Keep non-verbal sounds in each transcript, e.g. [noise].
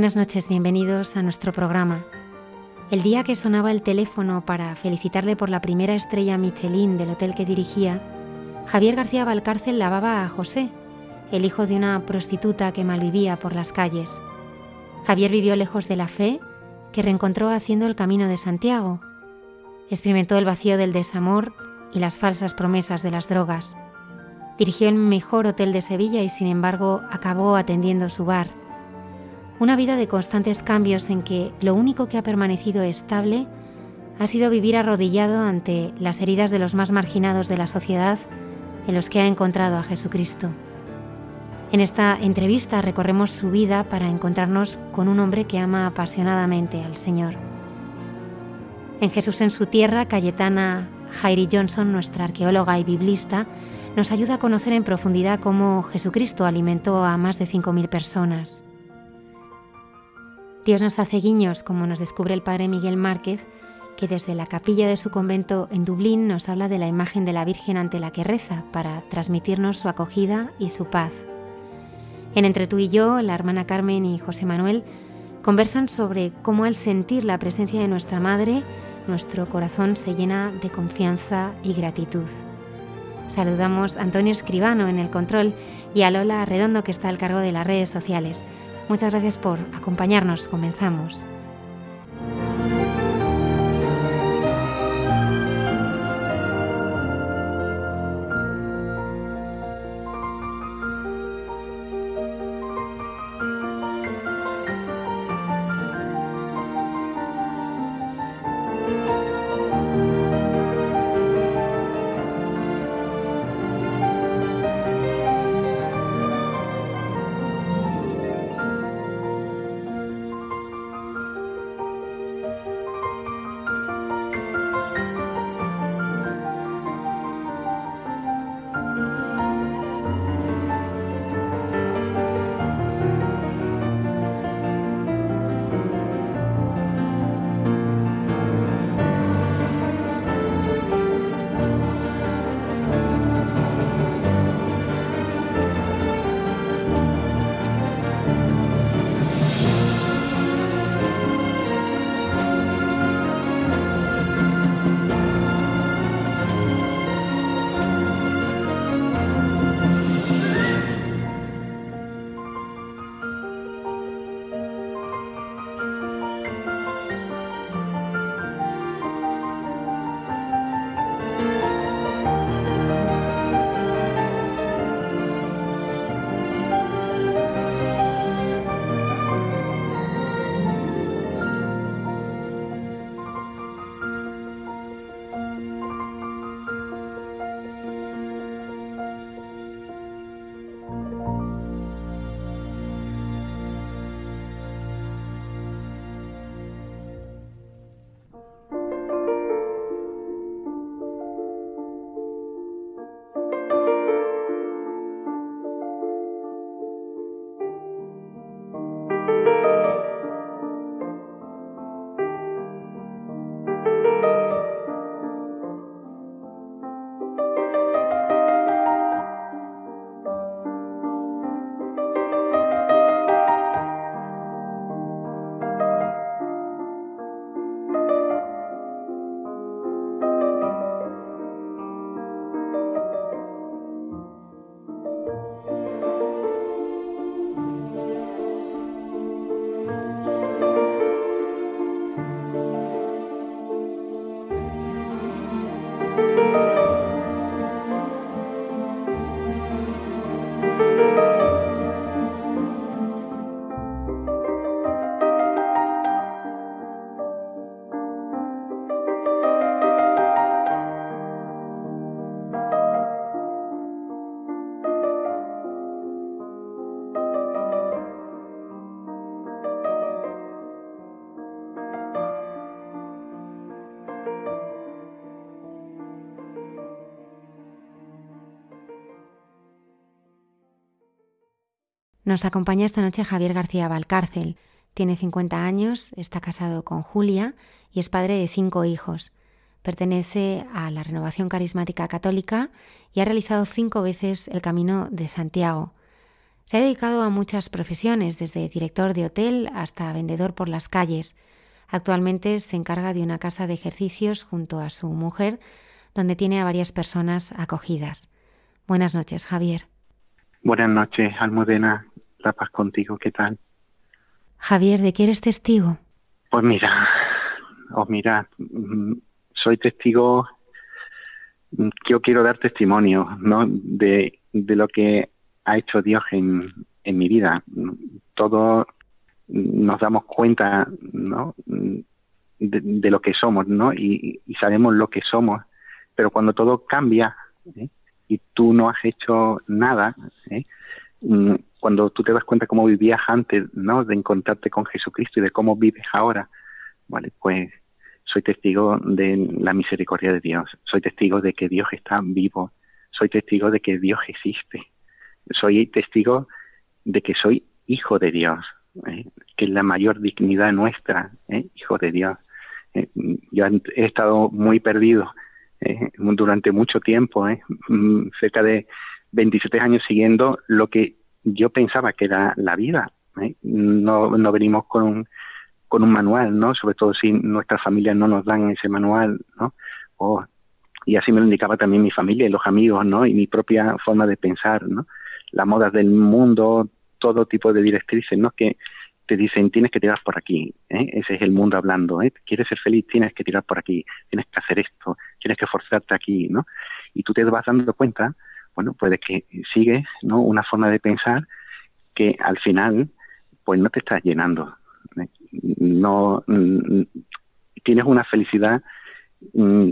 Buenas noches, bienvenidos a nuestro programa. El día que sonaba el teléfono para felicitarle por la primera estrella Michelin del hotel que dirigía, Javier García Valcárcel lavaba a José, el hijo de una prostituta que malvivía por las calles. Javier vivió lejos de la fe, que reencontró haciendo el camino de Santiago. Experimentó el vacío del desamor y las falsas promesas de las drogas. Dirigió el mejor hotel de Sevilla y sin embargo acabó atendiendo su bar una vida de constantes cambios en que lo único que ha permanecido estable ha sido vivir arrodillado ante las heridas de los más marginados de la sociedad en los que ha encontrado a Jesucristo. En esta entrevista recorremos su vida para encontrarnos con un hombre que ama apasionadamente al Señor. En Jesús en su tierra, Cayetana Jairi Johnson, nuestra arqueóloga y biblista, nos ayuda a conocer en profundidad cómo Jesucristo alimentó a más de 5.000 personas. Dios nos hace guiños, como nos descubre el padre Miguel Márquez, que desde la capilla de su convento en Dublín nos habla de la imagen de la Virgen ante la que reza para transmitirnos su acogida y su paz. En Entre tú y yo, la hermana Carmen y José Manuel conversan sobre cómo al sentir la presencia de nuestra Madre, nuestro corazón se llena de confianza y gratitud. Saludamos a Antonio Escribano en el control y a Lola Redondo que está al cargo de las redes sociales. Muchas gracias por acompañarnos. Comenzamos. Nos acompaña esta noche Javier García Valcárcel. Tiene 50 años, está casado con Julia y es padre de cinco hijos. Pertenece a la Renovación Carismática Católica y ha realizado cinco veces el Camino de Santiago. Se ha dedicado a muchas profesiones, desde director de hotel hasta vendedor por las calles. Actualmente se encarga de una casa de ejercicios junto a su mujer, donde tiene a varias personas acogidas. Buenas noches, Javier. Buenas noches, Almudena. La paz contigo, ¿qué tal? Javier, ¿de qué eres testigo? Pues mira, os mira, mm, soy testigo, mm, yo quiero dar testimonio, ¿no? De, de lo que ha hecho Dios en, en mi vida. Todos nos damos cuenta, ¿no? De, lo que somos, ¿no? Y, sabemos lo que somos, pero cuando todo cambia ¿eh? y tú no has hecho nada, ¿eh? Mm, cuando tú te das cuenta cómo vivías antes, ¿no? De encontrarte con Jesucristo y de cómo vives ahora, ¿vale? Pues soy testigo de la misericordia de Dios, soy testigo de que Dios está vivo, soy testigo de que Dios existe, soy testigo de que soy hijo de Dios, ¿eh? que es la mayor dignidad nuestra, ¿eh? hijo de Dios. ¿eh? yo he estado muy perdido durante mucho tiempo, mm, cerca de 27 años siguiendo lo que yo pensaba que era la vida. No, no venimos con un, con un manual, ¿no? Sobre todo si nuestras familias no nos dan ese manual, ¿no? y así me lo indicaba también mi familia y los amigos, ¿no? Y mi propia forma de pensar, ¿no? las modas del mundo, todo tipo de directrices, ¿no? Que te dicen tienes que tirar por aquí, ¿eh? ese es el mundo hablando, ¿eh? quieres ser feliz, tienes que tirar por aquí, tienes que hacer esto, tienes que forzarte aquí, ¿no? Y tú te vas dando cuenta, bueno, puede que sigues, ¿no? Una forma de pensar que al final, pues no te estás llenando, ¿eh? no mm, tienes una felicidad mm,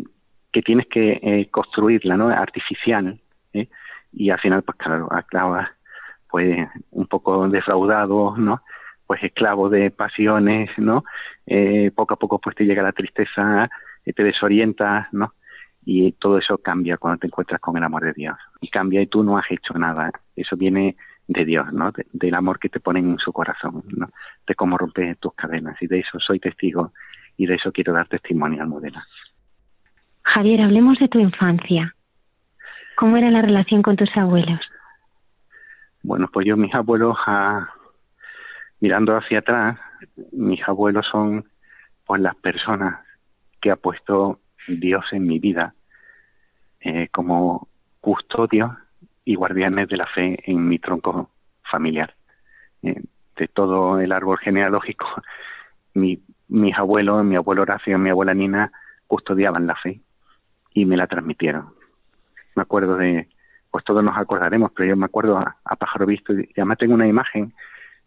que tienes que eh, construirla, ¿no? Artificial, ¿eh? y al final, pues claro, acabas pues un poco defraudado, ¿no? Pues esclavo de pasiones, ¿no? Poco a poco pues te llega la tristeza, te desorientas, ¿no? Y todo eso cambia cuando te encuentras con el amor de Dios. Y cambia y tú no has hecho nada. Eso viene de Dios, ¿no? del amor que te pone en su corazón, ¿no? De cómo rompes tus cadenas. Y de eso soy testigo y de eso quiero dar testimonio al modelo. Javier, hablemos de tu infancia. ¿Cómo era la relación con tus abuelos? Bueno, pues yo, mis abuelos, ah, mirando hacia atrás, mis abuelos son pues las personas que ha puesto Dios en mi vida eh, como custodios y guardianes de la fe en mi tronco familiar. Eh, de todo el árbol genealógico, [laughs] mi, mis abuelos, mi abuelo Horacio, mi abuela Nina custodiaban la fe y me la transmitieron me acuerdo de, pues todos nos acordaremos, pero yo me acuerdo a, pájaro visto y además tengo una imagen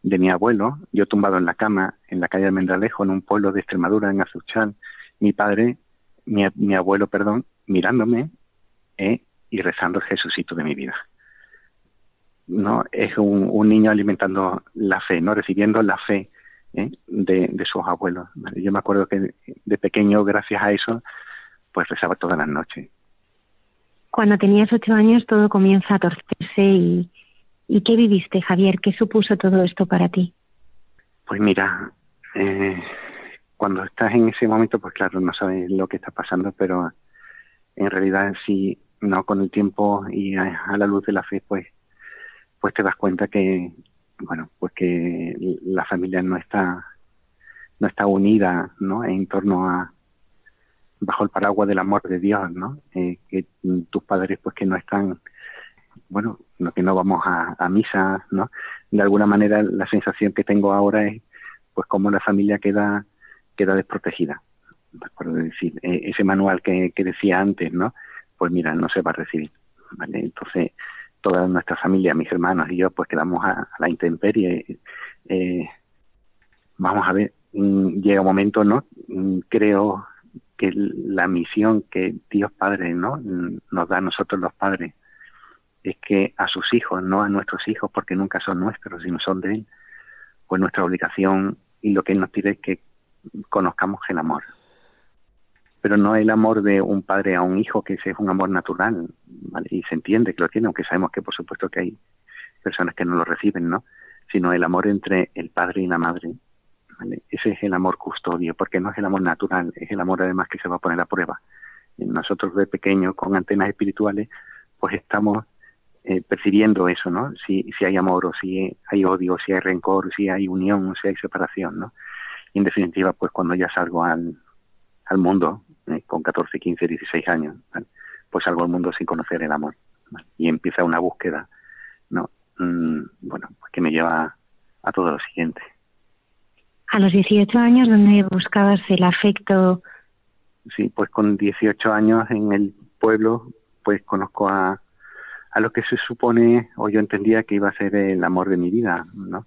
de mi abuelo, yo tumbado en la cama en la calle de Mendralejo, en un pueblo de Extremadura, en Azuchal, mi padre, mi, abuelo, perdón, mirándome eh, y rezando el Jesucito de mi vida. no Es un, niño alimentando la fe, no recibiendo la fe eh, de, sus abuelos. Yo me acuerdo que de pequeño, gracias a eso, pues rezaba todas las noches cuando tenías ocho años todo comienza a torcerse y, y ¿qué viviste, Javier? ¿Qué supuso todo esto para ti? Pues mira, eh, cuando estás en ese momento, pues claro, no sabes lo que está pasando, pero en realidad sí, no con el tiempo y a, la luz de la fe, pues, pues te das cuenta que, bueno, pues que la familia no está, no está unida, ¿no? En torno a, bajo el paraguas del amor de Dios, ¿no? Eh, que tus padres pues que no están, bueno, no, que no vamos a, misa, ¿no? De alguna manera la sensación que tengo ahora es pues como la familia queda queda desprotegida. Por decir, eh, ese manual que, que decía antes, ¿no? Pues mira, no se va a recibir, ¿vale? Entonces, toda nuestra familia, mis hermanos y yo, pues quedamos a, la intemperie. Eh, vamos a ver, mm, llega un momento, ¿no? Mm, creo que la misión que Dios Padre ¿no? nos da a nosotros los padres es que a sus hijos, no a nuestros hijos, porque nunca son nuestros, sino son de Él, pues nuestra obligación y lo que Él nos pide es que conozcamos el amor. Pero no el amor de un padre a un hijo, que ese es un amor natural, ¿vale? y se entiende que lo tiene, aunque sabemos que por supuesto que hay personas que no lo reciben, ¿no? sino el amor entre el padre y la madre. Ese es el amor custodio, porque no es el amor natural, es el amor además que se va a poner a prueba. Nosotros de pequeños con antenas espirituales, pues estamos eh, percibiendo eso, ¿no? Si, si hay amor o si hay odio, si hay rencor, si hay unión, si hay separación, ¿no? Y en definitiva, pues cuando ya salgo al, al mundo, eh, con 14, 15, 16 años, pues salgo al mundo sin conocer el amor. Y empieza una búsqueda, ¿no? Mm, bueno, pues que me lleva a todo lo siguiente. A los 18 años, ¿dónde buscabas el afecto? Sí, pues con 18 años en el pueblo, pues conozco a, a lo que se supone, o yo entendía que iba a ser el amor de mi vida, ¿no?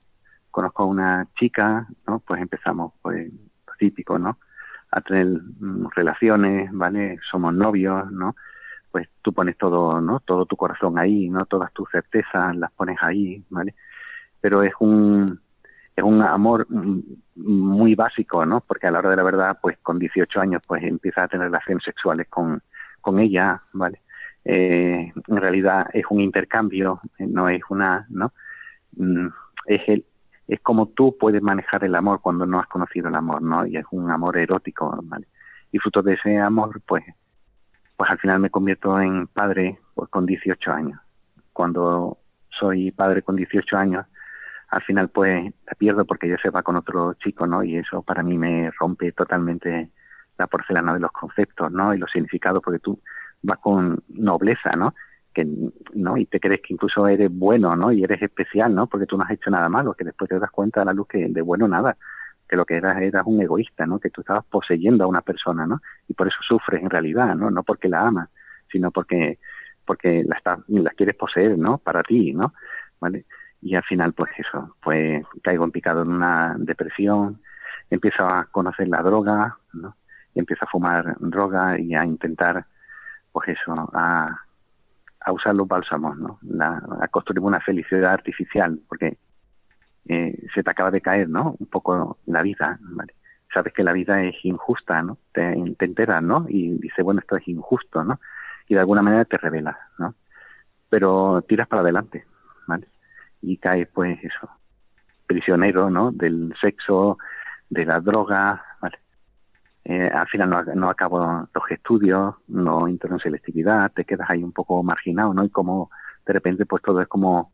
Conozco a una chica, ¿no? Pues empezamos, pues, típico, ¿no? A tener mm, relaciones, ¿vale? Somos novios, ¿no? Pues tú pones todo, ¿no? Todo tu corazón ahí, ¿no? Todas tus certezas las pones ahí, ¿vale? Pero es un, es un amor mm, muy básico, ¿no? Porque a la hora de la verdad, pues con 18 años, pues empieza a tener relaciones sexuales con, con ella, ¿vale? Eh, en realidad es un intercambio, eh, no es una, ¿no? Mm, es el, es como tú puedes manejar el amor cuando no has conocido el amor, ¿no? Y es un amor erótico, ¿vale? Y fruto de ese amor, pues, pues al final me convierto en padre pues, con 18 años. Cuando soy padre con 18 años, al final pues la pierdo porque ya se va con otro chico, ¿no? Y eso para mí me rompe totalmente la porcelana de los conceptos, ¿no? Y los significados, porque tú vas con nobleza, ¿no? Que, ¿no? Y te crees que incluso eres bueno, ¿no? Y eres especial, ¿no? Porque tú no has hecho nada malo, que después te das cuenta a la luz que de bueno nada, que lo que eras eras un egoísta, ¿no? Que tú estabas poseyendo a una persona, ¿no? Y por eso sufres en realidad, ¿no? No porque la amas, sino porque porque la, está, la quieres poseer, ¿no? Para ti, ¿no? ¿Vale? y al final pues eso, pues caigo en picado en una depresión, empiezo a conocer la droga, ¿no? Y empiezo a fumar droga y a intentar pues eso, a, a usar los bálsamos, ¿no? La, a construir una felicidad artificial, porque eh, se te acaba de caer, ¿no? Un poco la vida, ¿vale? Sabes que la vida es injusta, ¿no? Te, te enteras, ¿no? Y dices, bueno, esto es injusto, ¿no? Y de alguna manera te revelas, ¿no? Pero tiras para adelante, ¿vale? y cae pues eso, prisionero, ¿no? Del sexo, de la droga, ¿vale? Eh, al final no, no acabo los estudios, no entro en selectividad, te quedas ahí un poco marginado, ¿no? Y como de repente pues todo es como,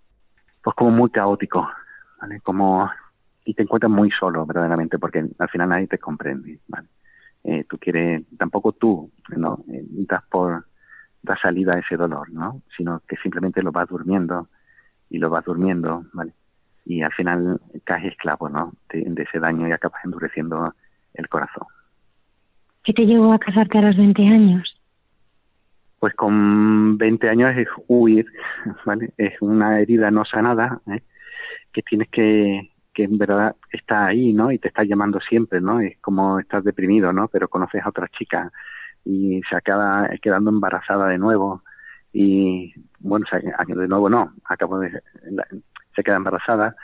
pues como muy caótico, ¿vale? Como, y te encuentras muy solo verdaderamente porque al final nadie te comprende, ¿vale? Eh, tú quieres, tampoco tú, ¿no? Eh, das por, dar salida a ese dolor, ¿no? Sino que simplemente lo vas durmiendo, y lo vas durmiendo, ¿vale? Y al final caes esclavo, ¿no? De, ese daño y acabas endureciendo el corazón. ¿Qué te llevó a casarte a los 20 años? Pues con 20 años es huir, [laughs] ¿vale? Es una herida no sanada, ¿eh? que tienes que, que en verdad está ahí, ¿no? Y te está llamando siempre, ¿no? Es como estás deprimido, ¿no? Pero conoces a otra chica y se acaba quedando embarazada de nuevo y bueno, de nuevo no, acabo de, se queda embarazada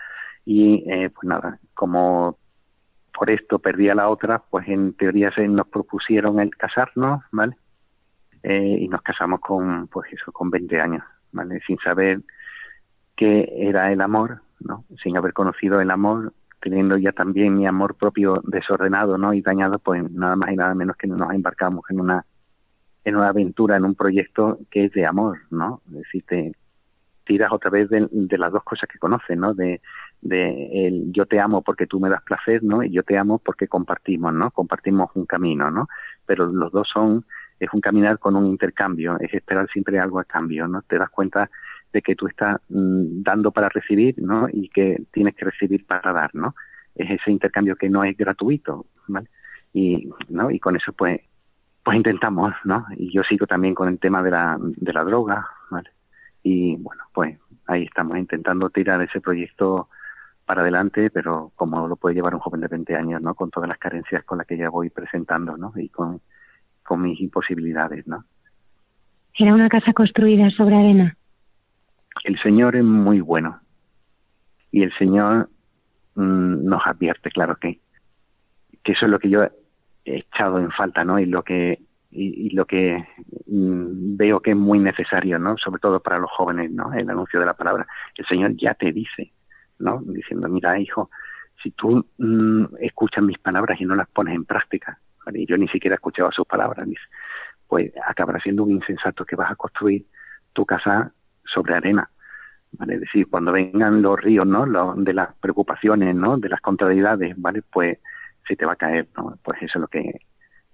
y eh, pues nada, como por esto perdí a la otra, pues en teoría se nos propusieron el casarnos, ¿vale? Eh, y nos casamos con, pues eso, con 20 años, ¿vale? Sin saber qué era el amor, ¿no? Sin haber conocido el amor, teniendo ya también mi amor propio desordenado, ¿no? Y dañado, pues nada más y nada menos que nos embarcamos en una en una aventura, en un proyecto que es de amor, ¿no? Es decir, te tiras otra vez de, las dos cosas que conoces, ¿no? De, de el yo te amo porque tú me das placer, ¿no? Y yo te amo porque compartimos, ¿no? Compartimos un camino, ¿no? Pero los dos son, es un caminar con un intercambio, es esperar siempre algo a cambio, ¿no? Te das cuenta de que tú estás mm, dando para recibir, ¿no? Y que tienes que recibir para dar, ¿no? Es ese intercambio que no es gratuito, ¿vale? Y, ¿no? Y con eso, pues, pues intentamos, ¿no? Y yo sigo también con el tema de la, de la droga, ¿vale? Y bueno, pues ahí estamos intentando tirar ese proyecto para adelante, pero como lo puede llevar un joven de 20 años, ¿no? Con todas las carencias con las que ya voy presentando, ¿no? Y con, con mis imposibilidades, ¿no? ¿Era una casa construida sobre arena? El Señor es muy bueno. Y el Señor mm, nos advierte, claro que, que eso es lo que yo echado en falta, ¿no? Y lo que y, lo que mm, veo que es muy necesario, ¿no? Sobre todo para los jóvenes, ¿no? El anuncio de la palabra. El Señor ya te dice, ¿no? Diciendo, mira, hijo, si tú mm, escuchas mis palabras y no las pones en práctica, y yo ni siquiera escuchaba sus palabras, pues acabará siendo un insensato que vas a construir tu casa sobre arena. ¿vale? Es decir, cuando vengan los ríos, ¿no? de las preocupaciones, ¿no? De las contrariedades, ¿vale? Pues se te va a caer, ¿no? Pues eso es lo que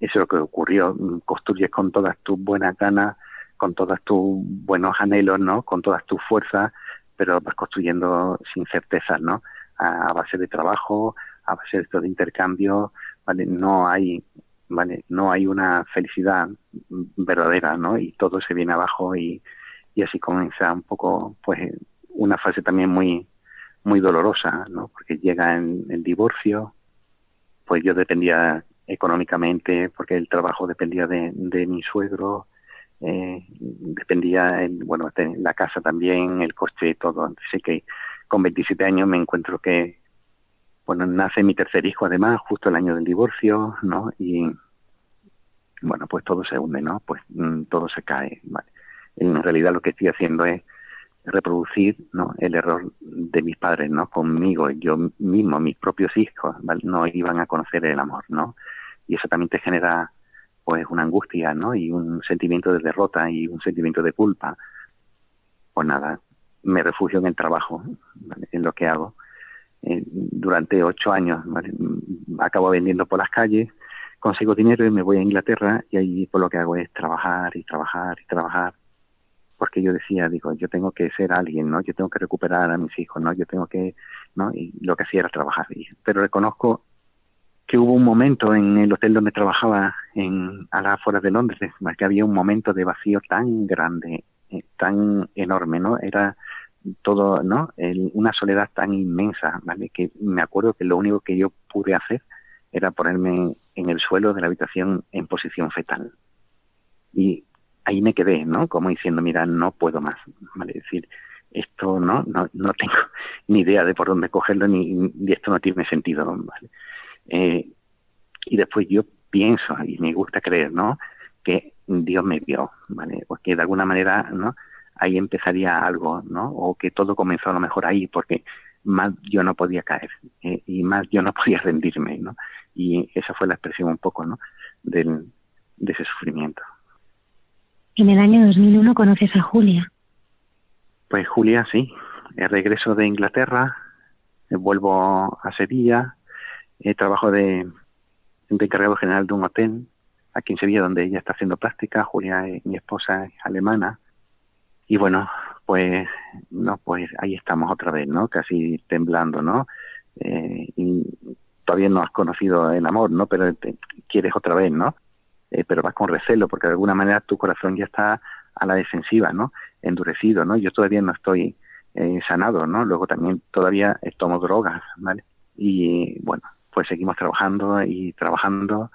eso es lo que ocurrió. Construyes con todas tus buenas ganas, con todos tus buenos anhelos, ¿no? Con todas tus fuerzas, pero vas construyendo sin certezas, ¿no? A, base de trabajo, a base de, de intercambio, ¿vale? No hay ¿vale? No hay una felicidad verdadera, ¿no? Y todo se viene abajo y, y así comienza un poco, pues, una fase también muy, muy dolorosa, ¿no? Porque llega el divorcio, pues yo dependía económicamente, porque el trabajo dependía de, de mi suegro, eh, dependía, el, bueno, la casa también, el coche, todo. Así que con 27 años me encuentro que, bueno, nace mi tercer hijo además, justo el año del divorcio, ¿no? Y bueno, pues todo se hunde, ¿no? Pues mm, todo se cae, ¿vale? En realidad lo que estoy haciendo es reproducir ¿no? el error de mis padres, ¿no? Conmigo, yo mismo, mis propios hijos, no iban a conocer el amor, ¿no? Y eso también te genera, pues, una angustia, ¿no? Y un sentimiento de derrota y un sentimiento de culpa. Pues nada, me refugio en el trabajo, en lo que hago. Eh, durante ocho años, acabo vendiendo por las calles, consigo dinero y me voy a Inglaterra y ahí por lo que hago es trabajar y trabajar y trabajar porque yo decía, digo, yo tengo que ser alguien, ¿no? Yo tengo que recuperar a mis hijos, ¿no? Yo tengo que, ¿no? Y lo que hacía era trabajar. Pero reconozco que hubo un momento en el hotel donde trabajaba en a las afueras de Londres, que había un momento de vacío tan grande, eh, tan enorme, ¿no? Era todo, ¿no? una soledad tan inmensa, ¿vale? Que me acuerdo que lo único que yo pude hacer era ponerme en el suelo de la habitación en posición fetal. Y ahí me quedé, ¿no? Como diciendo, mira, no puedo más, ¿vale? Es decir, esto no, no, no tengo [laughs] ni idea de por dónde cogerlo, ni, esto no tiene sentido, ¿vale? Eh, y después yo pienso, y me gusta creer, ¿no? Que Dios me vio, ¿vale? O que de alguna manera, ¿no? Ahí empezaría algo, ¿no? O que todo comenzó a lo mejor ahí, porque más yo no podía caer eh, y más yo no [laughs] podía rendirme, ¿no? Y esa fue la expresión un poco, ¿no? Del, de ese sufrimiento. En el año 2001 conoces a Julia. Pues Julia, sí. El regreso de Inglaterra, eh, vuelvo a Sevilla, eh, trabajo de, encargado general de un hotel aquí en Sevilla donde ella está haciendo práctica. Julia, mi esposa, es alemana. Y bueno, pues no, pues ahí estamos otra vez, ¿no? Casi temblando, ¿no? Eh, y todavía no has conocido el amor, ¿no? Pero quieres otra vez, ¿no? Eh, pero vas con recelo porque de alguna manera tu corazón ya está a la defensiva, ¿no? Endurecido, ¿no? Yo todavía no estoy eh, sanado, ¿no? Luego también todavía tomo drogas, ¿vale? Y bueno, pues seguimos trabajando y trabajando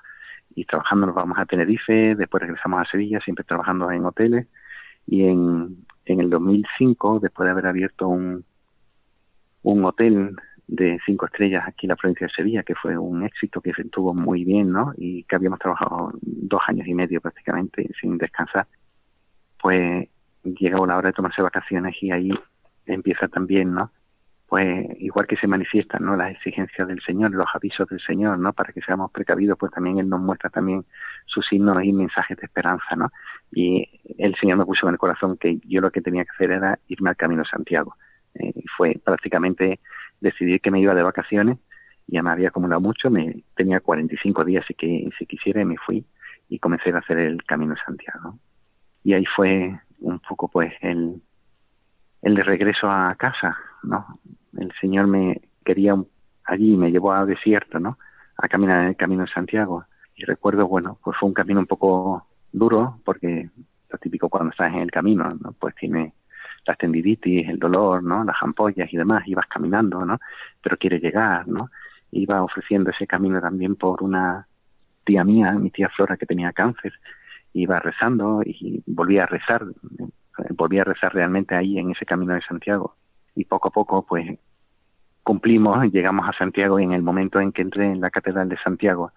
y trabajando nos vamos a Tenerife, después regresamos a Sevilla, siempre trabajando en hoteles y en, en el 2005, después de haber abierto un, un hotel de cinco estrellas aquí en la provincia de Sevilla, que fue un éxito que estuvo muy bien, ¿no? Y que habíamos trabajado dos años y medio prácticamente sin descansar. Pues llegó la hora de tomarse vacaciones y ahí empieza también, ¿no? Pues igual que se manifiestan, ¿no? Las exigencias del Señor, los avisos del Señor, ¿no? Para que seamos precavidos, pues también Él nos muestra también sus signos y mensajes de esperanza, ¿no? Y el Señor me puso en el corazón que yo lo que tenía que hacer era irme al Camino Santiago. Eh, fue prácticamente decidí que me iba de vacaciones, ya me había acumulado mucho, me tenía 45 días y que si quisiera me fui y comencé a hacer el Camino Santiago. Y ahí fue un poco pues el, el de regreso a casa, ¿no? El Señor me quería allí, me llevó a desierto, ¿no? A caminar en el Camino de Santiago. Y recuerdo, bueno, pues fue un camino un poco duro porque lo típico cuando estás en el camino, ¿no? Pues tiene la tendiditis, el dolor, ¿no? Las ampollas y demás, ibas caminando, ¿no? Pero quiere llegar, ¿no? Iba ofreciendo ese camino también por una tía mía, mi tía Flora, que tenía cáncer. Iba rezando y volvía a rezar, volvía a rezar realmente ahí en ese camino de Santiago. Y poco a poco, pues, cumplimos, [laughs] llegamos a Santiago y en el momento en que entré en la Catedral de Santiago,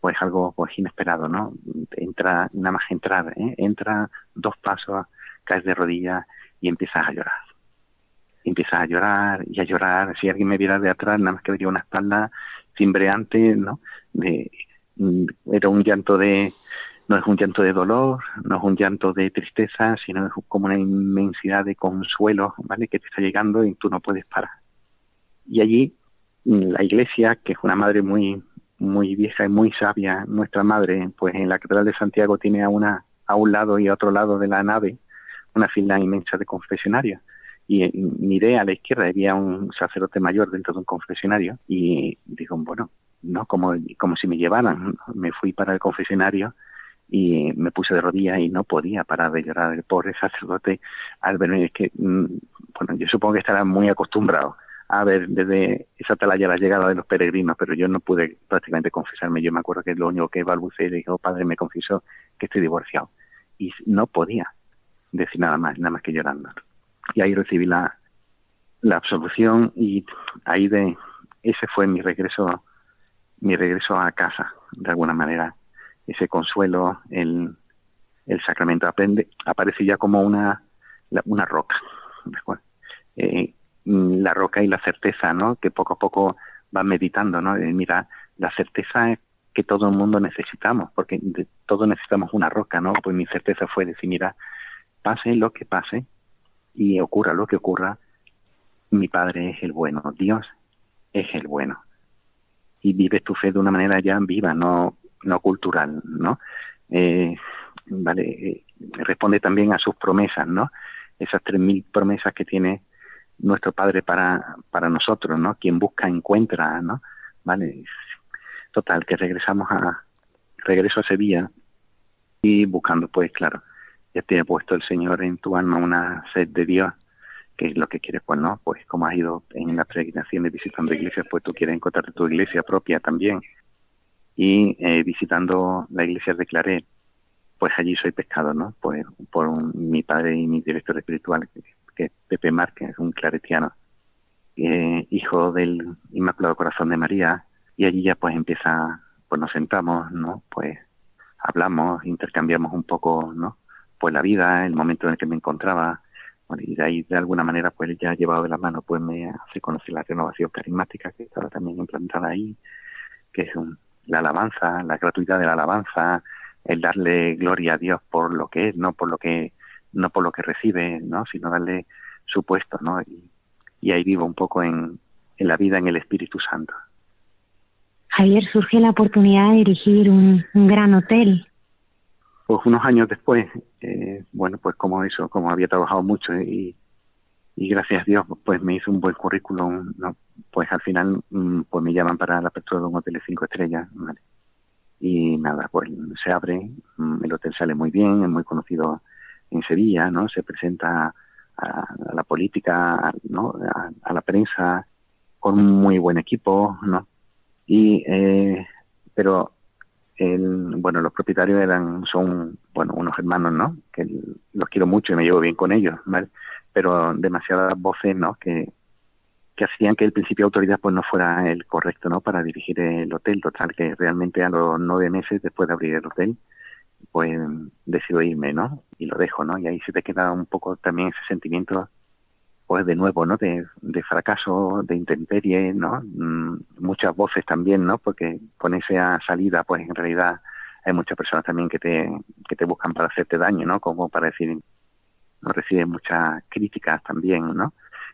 pues algo pues inesperado, ¿no? Entra, nada más entrar, ¿eh? entra dos pasos, caes de rodillas y empiezas a llorar. empiezas a llorar y a llorar. Si alguien me viera de atrás, nada más que vería una espalda cimbreante, ¿no? De, mm, era un llanto de, no es un llanto de dolor, no es un llanto de tristeza, sino es como una inmensidad de consuelo, ¿vale? Que te está llegando y tú no puedes parar. Y allí mm, la iglesia, que es una madre muy muy vieja y muy sabia, nuestra madre, pues en la Catedral de Santiago tiene a una a un lado y a otro lado de la nave una fila inmensa de confesionarios y miré a la izquierda había un sacerdote mayor dentro de un confesionario y digo bueno no como como si me llevaran me fui para el confesionario y me puse de rodillas y no podía parar de llorar. El pobre sacerdote al verme es que mm, bueno yo supongo que estará muy acostumbrado a ver desde esa atalaya la llegada de los peregrinos pero yo no pude prácticamente confesarme. Yo me acuerdo que lo único que balbuceé le dijo padre me confesó que estoy divorciado y no podía decir nada más nada más que llorando. Y ahí recibí la, la absolución y ahí de ese fue mi regreso mi regreso a casa de alguna manera ese consuelo el, el sacramento aprende aparece ya como una una roca eh, la roca y la certeza no que poco a poco va meditando no mira la certeza es que todo el mundo necesitamos porque de, todos necesitamos una roca no pues mi certeza fue decir mira pase lo que pase y ocurra lo que ocurra, mi Padre es el bueno, Dios es el bueno. Y vives tu fe de una manera ya viva, no, no cultural, ¿no? Eh, vale, eh, responde también a sus promesas, ¿no? Esas tres mil promesas que tiene nuestro Padre para, para nosotros, ¿no? Quien busca encuentra, ¿no? Vale, total, que regresamos a, regreso a Sevilla y buscando, pues claro, ya te ha puesto el Señor en tu alma una sed de Dios, que es lo que quieres, pues no, pues como has ido en la peregrinación de visitando iglesias, pues tú quieres encontrar tu iglesia propia también. Y eh, visitando la iglesia de Claret, pues allí soy pescado, ¿no? Pues por mi padre y mi director espiritual, que, es Pepe Márquez, un claretiano, eh, hijo del Inmaculado Corazón de María, y allí ya pues empieza, pues nos sentamos, ¿no? Pues hablamos, intercambiamos un poco, ¿no? pues la vida, el momento en el que me encontraba, y de ahí de alguna manera pues ya llevado de la mano pues me hace conocer la renovación carismática que estaba también implantada ahí, que es la alabanza, la gratuidad de la alabanza, el darle gloria a Dios por lo que es, no por lo que no por lo que recibe, ¿no? sino darle su puesto, ¿no? Y, ahí vivo un poco en, en la vida en el Espíritu Santo. Javier, surge la oportunidad de dirigir un gran hotel pues unos años después, eh, bueno, pues como eso, como había trabajado mucho y, y gracias a Dios, pues me hizo un buen currículum, ¿no? pues al final mm, pues me llaman para la apertura de un hotel de cinco estrellas, ¿vale? Y nada, pues se abre, mm, el hotel sale muy bien, es muy conocido en Sevilla, ¿no? Se presenta a, la política, ¿no? A, la prensa, con un muy buen equipo, ¿no? Y, eh, pero el, bueno, los propietarios eran, son, bueno, unos hermanos, ¿no? Que los quiero mucho y me llevo bien con ellos, ¿vale? Pero demasiadas voces, ¿no? Que, hacían que el principio de autoridad pues no fuera el correcto, ¿no? Para dirigir el hotel, total, que realmente a los nueve meses después de abrir el hotel, pues decido irme, ¿no? Y lo dejo, ¿no? Y ahí se te queda un poco también ese sentimiento pues de nuevo, ¿no? De, de fracaso, de intemperie, ¿no? Mm, muchas voces también, ¿no? Porque con esa salida, pues en realidad hay muchas personas también que te, que te buscan para hacerte daño, ¿no? Como para decir, no recibes muchas críticas también, ¿no?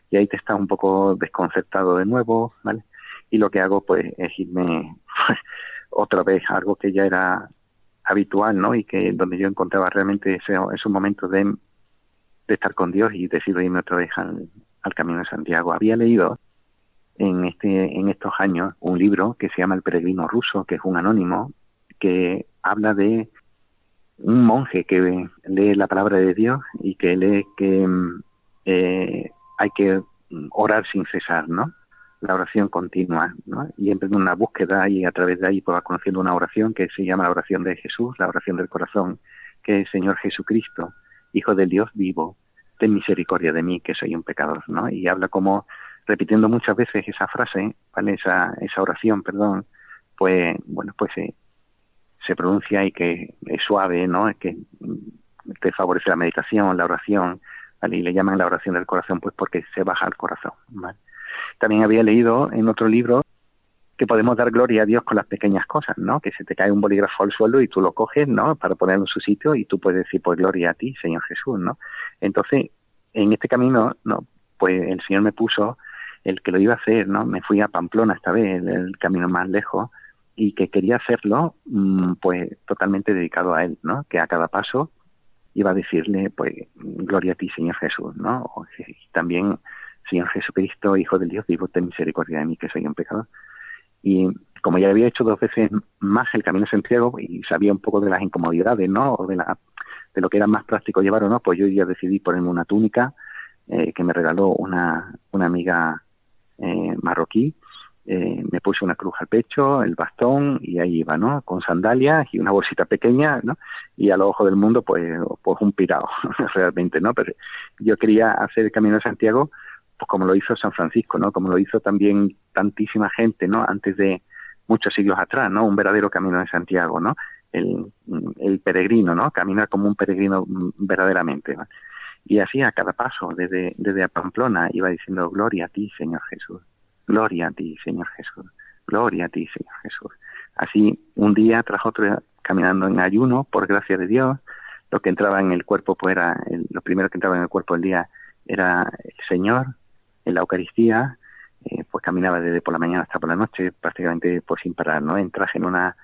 Y ahí te estás un poco desconcertado de nuevo, ¿vale? Y lo que hago, pues, es irme [laughs] otra vez a algo que ya era habitual, ¿no? Y que donde yo encontraba realmente ese, un momento de estar con Dios y decido irme otra vez al, Camino de Santiago. Había leído en, este, en estos años un libro que se llama El Peregrino Ruso, que es un anónimo, que habla de un monje que lee la palabra de Dios y que lee que eh, hay que orar sin cesar, ¿no? La oración continua, ¿no? Y emprende una búsqueda y a través de ahí pues va conociendo una oración que se llama la oración de Jesús, la oración del corazón, que es Señor Jesucristo, Hijo del Dios vivo, ten misericordia de mí, que soy un pecador, ¿no? Y habla como repitiendo muchas veces esa frase, ¿vale? Esa, esa oración, perdón, pues, bueno, pues se, se pronuncia y que es suave, ¿no? Es que te favorece la meditación, la oración, Y le llaman la oración del corazón, pues porque se baja al corazón, ¿vale? También había leído en otro libro que podemos dar gloria a Dios con las pequeñas cosas, ¿no? Que se te cae un bolígrafo al suelo y tú lo coges, ¿no? Para ponerlo en su sitio y tú puedes decir, pues gloria a ti, Señor Jesús, ¿no? Entonces, en este camino, ¿no? Pues el Señor me puso el que lo iba a hacer, ¿no? Me fui a Pamplona esta vez, el camino más lejos, y que quería hacerlo, mm, pues totalmente dedicado a Él, ¿no? Que a cada paso iba a decirle, pues, gloria a ti, Señor Jesús, ¿no? Y también, Señor Jesucristo, Hijo del Dios vivo, ten misericordia de mí, que soy un pecador. Y como ya había hecho dos veces más el Camino Santiago y sabía un poco de las incomodidades, ¿no? O de, la, de lo que era más práctico llevar o no, pues yo ya decidí ponerme una túnica eh, que me regaló una, una amiga eh, marroquí. Eh, me puse una cruz al pecho, el bastón y ahí iba, ¿no? Con sandalias y una bolsita pequeña, ¿no? Y a los ojos del mundo, pues, pues un pirado, [laughs] realmente, ¿no? Pero yo quería hacer el Camino de Santiago pues como lo hizo San Francisco, ¿no? Como lo hizo también tantísima gente, ¿no? Antes de muchos siglos atrás, ¿no? Un verdadero camino de Santiago, ¿no? El, peregrino, ¿no? Caminar como un peregrino verdaderamente, ¿no? Y así a cada paso, desde, desde Pamplona, iba diciendo, gloria a ti, Señor Jesús, gloria a ti, Señor Jesús, gloria a ti, Señor Jesús. Así, un día tras otro, caminando en ayuno, por gracia de Dios, lo que entraba en el cuerpo, pues era, lo primero que entraba en el cuerpo del día era el Señor, en la Eucaristía, eh, pues caminaba desde por la mañana hasta por la noche, prácticamente pues sin parar, ¿no? Entras en una,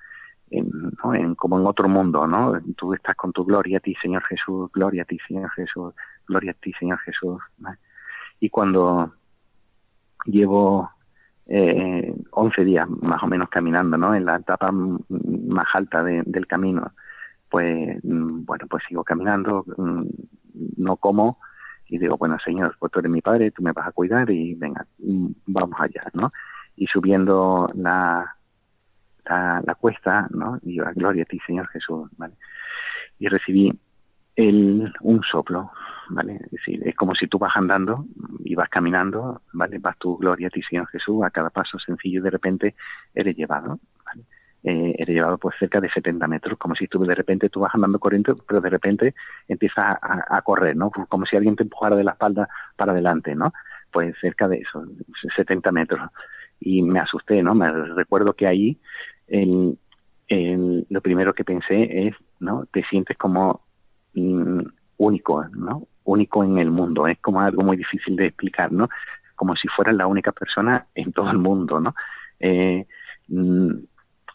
en, ¿no? en, como en otro mundo, ¿no? Tú estás con tu gloria a ti, Señor Jesús, gloria a ti, Señor Jesús, gloria a ti, Señor Jesús. Y cuando llevo eh, 11 días más o menos caminando, ¿no? En la etapa más alta del camino, pues, mm, bueno, pues sigo caminando, mm, no como, y digo, bueno, Señor, pues tú eres mi padre, tú me vas a cuidar y venga, mm, vamos allá, ¿no? Y subiendo la, la, cuesta, ¿no? Y yo, gloria a ti, Señor Jesús, ¿vale? Y recibí el, un soplo, ¿vale? Es decir, es como si tú vas andando y vas caminando, ¿vale? Vas tu gloria a ti, Señor Jesús, a cada paso sencillo y de repente eres llevado, ¿vale? eh, eres llevado pues cerca de 70 metros, como si tú de repente tú vas andando corriendo, pero de repente empiezas a, correr, ¿no? Como si alguien te empujara de la espalda para adelante, ¿no? Pues cerca de eso, 70 metros. Y me asusté, ¿no? Me recuerdo que ahí el, lo primero que pensé es, ¿no? Te sientes como mm, único, ¿no? Único en el mundo, es como algo muy difícil de explicar, ¿no? Como si fueras la única persona en todo el mundo, ¿no? Eh, mm,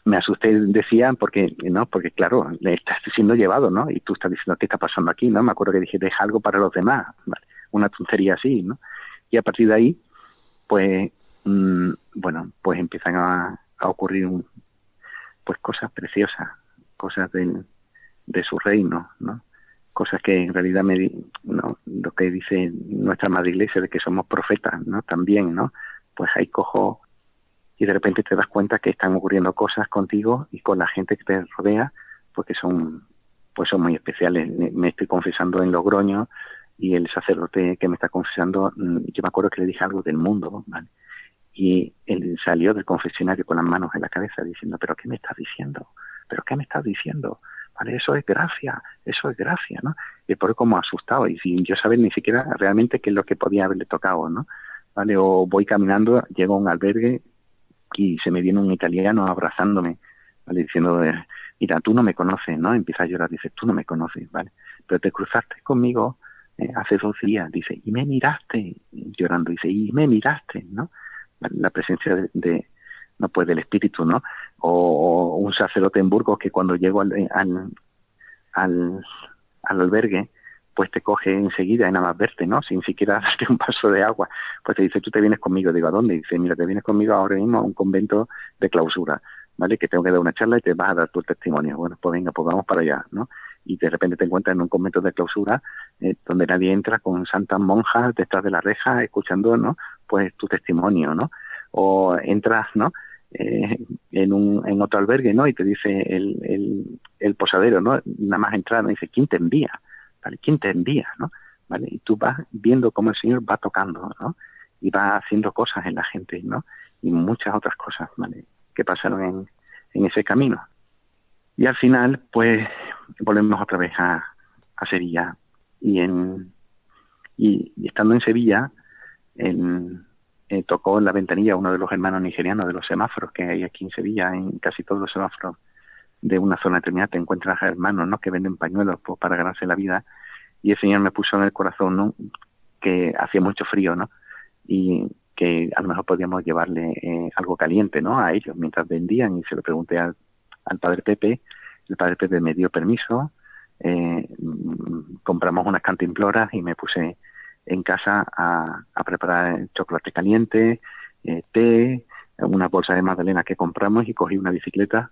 me asusté, decían, porque, ¿no? Porque claro, le estás siendo llevado, ¿no? Y tú estás diciendo, ¿qué está pasando aquí, no? Me acuerdo que dije, deja algo para los demás, Una tontería así, ¿no? Y a partir de ahí, pues, mm, bueno, pues empiezan a, ocurrir, pues, cosas preciosas, cosas de, de su reino, ¿no? Cosas que en realidad me. Lo que dice nuestra madre iglesia de que somos profetas, ¿no? También, ¿no? Pues ahí cojo y de repente te das cuenta que están ocurriendo cosas contigo y con la gente que te rodea, pues que son, pues son muy especiales. Me, estoy confesando en Logroño y el sacerdote que me está confesando, mm, yo me acuerdo que le dije algo del mundo, ¿vale? Y él salió del confesionario con las manos en la cabeza diciendo, pero ¿qué me estás diciendo? ¿Pero qué me estás diciendo? ¿Vale? Eso es gracia, eso es gracia, ¿no? Y por como asustado y sin yo saber ni siquiera realmente qué es lo que podía haberle tocado, ¿no? ¿Vale? O voy caminando, llego a un albergue y se me viene un italiano abrazándome, ¿vale? Diciendo, mira, tú no me conoces, ¿no? Empieza a llorar, dice, tú no me conoces, ¿vale? Pero te cruzaste conmigo eh, hace dos días, dice, y me miraste, llorando, dice, y me miraste, ¿no? La presencia de, no pues del espíritu, ¿no? O, un sacerdote en Burgos que cuando llego al, al, al, al albergue, pues te coge enseguida y nada más verte, ¿no? Sin siquiera [laughs] darte un paso de agua. Pues te dice, tú te vienes conmigo. Digo, ¿a dónde? Dice, mira, te vienes conmigo ahora mismo a un convento de clausura, ¿vale? Que tengo que dar una charla y te vas a dar tu testimonio. Bueno, pues venga, pues vamos para allá, ¿no? Y de repente te encuentras en un convento de clausura eh, donde nadie entra con santas monjas detrás de la reja escuchando, ¿no? Pues tu testimonio, ¿no? O entras, ¿no? Eh, en, un, en otro albergue, ¿no? Y te dice el, el, el posadero, ¿no? Nada más entrar, ¿no? dice, ¿quién te envía? ¿vale? ¿Quién te envía, no? ¿Vale? Y tú vas viendo cómo el Señor va tocando, ¿no? Y va haciendo cosas en la gente, ¿no? Y muchas otras cosas, ¿vale? Que pasaron en, en ese camino. Y al final, pues, volvemos otra vez a, Sevilla. Y en, Y, estando en Sevilla, en, eh, tocó en la ventanilla uno de los hermanos nigerianos de los semáforos que hay aquí en Sevilla, en casi todos los semáforos de una zona determinada te encuentras hermanos ¿no? que venden pañuelos pues, para ganarse la vida y el Señor me puso en el corazón que hacía mucho frío ¿no? y que a lo mejor podíamos llevarle eh, algo caliente ¿no? a ellos mientras vendían y se lo pregunté al, padre Pepe el padre Pepe me dio permiso eh, compramos unas cantimploras y me puse en casa a, a preparar chocolate caliente, eh, té, una bolsa de magdalena que compramos y cogí una bicicleta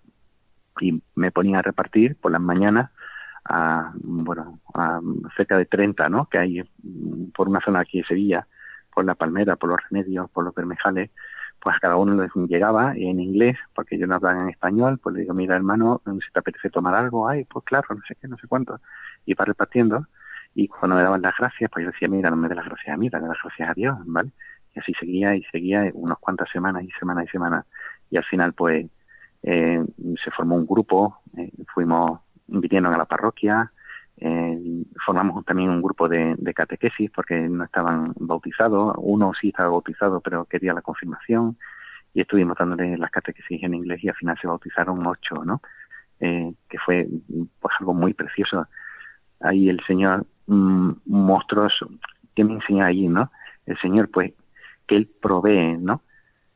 y me ponía a repartir por las mañanas a, bueno, a cerca de 30, ¿no? Que hay por una zona aquí de Sevilla, por la Palmera, por los Remedios, por los Bermejales, pues a cada uno les llegaba en inglés, porque yo no hablaba en español, pues le digo, mira hermano, si te apetece tomar algo, ay, pues claro, no sé qué, no sé cuánto, y va repartiendo, y cuando me daban las gracias, pues yo decía, mira, no me dé las gracias a mí, dale las gracias a Dios, ¿vale? Y así seguía y seguía unas cuantas semanas y semanas y semanas, y al final, pues, eh, se formó un grupo, eh, fuimos, vinieron a la parroquia, eh, formamos también un grupo de, de, catequesis porque no estaban bautizados, uno sí estaba bautizado pero quería la confirmación y estuvimos dándole las catequesis en inglés y al final se bautizaron ocho, ¿no? Eh, que fue pues algo muy precioso. Ahí el Señor mm, mostró, ¿qué me enseña ahí, no? El Señor pues que Él provee, ¿no?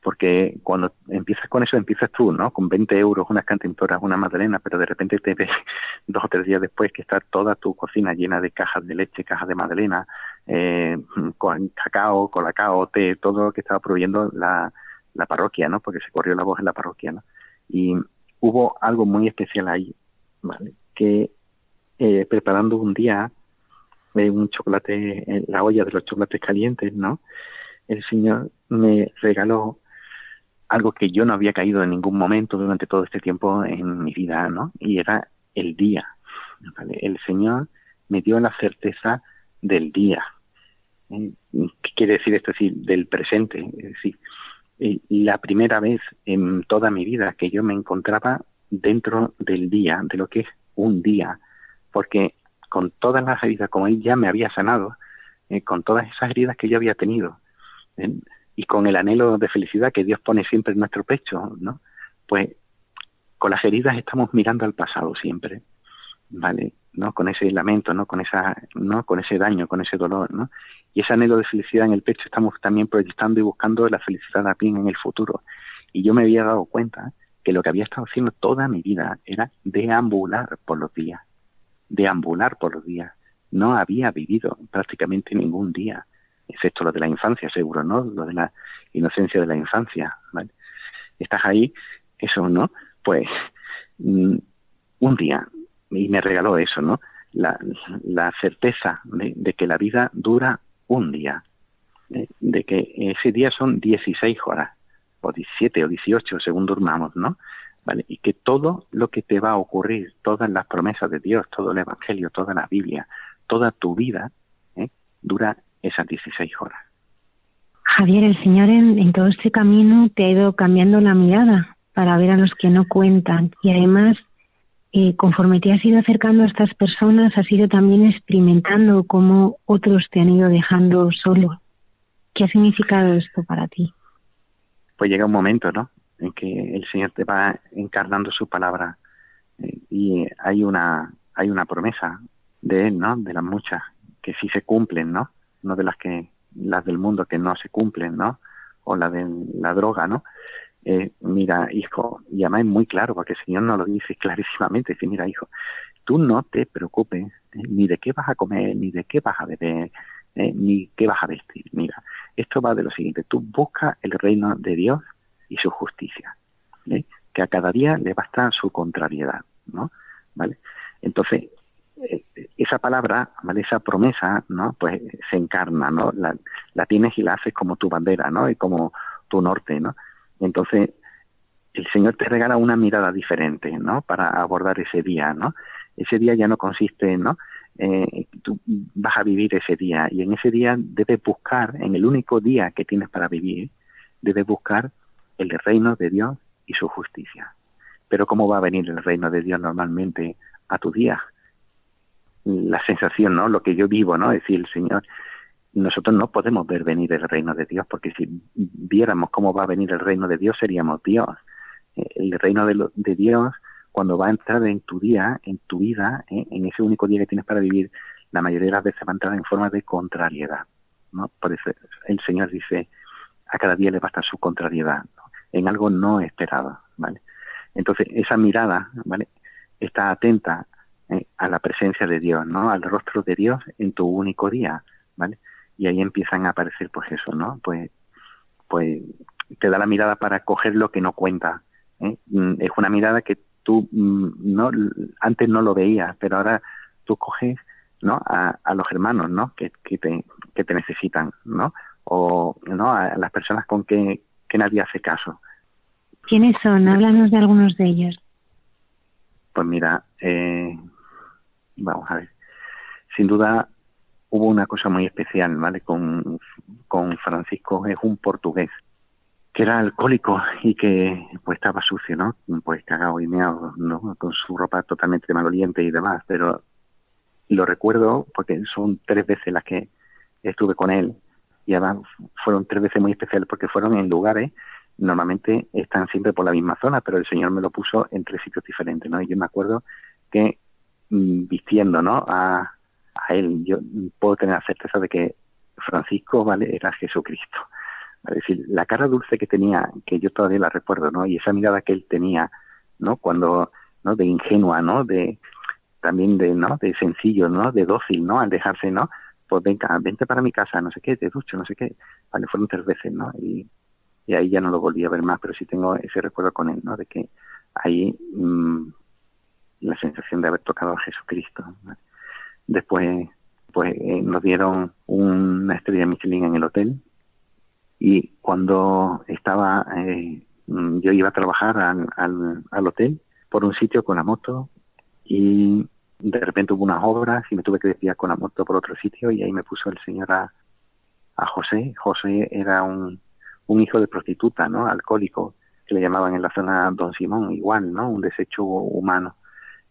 porque cuando empiezas con eso, empiezas tú, ¿no? Con 20 euros, unas cantimploras, una magdalena, pero de repente te ves [laughs] dos o tres días después que está toda tu cocina llena de cajas de leche, cajas de magdalena, eh, con cacao, colacao, té, todo lo que estaba proveyendo la, la parroquia, ¿no? Porque se corrió la voz en la parroquia, ¿no? Y hubo algo muy especial ahí, ¿vale? Que eh, preparando un día eh, un chocolate, la olla de los chocolates calientes, ¿no? El Señor me regaló algo que yo no había caído en ningún momento durante todo este tiempo en mi vida, ¿no? Y era el día. El Señor me dio la certeza del día. ¿Qué quiere decir esto? Es del presente. Es decir, la primera vez en toda mi vida que yo me encontraba dentro del día, de lo que es un día, porque con todas las heridas, como Él ya me había sanado, eh, con todas esas heridas que yo había tenido, y con el anhelo de felicidad que Dios pone siempre en nuestro pecho, ¿no? Pues con las heridas estamos mirando al pasado siempre, ¿vale? ¿No? Con ese lamento, ¿no? Con esa, ¿no? Con ese daño, con ese dolor, ¿no? Y ese anhelo de felicidad en el pecho estamos también proyectando y buscando la felicidad también en el futuro. Y yo me había dado cuenta que lo que había estado haciendo toda mi vida era deambular por los días, deambular por los días. No había vivido prácticamente ningún día excepto lo de la infancia, seguro, ¿no? Lo de la inocencia de la infancia, ¿vale? Estás ahí, eso, ¿no? Pues mm, un día, y me regaló eso, ¿no? La, la certeza de, que la vida dura un día, de, que ese día son 16 horas, o 17 o 18, según durmamos, ¿no? ¿Vale? Y que todo lo que te va a ocurrir, todas las promesas de Dios, todo el Evangelio, toda la Biblia, toda tu vida, ¿eh? dura esas 16 horas. Javier, el Señor en, todo este camino te ha ido cambiando la mirada para ver a los que no cuentan y además eh, conforme te has ido acercando a estas personas has ido también experimentando cómo otros te han ido dejando solo. ¿Qué ha significado esto para ti? Pues llega un momento, ¿no? En que el Señor te va encarnando su palabra eh, y hay una hay una promesa de él, ¿no? De las muchas que sí se cumplen, ¿no? no de las que las del mundo que no se cumplen, ¿no? O la de la droga, ¿no? Eh, mira, hijo, y además es muy claro, porque el Señor nos lo dice [laughs] clarísimamente, dice, mira, hijo, tú no te preocupes eh, ni de qué vas a comer, ni de qué vas a beber, eh, ni qué vas a vestir. Mira, esto va de lo siguiente, tú busca el reino de Dios y su justicia, que a cada día le basta su contrariedad, ¿no? ¿Vale? Entonces, eh, esa palabra, ¿vale? esa promesa, ¿no? Pues se encarna, ¿no? La, tienes y la haces como tu bandera, ¿no? Y como tu norte, ¿no? Entonces, el Señor te regala una mirada diferente, ¿no? Para abordar ese día, ¿no? Ese día ya no consiste, ¿no? Eh, tú vas a vivir ese día y en ese día debes buscar, en el único día que tienes para vivir, debes buscar el reino de Dios y su justicia. Pero ¿cómo va a venir el reino de Dios normalmente a tu día? la sensación, ¿no? Lo que yo vivo, ¿no? Es decir, el Señor nosotros no podemos ver venir el reino de Dios, porque si viéramos cómo va a venir el reino de Dios, seríamos Dios. El reino de, de Dios, cuando va a entrar en tu día, en tu vida, eh, en ese único día que tienes para vivir, la mayoría de las veces va a entrar en forma de contrariedad. ¿no? Por eso el Señor dice, a cada día le basta su contrariedad, en algo no esperado. ¿vale? Entonces, esa mirada ¿vale? está atenta eh, a la presencia de Dios, ¿no? al rostro de Dios en tu único día. ¿vale? y ahí empiezan a aparecer pues eso, ¿no? Pues, pues te da la mirada para coger lo que no cuenta. ¿eh? Mm, es una mirada que tú mm, no antes no lo veías, pero ahora tú coges ¿no? a, a los hermanos ¿no? que, que, te, que te necesitan, ¿no? o ¿no? a las personas con que, que nadie hace caso. ¿Quiénes son? Háblanos de algunos de ellos. Pues mira, eh, vamos a ver. Sin duda, hubo una cosa muy especial, ¿vale? Con, con Francisco, es un portugués, que era alcohólico y que pues estaba sucio, ¿no? Pues cagado y meado, ¿no? Con su ropa totalmente maloliente y demás, pero lo recuerdo porque son tres veces las que estuve con él y además fueron tres veces muy especiales porque fueron en lugares normalmente están siempre por la misma zona, pero el Señor me lo puso en tres sitios diferentes, ¿no? Y yo me acuerdo que mm, vistiendo, ¿no? A, a él. Yo puedo tener la certeza de que Francisco, ¿vale? Era Jesucristo. Es decir, la cara dulce que tenía, que yo todavía la recuerdo, ¿no? Y esa mirada que él tenía, ¿no? Cuando, ¿no? De ingenua, ¿no? De, también de, ¿no? De sencillo, ¿no? De dócil, ¿no? Al dejarse, ¿no? Pues venga, vente para mi casa, no sé qué, te ducho, no sé qué. Vale, fueron tres veces, ¿no? Y, ahí ya no lo volví a ver más, pero sí tengo ese recuerdo con él, ¿no? De que ahí mmm, la sensación de haber tocado a Jesucristo. ¿vale? Después pues eh, nos dieron una estrella Michelin en el hotel y cuando estaba eh, yo iba a trabajar al, al, hotel por un sitio con la moto y de repente hubo unas obras y me tuve que desviar con la moto por otro sitio y ahí me puso el señor a, José. José era un, un hijo de prostituta, ¿no? Alcohólico, que le llamaban en la zona Don Simón, igual, ¿no? Un desecho humano.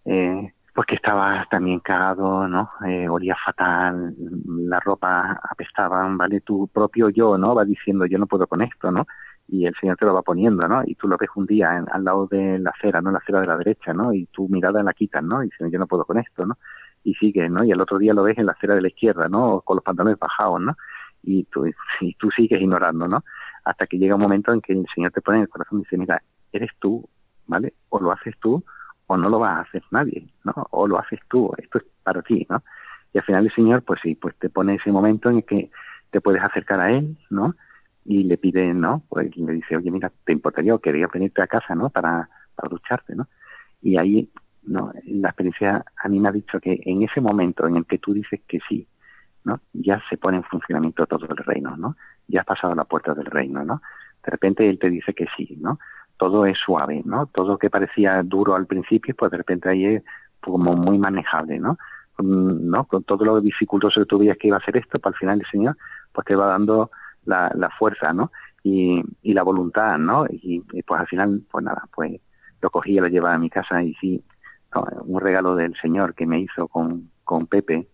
Eh, pues que estaba también cagado, ¿no? Eh, olía fatal, la ropa apestaba, ¿vale? Tu propio yo, ¿no? Va diciendo, yo no puedo con esto, ¿no? Y el Señor te lo va poniendo, ¿no? Y tú lo ves un día al lado de la acera, ¿no? La acera de la derecha, ¿no? Y tu mirada la quitas, ¿no? Y dices, yo no puedo con esto, ¿no? Y sigue, ¿no? Y al otro día lo ves en la acera de la izquierda, ¿no? Con los pantalones bajados, ¿no? Y tú, [laughs] y tú sigues ignorando, ¿no? Hasta que llega un momento en que el Señor te pone en el corazón y dice, mira, eres tú, ¿vale? O lo haces tú o no lo va a hacer nadie, ¿no? O lo haces tú, esto es para ti, ¿no? Y al final el Señor, pues sí, pues te pone ese momento en el que te puedes acercar a Él, ¿no? Y le pide, ¿no? Pues le dice, oye, mira, te importaría, quería venirte a casa, ¿no? Para, para ducharte, ¿no? Y ahí, ¿no? La experiencia a mí me ha dicho que en ese momento en el que tú dices que sí, ¿no? Ya se pone en funcionamiento todo el reino, ¿no? Ya has pasado la puerta del reino, ¿no? De repente Él te dice que sí, ¿no? todo es suave, ¿no? Todo que parecía duro al principio, pues de repente ahí es como muy manejable, ¿no? ¿no? Con todo lo dificultoso que tú veías que iba a ser esto, pues al final el Señor pues te va dando la, la fuerza, ¿no? Y, y la voluntad, ¿no? Y, pues al final, pues nada, pues lo cogí y lo llevaba a mi casa y sí, un regalo del Señor que me hizo con, con Pepe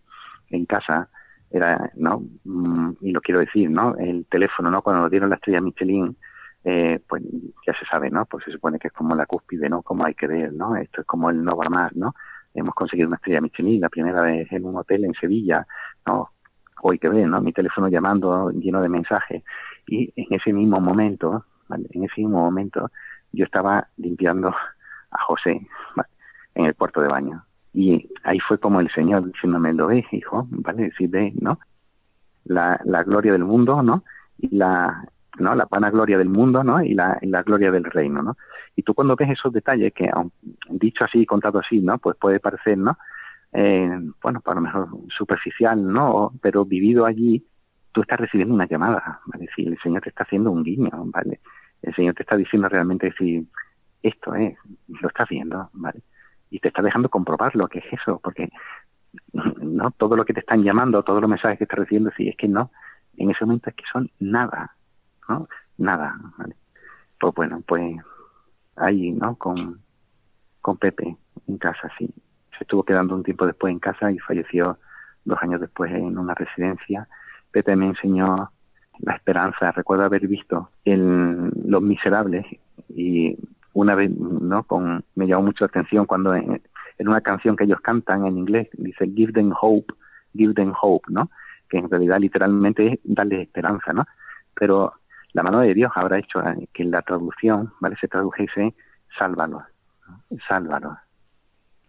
en casa era, ¿no? Mm, y lo quiero decir, ¿no? El teléfono, ¿no? Cuando nos dieron la estrella Michelin, eh, pues ya se sabe, ¿no? Pues se supone que es como la cúspide, ¿no? Como hay que ver, ¿no? Esto es como el no va más, ¿no? Hemos conseguido una estrella Michelin, la primera vez en un hotel en Sevilla, ¿no? Hoy que ver, ¿no? Mi teléfono llamando lleno de mensajes. Y en ese mismo momento, ¿vale? En ese mismo momento, yo estaba limpiando a José, ¿vale? En el puerto de baño. Y ahí fue como el Señor diciéndome, lo ves, hijo, ¿vale? Si ves, ¿no? La, la gloria del mundo, ¿no? Y la, ¿no? La vanagloria del mundo, ¿no? Y la, la gloria del reino, ¿no? Y tú cuando ves esos detalles que, dicho así, contado así, ¿no? Pues puede parecer, ¿no? Eh, bueno, para lo mejor superficial, ¿no? Pero vivido allí, tú estás recibiendo una llamada. Si el Señor te está haciendo un guiño, ¿vale? El Señor te está diciendo realmente si esto es, lo estás viendo, ¿vale? Y te está dejando comprobar lo que es eso, porque [laughs] no todo lo que te están llamando, todos los mensajes que estás recibiendo, si es que no, en ese momento es que son nada, ¿no? Nada, ¿vale? Pues bueno, pues ahí, ¿no? Con, con Pepe en casa, sí. Estuvo quedando un tiempo después en casa y falleció dos años después en una residencia Pepe me enseñó la esperanza. Recuerdo haber visto en Los Miserables y una vez, ¿no? Con, me llamó mucho la atención cuando en, una canción que ellos cantan en inglés dice Give them hope, give them hope, ¿no? Que en realidad literalmente es darle esperanza, ¿no? Pero la mano de Dios habrá hecho que la traducción, ¿vale? Se tradujese sálvalo, sálvalo.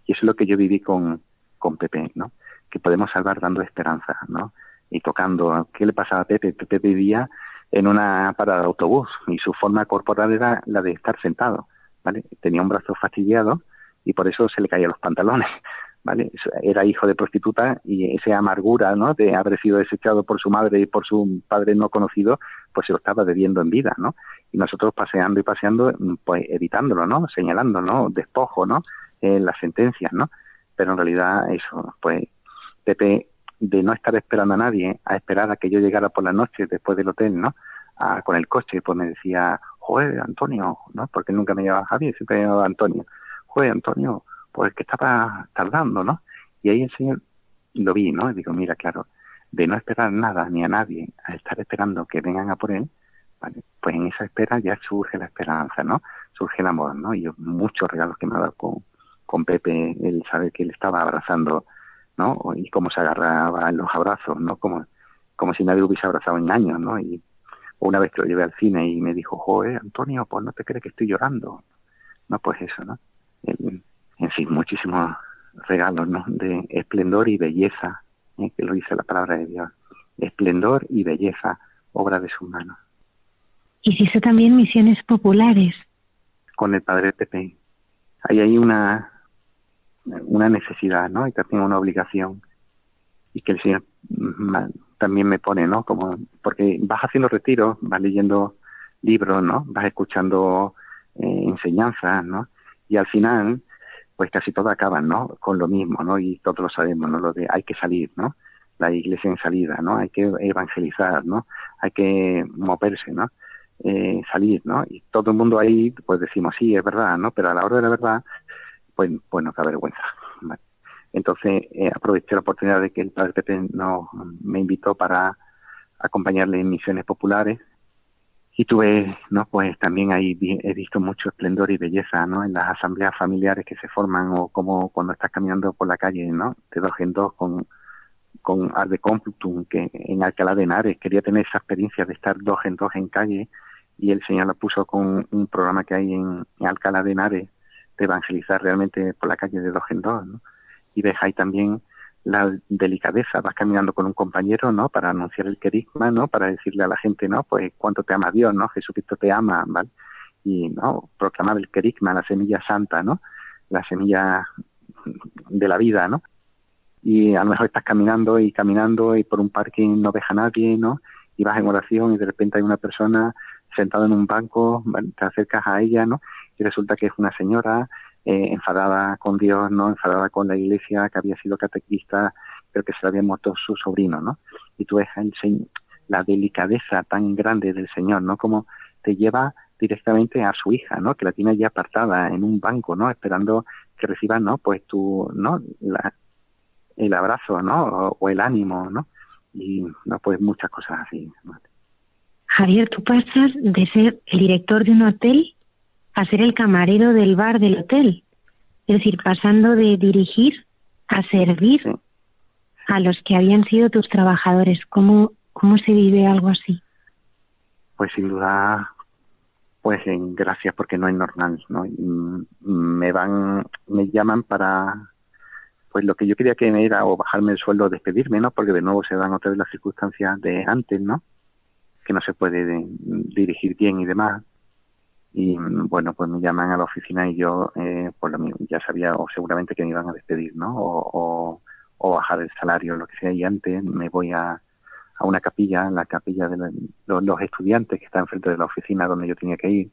Y eso es lo que yo viví con, con Pepe, ¿no? Que podemos salvar dando esperanza, ¿no? Y tocando. ¿Qué le pasaba a Pepe? Pepe vivía en una parada de autobús y su forma corporal era la de estar sentado, ¿vale? Tenía un brazo fastidiado y por eso se le caían los pantalones, [laughs] ¿vale? Era hijo de prostituta y esa amargura, ¿no? De haber sido desechado por su madre y por su padre no conocido, pues se lo estaba debiendo en vida, ¿no? Y nosotros paseando y paseando, pues evitándolo, ¿no? Señalando, ¿no? Despojo, ¿no? En las sentencias, ¿no? Pero en realidad eso, pues Pepe de no estar esperando a nadie a esperar a que yo llegara por la noche después del hotel, ¿no? con el coche, pues me decía, joder, Antonio, ¿no? Porque nunca me llamaba Javier, siempre me llamaba Antonio. Joder, Antonio, pues que estaba tardando, ¿no? Y ahí el Señor lo vi, ¿no? Y digo, mira, claro, de no esperar nada ni a nadie, a estar esperando que vengan a por él, ¿vale? pues en esa espera ya surge la esperanza, ¿no? Surge el amor, ¿no? Y muchos regalos que me ha dado con, con Pepe, él sabe que él estaba abrazando ¿no? Y cómo se agarraba en los abrazos, ¿no? Como, como si nadie lo hubiese abrazado en años, ¿no? Y una vez que lo llevé al cine y me dijo, joder, Antonio, pues no te crees que estoy llorando. No, pues eso, ¿no? En, fin, muchísimos regalos, ¿no? De esplendor y belleza, ¿eh? que lo dice la palabra de Dios. Esplendor y belleza, obra de sus manos. Hiciste también misiones populares. Con el padre Pepe. Ahí hay una, una necesidad, ¿no? Y también una obligación. Y que el Señor también me pone, ¿no? Como, porque vas haciendo retiros, vas leyendo libros, ¿no? Vas escuchando eh, enseñanzas, ¿no? Y al final, pues casi todo acaban, ¿no? Con lo mismo, ¿no? Y todos lo sabemos, ¿no? Lo de hay que salir, ¿no? La iglesia en salida, ¿no? Hay que evangelizar, ¿no? Hay que moverse, ¿no? Eh, salir, ¿no? Y todo el mundo ahí, pues decimos, sí, es verdad, ¿no? Pero a la hora de la verdad, pues, pues nos da vergüenza. Entonces eh, aproveché la oportunidad de que el padre Pepe no, me invitó para acompañarle en misiones populares y tuve, no, pues también ahí he visto mucho esplendor y belleza, ¿no? En las asambleas familiares que se forman o como cuando estás caminando por la calle, ¿no? De dos en dos con con Arde Complutum, que en Alcalá de Henares quería tener esa experiencia de estar dos en dos en calle y el Señor la puso con un programa que hay en, en Alcalá de Henares de evangelizar realmente por la calle de dos en dos, ¿no? Y ves ahí también la delicadeza, vas caminando con un compañero, ¿no? Para anunciar el querigma, ¿no? Para decirle a la gente, ¿no? Pues cuánto te ama Dios, ¿no? Jesucristo te ama, ¿vale? Y, ¿no? Proclamar el querigma, la semilla santa, ¿no? La semilla de la vida, ¿no? Y a lo mejor estás caminando y caminando y por un parking no ves a nadie, ¿no? Y vas en oración y de repente hay una persona sentada en un banco, te acercas a ella, ¿no? Y resulta que es una señora eh, enfadada con Dios, no enfadada con la iglesia, que había sido catequista, pero que se le había muerto su sobrino, ¿no? Y tú ves el, la delicadeza tan grande del Señor, ¿no? Como te lleva directamente a su hija, ¿no? Que la tiene ya apartada en un banco, ¿no? Esperando que reciba, ¿no? Pues tu, ¿no? La, el abrazo, ¿no? O, el ánimo, ¿no? Y, no, pues muchas cosas así. Javier, tú pasas de ser el director de un hotel a ser el camarero del bar del hotel. Es decir, pasando de dirigir a servir a los que habían sido tus trabajadores. ¿Cómo, cómo se vive algo así? Pues sin duda, pues en gracias porque no es normal, ¿no? me van, me llaman para, pues lo que yo quería que me era o bajarme el sueldo o despedirme, ¿no? Porque de nuevo se dan otra vez las circunstancias de antes, ¿no? Que no se puede dirigir bien y demás y bueno, pues me llaman a la oficina y yo eh, pues lo mismo, ya sabía o seguramente que me iban a despedir, ¿no? O, o, bajar el salario, lo que sea, y antes me voy a, a una capilla, la capilla de los, estudiantes que está enfrente de la oficina donde yo tenía que ir,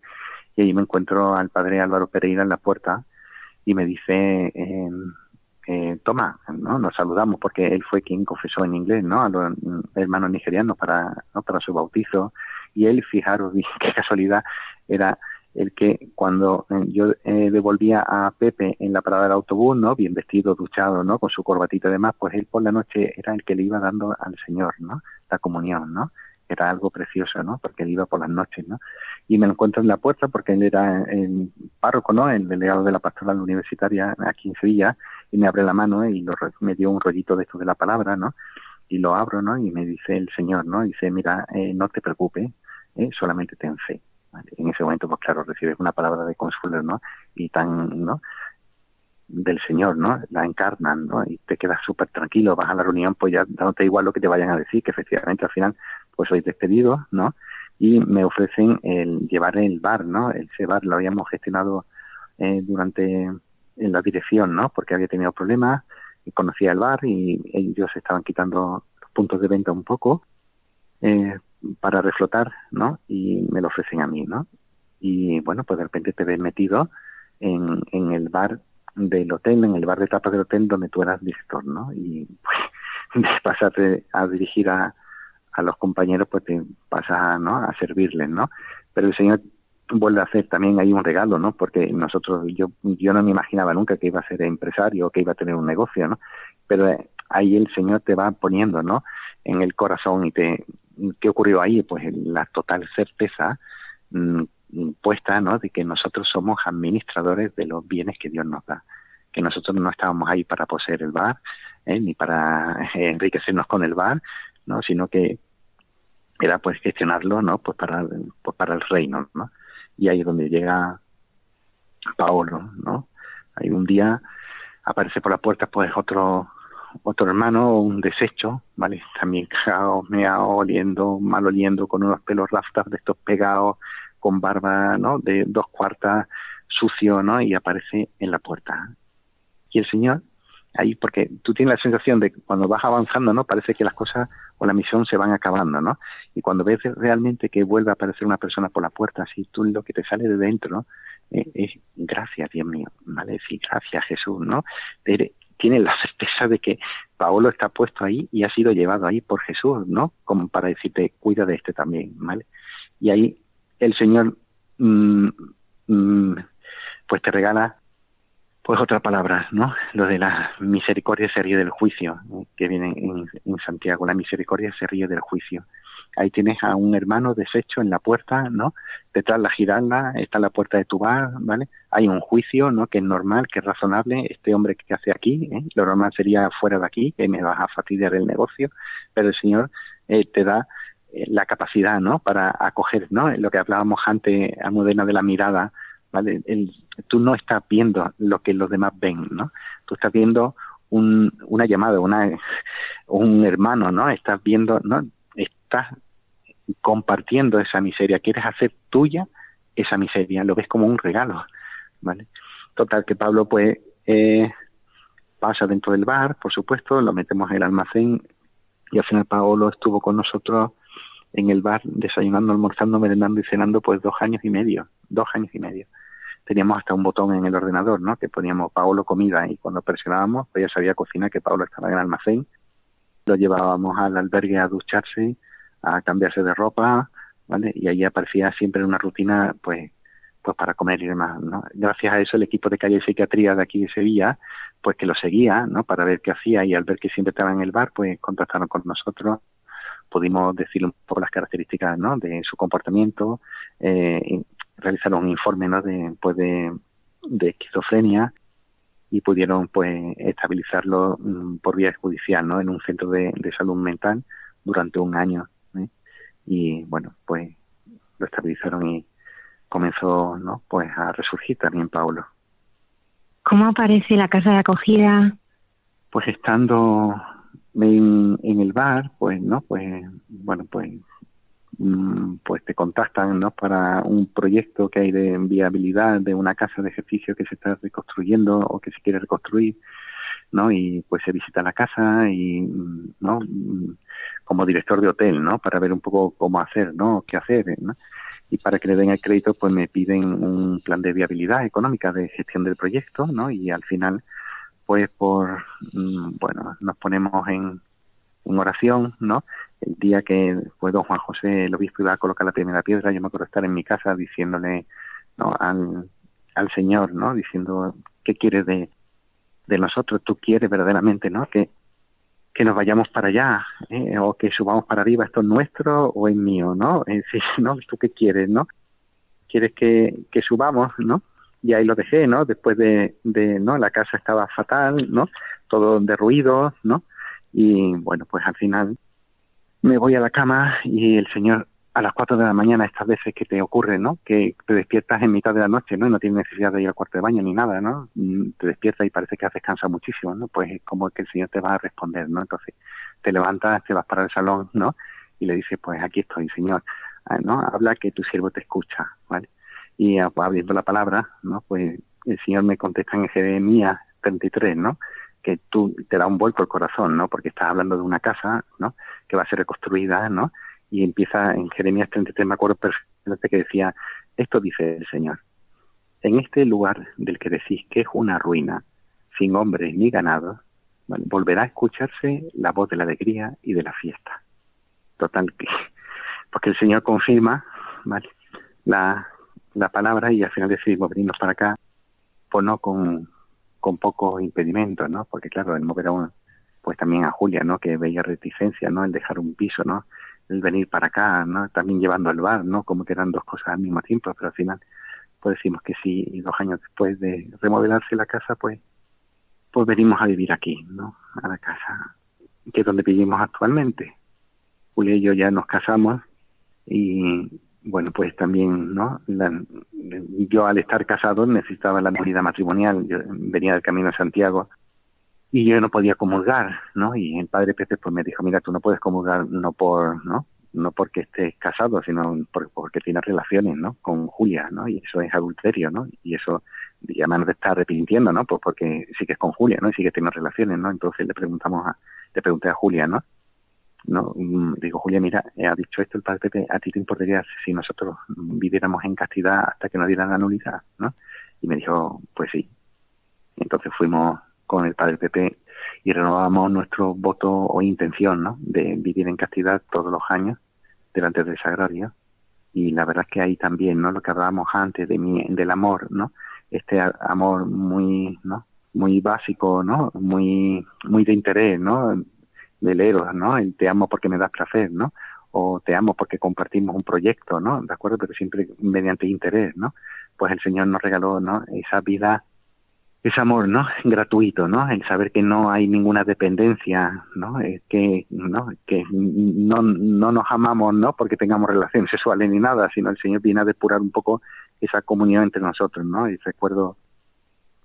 y ahí me encuentro al padre Álvaro Pereira en la puerta y me dice, eh, toma, ¿no? Nos saludamos porque él fue quien confesó en inglés, ¿no? A los hermanos nigerianos para, ¿no? para su bautizo y él, fijaros, [laughs] qué casualidad, era el que cuando eh, yo eh, devolvía a Pepe en la parada del autobús, ¿no? Bien vestido, duchado, ¿no? Con su corbatita y demás, pues él por la noche era el que le iba dando al Señor, ¿no? La comunión, ¿no? Era algo precioso, ¿no? Porque él iba por las noches, ¿no? Y me lo encuentro en la puerta porque él era el párroco, ¿no? El delegado de la pastoral universitaria aquí en Sevilla y me abre la mano y lo, me dio un rollito de esto de la palabra, ¿no? Y lo abro, ¿no? Y me dice el Señor, ¿no? Dice, mira, eh, no te preocupes, ¿eh? solamente ten fe en ese momento, pues claro, recibes una palabra de consuelo, ¿no? Y tan, ¿no? Del Señor, ¿no? La encarnan, ¿no? Y te quedas súper tranquilo, vas a la reunión, pues ya dándote igual lo que te vayan a decir, que efectivamente al final, pues soy despedido, ¿no? Y me ofrecen el llevar el bar, ¿no? Ese bar lo habíamos gestionado eh, durante en la dirección, ¿no? Porque había tenido problemas, conocía el bar y ellos estaban quitando los puntos de venta un poco. Eh, para reflotar, ¿no? Y me lo ofrecen a mí, ¿no? Y bueno, pues de repente te ves metido en, en el bar del hotel, en el bar de tapas del hotel donde tú eras director, ¿no? Y [laughs] pues [laughs] pasarte a dirigir a, a los compañeros, pues te pasas ¿no? a servirles, ¿no? Pero el Señor vuelve a hacer también ahí un regalo, ¿no? Porque nosotros, yo, yo no me imaginaba nunca que iba a ser empresario que iba a tener un negocio, ¿no? Pero eh, ahí el Señor te va poniendo, ¿no? En el corazón y te, ¿Qué ocurrió ahí? Pues la total certeza mm, puesta ¿no? de que nosotros somos administradores de los bienes que Dios nos da, que nosotros no estábamos ahí para poseer el bar, ¿eh? ni para [laughs] enriquecernos con el bar, ¿no? sino que era pues gestionarlo ¿no? pues para, pues para el reino. ¿no? Y ahí es donde llega Paolo. ¿no? Hay un día aparece por la puerta pues otro otro hermano, un desecho, ¿vale? También cagado, meado, oliendo, mal oliendo, con unos pelos raftas de estos pegados, con barba, ¿no? De dos cuartas, sucio, ¿no? Y aparece en la puerta. Y el Señor, ahí, porque tú tienes la sensación de que cuando vas avanzando, ¿no? Parece que las cosas o la misión se van acabando, ¿no? Y cuando ves realmente que vuelve a aparecer una persona por la puerta, así tú lo que te sale de dentro, ¿no? Eh, es gracias, Dios mío, ¿vale? Sí, gracias, Jesús, ¿no? Tiene la certeza de que Paolo está puesto ahí y ha sido llevado ahí por Jesús, ¿no? Como para decirte, cuida de este también, ¿vale? Y ahí el Señor, mm, mm, pues te regala, pues otra palabra, ¿no? Lo de la misericordia se ríe del juicio, que viene en, en Santiago, la misericordia se ríe del juicio ahí tienes a un hermano deshecho en la puerta, ¿no? Detrás la giralda, está la puerta de tu bar, ¿vale? Hay un juicio, ¿no? Que es normal, que es razonable, este hombre que hace aquí, ¿eh? lo normal sería fuera de aquí, que me vas a fastidiar el negocio, pero el Señor eh, te da eh, la capacidad, ¿no? Para acoger, ¿no? Lo que hablábamos antes, a Modena de la mirada, ¿vale? El, tú no estás viendo lo que los demás ven, ¿no? Tú estás viendo un, una llamada, una, un hermano, ¿no? Estás viendo, ¿no? Estás compartiendo esa miseria, quieres hacer tuya esa miseria, lo ves como un regalo, ¿vale? Total, que Pablo pues eh, pasa dentro del bar, por supuesto, lo metemos en el almacén y al final Paolo estuvo con nosotros en el bar desayunando, almorzando, merendando y cenando pues dos años y medio, dos años y medio. Teníamos hasta un botón en el ordenador, ¿no? Que poníamos Paolo comida y cuando presionábamos pues ya sabía cocinar que Paolo estaba en el almacén. Lo llevábamos al albergue a ducharse a cambiarse de ropa, ¿vale? Y ahí aparecía siempre una rutina, pues, pues para comer y demás, ¿no? Gracias a eso el equipo de calle y psiquiatría de aquí de Sevilla, pues que lo seguía, ¿no? Para ver qué hacía y al ver que siempre estaba en el bar, pues contactaron con nosotros, pudimos decirle un poco las características, ¿no? De su comportamiento, eh, realizaron un informe, ¿no? De, pues de, de esquizofrenia y pudieron pues estabilizarlo mm, por vía judicial, ¿no? En un centro de, de salud mental durante un año y bueno, pues lo estabilizaron y comenzó, ¿no? Pues a resurgir también Paulo. ¿Cómo aparece la casa de acogida? Pues estando en, el bar, pues, ¿no? Pues, bueno, pues mm, pues te contactan ¿no? para un proyecto que hay de viabilidad de una casa de ejercicio que se está reconstruyendo o que se quiere reconstruir, ¿no? Y pues se visita la casa y, ¿no? como director de hotel, ¿no? Para ver un poco cómo hacer, ¿no? Qué hacer, ¿no? Y para que le den el crédito, pues me piden un plan de viabilidad económica de gestión del proyecto, ¿no? Y al final, pues por, mm, bueno, nos ponemos en, oración, ¿no? El día que fue don Juan José, el obispo, iba a colocar la primera piedra, yo me acuerdo estar en mi casa diciéndole, ¿no? al, al Señor, ¿no? Diciendo, ¿qué quieres de, de nosotros? ¿Tú quieres verdaderamente, ¿no? Que, que nos vayamos para allá, ¿eh? o que subamos para arriba, esto es nuestro o es mío, ¿no? [laughs] Es decir, ¿no? ¿Tú qué quieres, no? ¿Quieres que, que subamos, no? Y ahí lo dejé, ¿no? Después de, de, ¿no? La casa estaba fatal, ¿no? Todo derruido, ¿no? Y bueno, pues al final me voy a la cama y el Señor a las 4 de la mañana estas veces que te ocurre, ¿no? Que te despiertas en mitad de la noche, ¿no? Y no tienes necesidad de ir al cuarto de baño ni nada, ¿no? Mm, te despiertas y parece que has descansado muchísimo, ¿no? Pues es como que el Señor te va a responder, ¿no? Entonces te levantas, te vas para el salón, ¿no? Y le dices, pues aquí estoy, Señor, ah, ¿no? Habla que tu siervo te escucha, ¿vale? Y ah, pues, abriendo la palabra, ¿no? Pues el Señor me contesta en Jeremías 33, ¿no? Que tú te da un vuelco el corazón, ¿no? Porque estás hablando de una casa, ¿no? Que va a ser reconstruida, ¿no? Y empieza en Jeremías 33, me acuerdo perfectamente que decía, esto dice el Señor, en este lugar del que decís que es una ruina, sin hombres ni ganados, volverá a escucharse la voz de la alegría y de la fiesta. Total, que, porque el Señor confirma la, la palabra y al final decidimos venirnos para acá, pues no con, con pocos impedimentos, ¿no? Porque claro, el mover a uno, pues también a Julia, ¿no? Que veía reticencia, ¿no? El dejar un piso, ¿no? El venir para acá, ¿no? También llevando al bar, ¿no? Como que eran dos cosas al mismo tiempo, pero al final pues decimos que sí, y dos años después de remodelarse la casa, pues pues venimos a vivir aquí, ¿no? A la casa que es donde vivimos actualmente. Julia y yo ya nos casamos y bueno, pues también, ¿no? yo al estar casado necesitaba la unidad matrimonial, yo venía del Camino de Santiago y yo no podía comulgar, ¿no? Y el padre Pepe pues me dijo, mira, tú no puedes comulgar no por, ¿no? No porque estés casado, sino porque tienes relaciones, ¿no? Con Julia, ¿no? Y eso es adulterio, ¿no? Y eso, y además te está arrepintiendo, ¿no? Pues porque sigues con Julia, ¿no? Y sigues teniendo relaciones, ¿no? Entonces le preguntamos a, le pregunté a Julia, ¿no? no digo Julia mira eh, ha dicho esto el padre Pepe a ti te importaría si nosotros viviéramos en castidad hasta que nos dieran la nulidad no y me dijo pues sí entonces fuimos con el Padre Pepe y renovamos nuestro voto o intención ¿no? de vivir en castidad todos los años delante del sagrario y la verdad es que ahí también no lo que hablábamos antes de mi, del amor no este amor muy no muy básico no muy muy de interés no del eros no el te amo porque me das placer no o te amo porque compartimos un proyecto no de acuerdo pero siempre mediante interés no pues el Señor nos regaló no esa vida es amor, ¿no? Gratuito, ¿no? El saber que no hay ninguna dependencia, ¿no? que, ¿no? Que no, no nos amamos, ¿no? Porque tengamos relaciones sexuales ni nada, sino el Señor viene a depurar un poco esa comunión entre nosotros, ¿no? Y recuerdo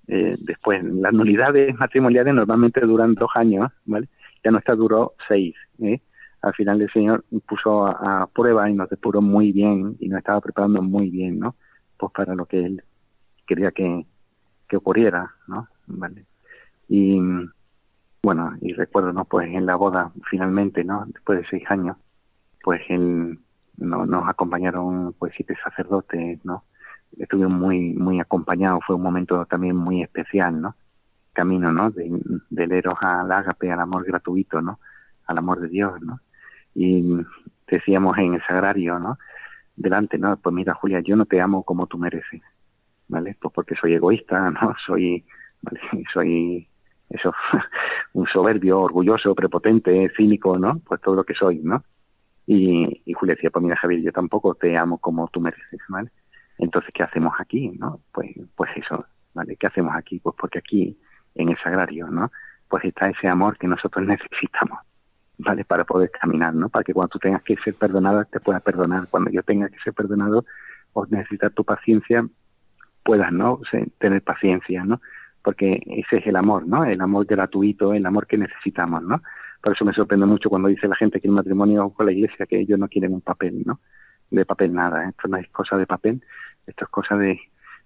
eh, después, las nulidades matrimoniales normalmente duran dos años, ¿vale? Ya nuestra duró seis, ¿eh? Al final el Señor puso a, a prueba y nos depuró muy bien y nos estaba preparando muy bien, ¿no? Pues para lo que Él quería que, que ocurriera, ¿no? Vale. Y bueno, y recuerdo, ¿no? Pues en la boda, finalmente, ¿no? Después de seis años, pues él, no, nos acompañaron, pues siete sacerdotes, ¿no? Estuvimos muy, muy acompañados, fue un momento también muy especial, ¿no? Camino, ¿no? De, del eros al ágape, al amor gratuito, ¿no? Al amor de Dios, ¿no? Y decíamos en el sagrario, ¿no? Delante, ¿no? Pues mira, Julia, yo no te amo como tú mereces, ¿vale? Pues porque soy egoísta, [laughs] ¿no? Soy, soy eso, [laughs] un soberbio, orgulloso, prepotente, cínico, ¿no? Pues todo lo que soy, ¿no? Y, y Julia decía, pues mira Javier, yo tampoco te amo como tú mereces, ¿vale? Entonces, ¿qué hacemos aquí, no? Pues, pues eso, ¿vale? ¿Qué hacemos aquí? Pues porque aquí, en el sagrario, ¿no? Pues está ese amor que nosotros [laughs] necesitamos, ¿vale? Para poder caminar, ¿no? Para que cuando tú tengas que ser perdonada, te puedas perdonar. Cuando yo tenga que ser perdonado, o necesitar tu paciencia, puedas no tener paciencia no porque ese es el amor no el amor gratuito el amor que necesitamos no por eso me sorprende mucho cuando dice la gente que el matrimonio con la iglesia que ellos no quieren un papel no de papel nada ¿eh? esto no es cosa de papel esto es cosa de,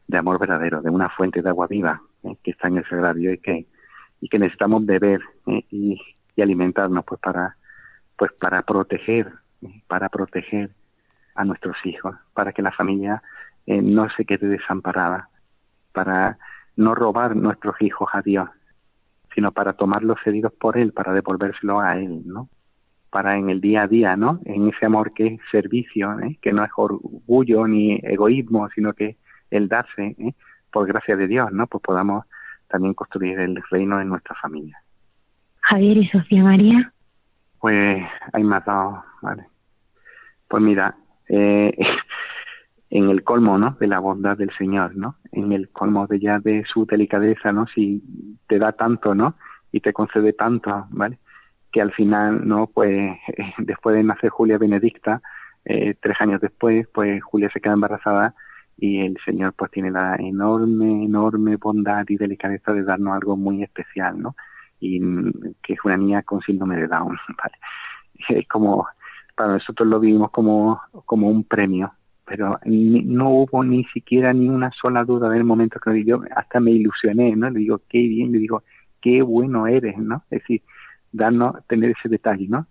de amor verdadero de una fuente de agua viva ¿eh? que está en el sagrario y que y que necesitamos beber ¿eh? y, y, alimentarnos pues para pues para proteger para proteger a nuestros hijos para que la familia eh, no se quede desamparada, para no robar nuestros hijos a Dios, sino para tomarlos cedidos por Él, para devolvérselo a Él, ¿no? Para en el día a día, ¿no? En ese amor que es servicio, ¿eh? que no es orgullo ni egoísmo, sino que el darse, ¿eh? por gracia de Dios, ¿no? Pues podamos también construir el reino en nuestra familia. Javier y Sofía María. Pues hay dos, ¿vale? Pues mira, eh, [laughs] en el colmo, ¿no? De la bondad del Señor, ¿no? En el colmo de ya de su delicadeza, ¿no? Si te da tanto, ¿no? Y te concede tanto, ¿vale? Que al final, ¿no? Pues [laughs] después de nacer Julia Benedicta, eh, tres años después, pues Julia se queda embarazada y el Señor pues tiene la enorme, enorme bondad y delicadeza de darnos algo muy especial, ¿no? Y que es una niña con síndrome de Down, [laughs] ¿vale? [laughs] Es como, para nosotros lo vimos como, como un premio, pero no hubo ni siquiera ni una sola duda en el momento que yo hasta me ilusioné, ¿no? Le digo, qué bien, le digo, qué bueno eres, ¿no? Es decir, darnos, tener ese detalle, ¿no?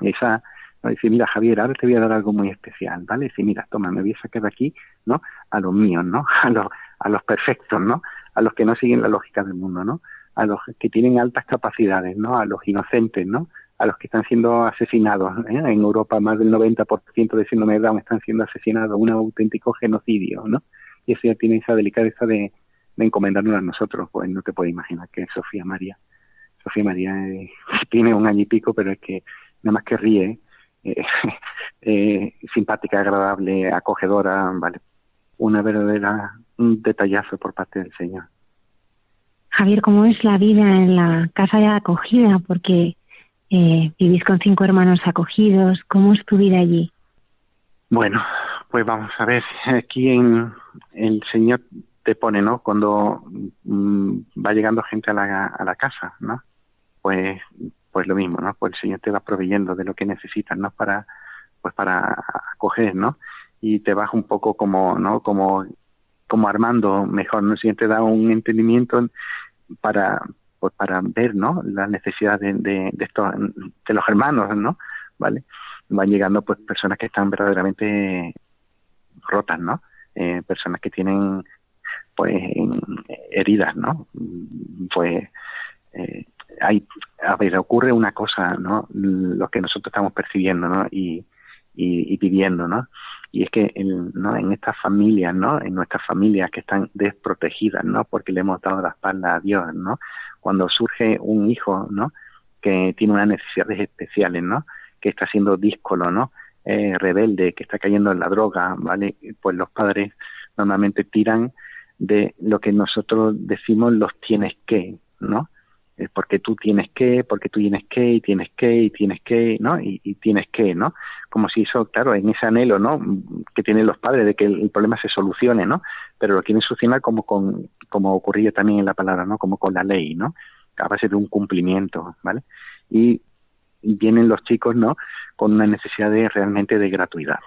Esa, Dice, mira, Javier, ahora te voy a dar algo muy especial, ¿vale? Dice, mira, toma, me voy a sacar de aquí, ¿no? A los míos, ¿no? [laughs] A los, a los perfectos, ¿no? A los que no siguen la lógica del mundo, ¿no? A los que tienen altas capacidades, ¿no? A los inocentes, ¿no? A los que están siendo asesinados. ¿eh? En Europa más del 90% de síndrome de están siendo asesinados, un auténtico genocidio, ¿no? Y eso ya tiene esa delicadeza de, de encomendarnos a nosotros, pues no te puedes imaginar que Sofía María. Sofía María eh, [laughs] tiene un año y pico, pero es que nada más que ríe, [laughs] eh, simpática, agradable, acogedora, vale, una verdadera un detallazo por parte del Señor. Javier, ¿cómo es la vida en la casa de acogida? Porque eh, vivís con cinco hermanos acogidos. ¿Cómo es tu vida allí? Bueno, pues vamos a ver. Aquí en el Señor te pone, ¿no? Cuando mm, va llegando gente a la, a la casa, ¿no? Pues pues lo mismo, ¿no? Pues el Señor te va proveyendo de lo que necesitas, ¿no? Para, pues para acoger, ¿no? Y te vas un poco como, ¿no? Como, como armando mejor, ¿no? El Señor te da un entendimiento para, pues para ver, ¿no? La necesidad de, de, estos, de los hermanos, ¿no? ¿Vale? Van llegando, pues, personas que están verdaderamente rotas, ¿no? Eh, personas que tienen, pues, heridas, ¿no? Pues, eh, hay, a ver, ocurre una cosa, ¿no? Lo que nosotros estamos percibiendo, ¿no? Y, y, viviendo, ¿no? Y es que en, ¿no? en estas familias, ¿no? En nuestras familias que están desprotegidas, ¿no? Porque le hemos dado la espalda a Dios, ¿no? Cuando surge un hijo, ¿no? Que tiene unas necesidades especiales, ¿no? Que está siendo díscolo, ¿no? Eh, rebelde, que está cayendo en la droga, ¿vale? Pues los padres normalmente tiran de lo que nosotros decimos los tienes que, ¿no? Porque tú tienes que, porque tú tienes que, y tienes que, y tienes que, ¿no? Y, tienes que, ¿no? Como si eso, claro, en ese anhelo, ¿no? Que tienen los padres de que el, problema se solucione, ¿no? Pero lo quieren solucionar como con, como ocurría también en la palabra, ¿no? Como con la ley, ¿no? A base de un cumplimiento, ¿vale? Y, y vienen los chicos, ¿no? Con una necesidad de realmente de gratuidad,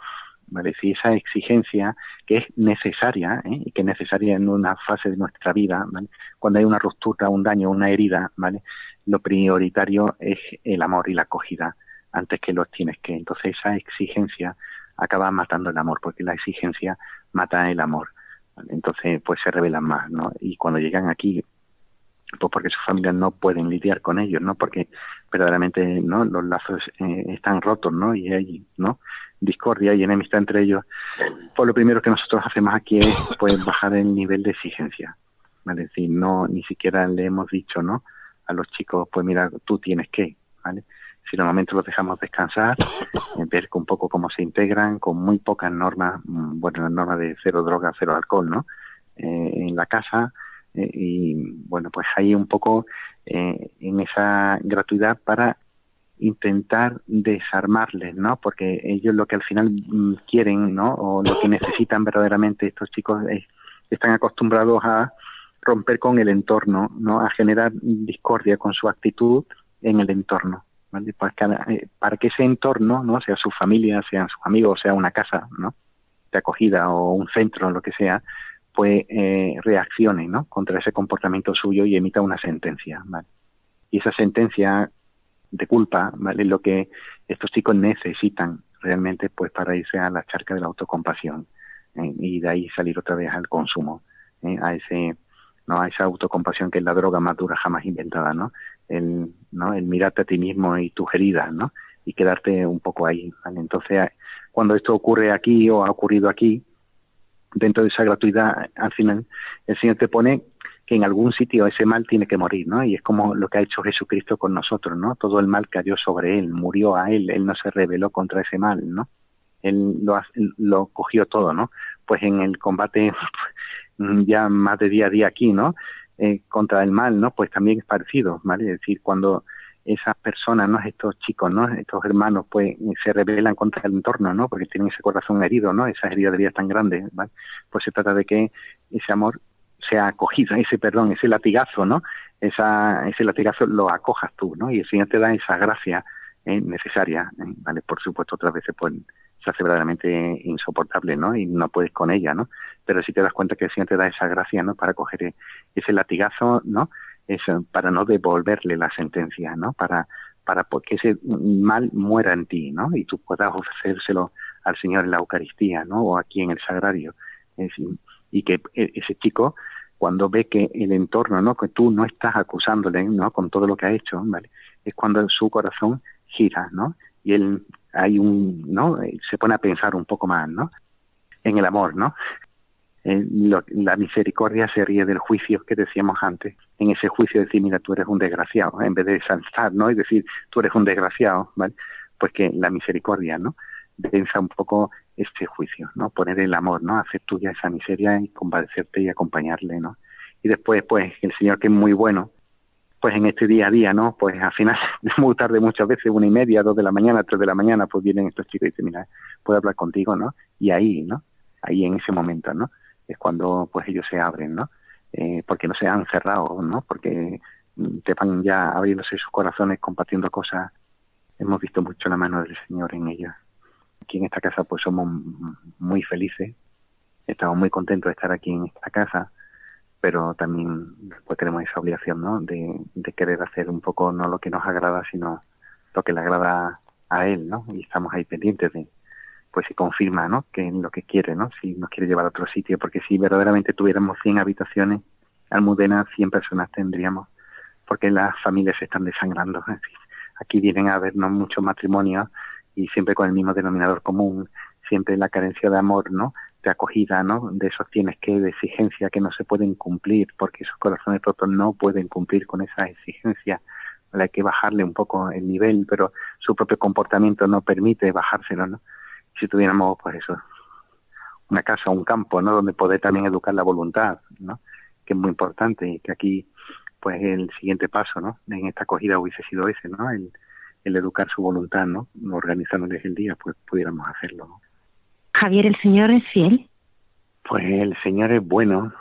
¿vale? Esa exigencia que es necesaria ¿eh? y que es necesaria en una fase de nuestra vida, ¿vale? Cuando hay una ruptura, un daño, una herida, ¿vale? Lo prioritario es el amor y la acogida antes que los tienes que. Entonces esa exigencia acaba matando el amor, porque la exigencia mata el amor. Entonces pues se revelan más, ¿no? Y cuando llegan aquí pues porque sus familias no pueden lidiar con ellos, ¿no? Porque verdaderamente, ¿no? Los lazos eh, están rotos, ¿no? Y hay, ¿no? discordia y enemistad entre ellos, pues lo primero que nosotros hacemos aquí es pues bajar el nivel de exigencia. Es decir, no, ni siquiera le hemos dicho, ¿no? A los chicos, pues mira, tú tienes que, ¿vale? Si normalmente los dejamos descansar, ver un poco cómo se integran, con muy pocas normas, mm, bueno, la norma de cero droga, cero alcohol, ¿no? Eh, en la casa, eh, y bueno, pues ahí un poco eh, en esa gratuidad para intentar desarmarles, ¿no? Porque ellos lo que al final mm, quieren, ¿no? O lo que necesitan verdaderamente estos chicos es, están acostumbrados a romper con el entorno, ¿no? A generar discordia con su actitud en el entorno, ¿vale? Para que, eh, para que ese entorno, ¿no? Sea su familia, sean sus amigos, sea una casa, ¿no? De acogida o un centro, lo que sea, pues eh, reaccione, ¿no? Contra ese comportamiento suyo y emita una sentencia. Y esa sentencia de culpa, ¿vale? Lo que estos chicos necesitan realmente pues para irse a la charca de la autocompasión ¿eh? y de ahí salir otra vez al consumo, ¿eh? a ese no a esa autocompasión que es la droga más dura jamás inventada, ¿no? El, ¿no? el mirarte a ti mismo y tus heridas, ¿no? Y quedarte un poco ahí. Entonces, cuando esto ocurre aquí o ha ocurrido aquí, dentro de esa gratuidad, al final el Señor te pone que en algún sitio ese mal tiene que morir, ¿no? Y es como lo que ha hecho Jesucristo con nosotros, ¿no? Todo el mal cayó sobre él, murió a él, él no se rebeló contra ese mal, ¿no? Él lo, lo cogió todo, ¿no? Pues en el combate [laughs] ya más de día a día aquí, ¿no? Eh, contra el mal, ¿no? Pues también es parecido, ¿vale? Es decir, cuando esas personas, ¿no? Estos chicos, ¿no? Estos hermanos, pues se rebelan contra el entorno, ¿no? Porque tienen ese corazón herido, ¿no? Esas heridas de vida tan grandes, ¿vale? Pues se trata de que ese amor sea acogido, ese perdón, ese latigazo, ¿no? Esa, ese latigazo lo acojas tú, ¿no? Y el Señor te da esa gracia eh, necesaria, eh, ¿vale? Por supuesto, otras veces, pues se hace verdaderamente insoportable, ¿no? Y no puedes con ella, ¿no? Pero si te das cuenta que el Señor te da esa gracia, ¿no? Para coger ese latigazo, ¿no? Eso, para no devolverle la sentencia, ¿no? Para, para que ese mal muera en ti, ¿no? Y tú puedas ofrecérselo al Señor en la Eucaristía, ¿no? O aquí en el Sagrario. y que e, ese chico, cuando ve que el entorno, ¿no? Que tú no estás acusándole, ¿no? Con todo lo que ha hecho, ¿vale? Es cuando su corazón gira, ¿no? Y él hay un, ¿no? Se pone a pensar un poco más, ¿no? En el amor, ¿no? Eh, la misericordia se ríe del juicio que decíamos antes. En ese juicio decir, mira, tú eres un desgraciado, en vez de saltar, ¿no? Y decir, tú eres un desgraciado, ¿vale? Pues que la misericordia, ¿no? Venza un poco este juicio, ¿no? Poner el amor, ¿no? Hacer tuya esa miseria y compadecerte y acompañarle, ¿no? Y después, pues, el Señor que es muy bueno, pues en este día a día, ¿no? Pues al final, [laughs] muy tarde muchas veces, una y media, dos de la mañana, tres de la mañana, pues vienen estos chicos y dicen, mira, puedo hablar contigo, ¿no? Y ahí, ¿no? Ahí en ese momento, ¿no? Es cuando pues ellos se abren, ¿no? Eh, porque no se han cerrado, ¿no? Porque te van ya abriéndose sus corazones compartiendo cosas. Hemos visto mucho la mano del Señor en ellos. Aquí en esta casa pues somos muy felices, estamos muy contentos de estar aquí en esta casa, pero también pues tenemos esa obligación, ¿no? De, de querer hacer un poco no lo que nos agrada, sino lo que le agrada a Él, ¿no? Y estamos ahí pendientes de, pues se confirma, ¿no? Que es lo que quiere, ¿no? Si nos quiere llevar a otro sitio, porque si verdaderamente tuviéramos 100 habitaciones, Almudena 100 personas tendríamos, porque las familias se están desangrando. aquí vienen a vernos muchos matrimonios y siempre con el mismo denominador común, siempre la carencia de amor, ¿no? De acogida, ¿no? De esos tienes que, de exigencia que no se pueden cumplir, porque esos corazones rotos no pueden cumplir con esa exigencia. Hay que bajarle un poco el nivel, pero su propio comportamiento no permite bajárselo, ¿no? Si tuviéramos, pues eso, una casa, un campo, ¿no? Donde poder también educar la voluntad, ¿no? Que es muy importante y que aquí, pues el siguiente paso, ¿no? En esta acogida hubiese sido ese, ¿no? El, el educar su voluntad, ¿no? Organizándoles el día, pues pudiéramos hacerlo. Javier, ¿el Señor es fiel? Pues el Señor es bueno,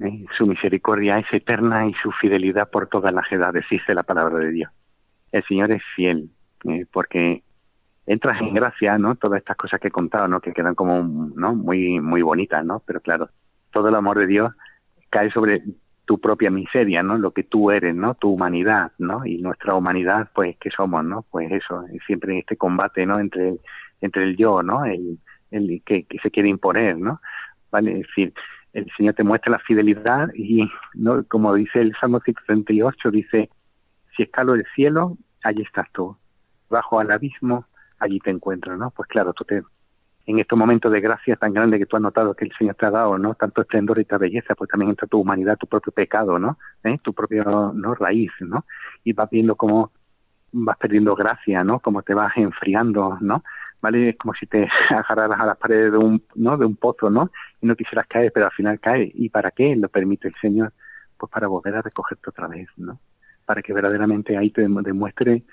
¿eh? su misericordia es eterna y su fidelidad por todas las edades, dice la palabra de Dios. El Señor es fiel, ¿eh? porque entras en gracia, ¿no? Todas estas cosas que he contado, ¿no? Que quedan como, ¿no? Muy, muy bonitas, ¿no? Pero claro, todo el amor de Dios cae sobre tu propia miseria, ¿no? Lo que tú eres, ¿no? Tu humanidad, ¿no? Y nuestra humanidad, pues, ¿qué somos, no? Pues eso, siempre este combate, ¿no? Entre el, entre el yo, ¿no? El, que se quiere imponer, ¿no? ¿Vale? Es decir, el Señor te muestra la fidelidad y, ¿no? Como dice el Salmo 138, dice, si escalo el cielo, allí estás tú. Bajo al abismo, allí te encuentras, ¿no? Pues claro, tú te, en estos momentos de gracia tan grande que tú has notado que el Señor te ha dado, ¿no? Tanto esplendor y tanta belleza, pues también entra tu humanidad, tu propio pecado, ¿no? ¿Eh? Tu propia ¿no? raíz, ¿no? Y vas viendo cómo vas perdiendo gracia, ¿no? Cómo te vas enfriando, ¿no? ¿Vale? Es como si te [laughs] agarraras a las paredes de un, ¿no? De un pozo, ¿no? Y no quisieras caer, pero al final cae. ¿Y para qué lo permite el Señor? Pues para volver a recogerte otra vez, ¿no? Para que verdaderamente ahí te demuestre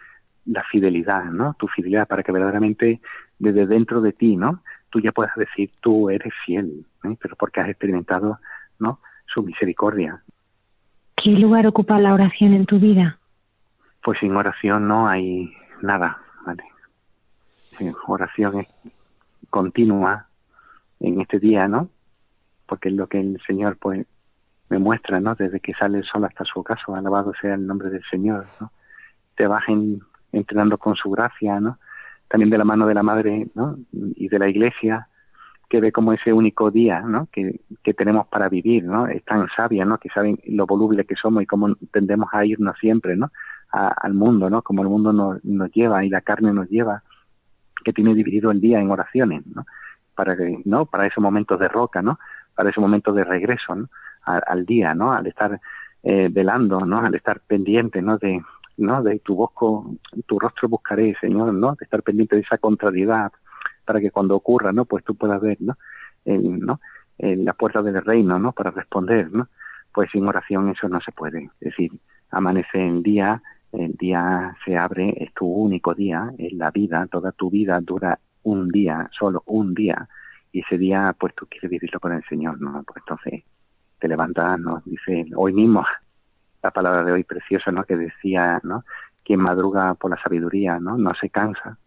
la fidelidad, ¿no? Tu fidelidad para que verdaderamente desde dentro de ti, ¿no? Tú ya puedas decir, tú eres fiel, ¿eh? pero porque has experimentado, ¿no? Su misericordia. ¿Qué lugar ocupa la oración en tu vida? Pues sin oración no hay nada, ¿vale? oración es continua en este día, ¿no? Porque es lo que el Señor, pues, me muestra, ¿no? Desde que sale el sol hasta su ocaso, alabado sea el nombre del Señor, ¿no? Te bajen entrenando con su gracia, ¿no? También de la mano de la Madre, ¿no? Y de la Iglesia, que ve como ese único día, ¿no? Que, tenemos para vivir, ¿no? Es tan sabia, ¿no? Que saben lo voluble que somos y cómo tendemos a irnos siempre, ¿no? al mundo, ¿no? Como el mundo nos, nos lleva y la carne nos lleva, que tiene dividido el día en oraciones, para que, ¿no? Esos momentos de roca, ¿no? Para esos momentos de regreso, ¿no? al, día, ¿no? Al estar eh, velando, ¿no? Al estar pendiente, ¿no? De, ¿no? De tu voz, tu rostro buscaré, Señor, ¿no? De estar pendiente de esa contrariedad para que cuando ocurra, ¿no? Pues tú puedas ver, ¿no? El, ¿no? La puerta del reino, ¿no? Para responder, ¿no? Pues sin oración eso no se puede. Es decir, amanece el día, el día se abre, es tu único día, es la vida, toda tu vida dura un día, solo un día, y ese día pues tú quieres vivirlo con el Señor, ¿no? Pues entonces te levantas, nos dice hoy mismo la palabra de hoy preciosa, ¿no? Que decía, ¿no? Quien madruga por la sabiduría, ¿no? No se cansa,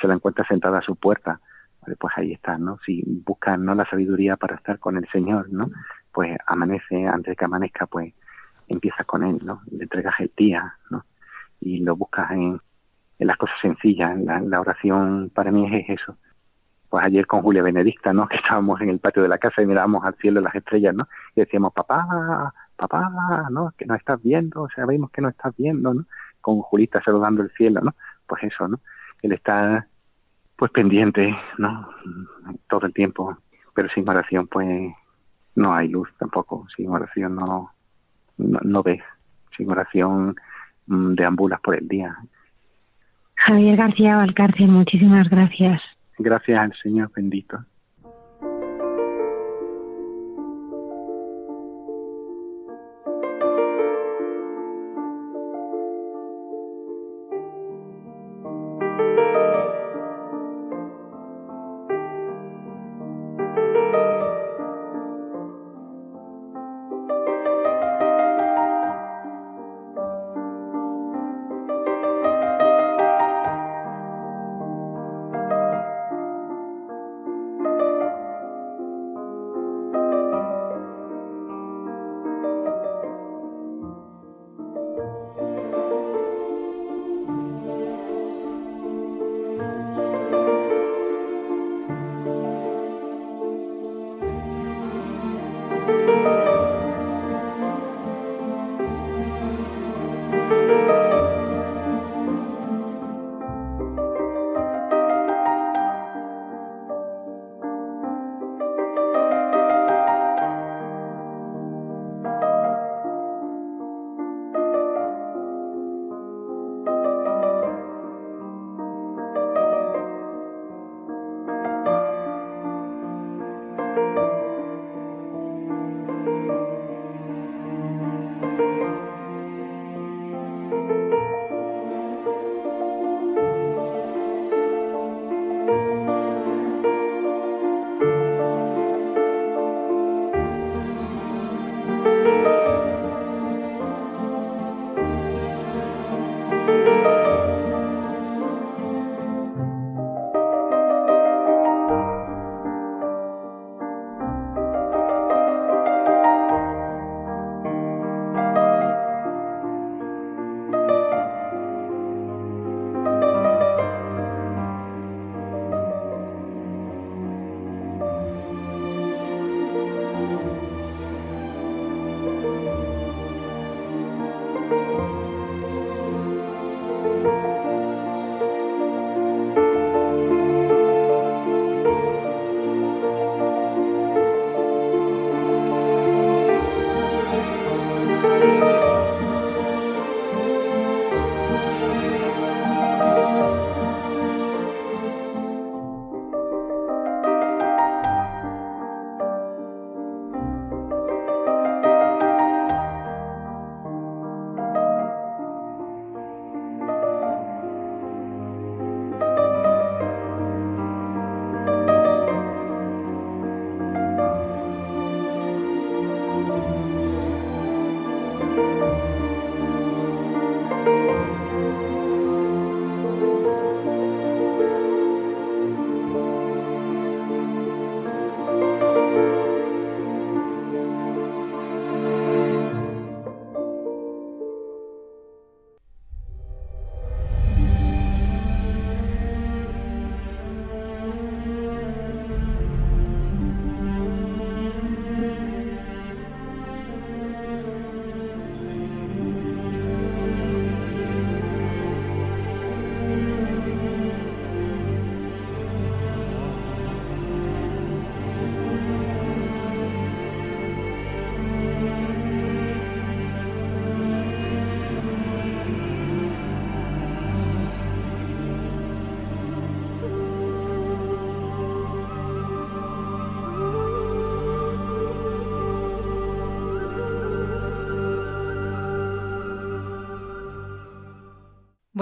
se la encuentra sentada a su puerta. Pues ahí está, ¿no? Si buscas no la sabiduría para estar con el Señor, ¿no? Pues amanece, antes de que amanezca, pues empiezas con Él, ¿no? Le entregas el día, ¿no? Y lo buscas en, en las cosas sencillas. La, la oración para mí es eso, pues ayer con Julia Benedicta, ¿no? [laughs] Que estábamos en el patio de la casa y mirábamos al cielo las estrellas, ¿no? Y decíamos, papá, papá, ¿no? Que no estás viendo, o sea, vemos que no estás viendo, ¿no? Con Julita saludando el cielo, ¿no? Pues eso, ¿no? Él está, pues, pendiente, ¿no? Todo el tiempo, pero sin oración, pues, no hay luz tampoco. Sin oración no, no, no ves. Sin oración mm, deambulas por el día. Javier García Valcárcel, muchísimas gracias. Gracias al Señor bendito.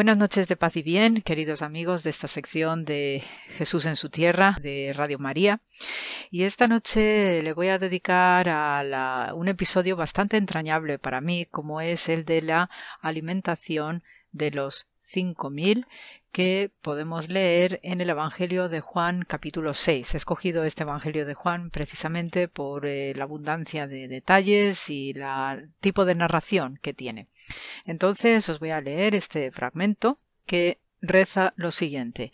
Buenas noches de paz y bien, queridos amigos de esta sección de Jesús en su tierra de Radio María. Y esta noche le voy a dedicar a un episodio bastante entrañable para mí, como es el de la alimentación de los 5000 que podemos leer en el Evangelio de Juan capítulo 6. He escogido este Evangelio de Juan precisamente por eh, la abundancia de detalles y el tipo de narración que tiene. Entonces os voy a leer este fragmento que reza lo siguiente.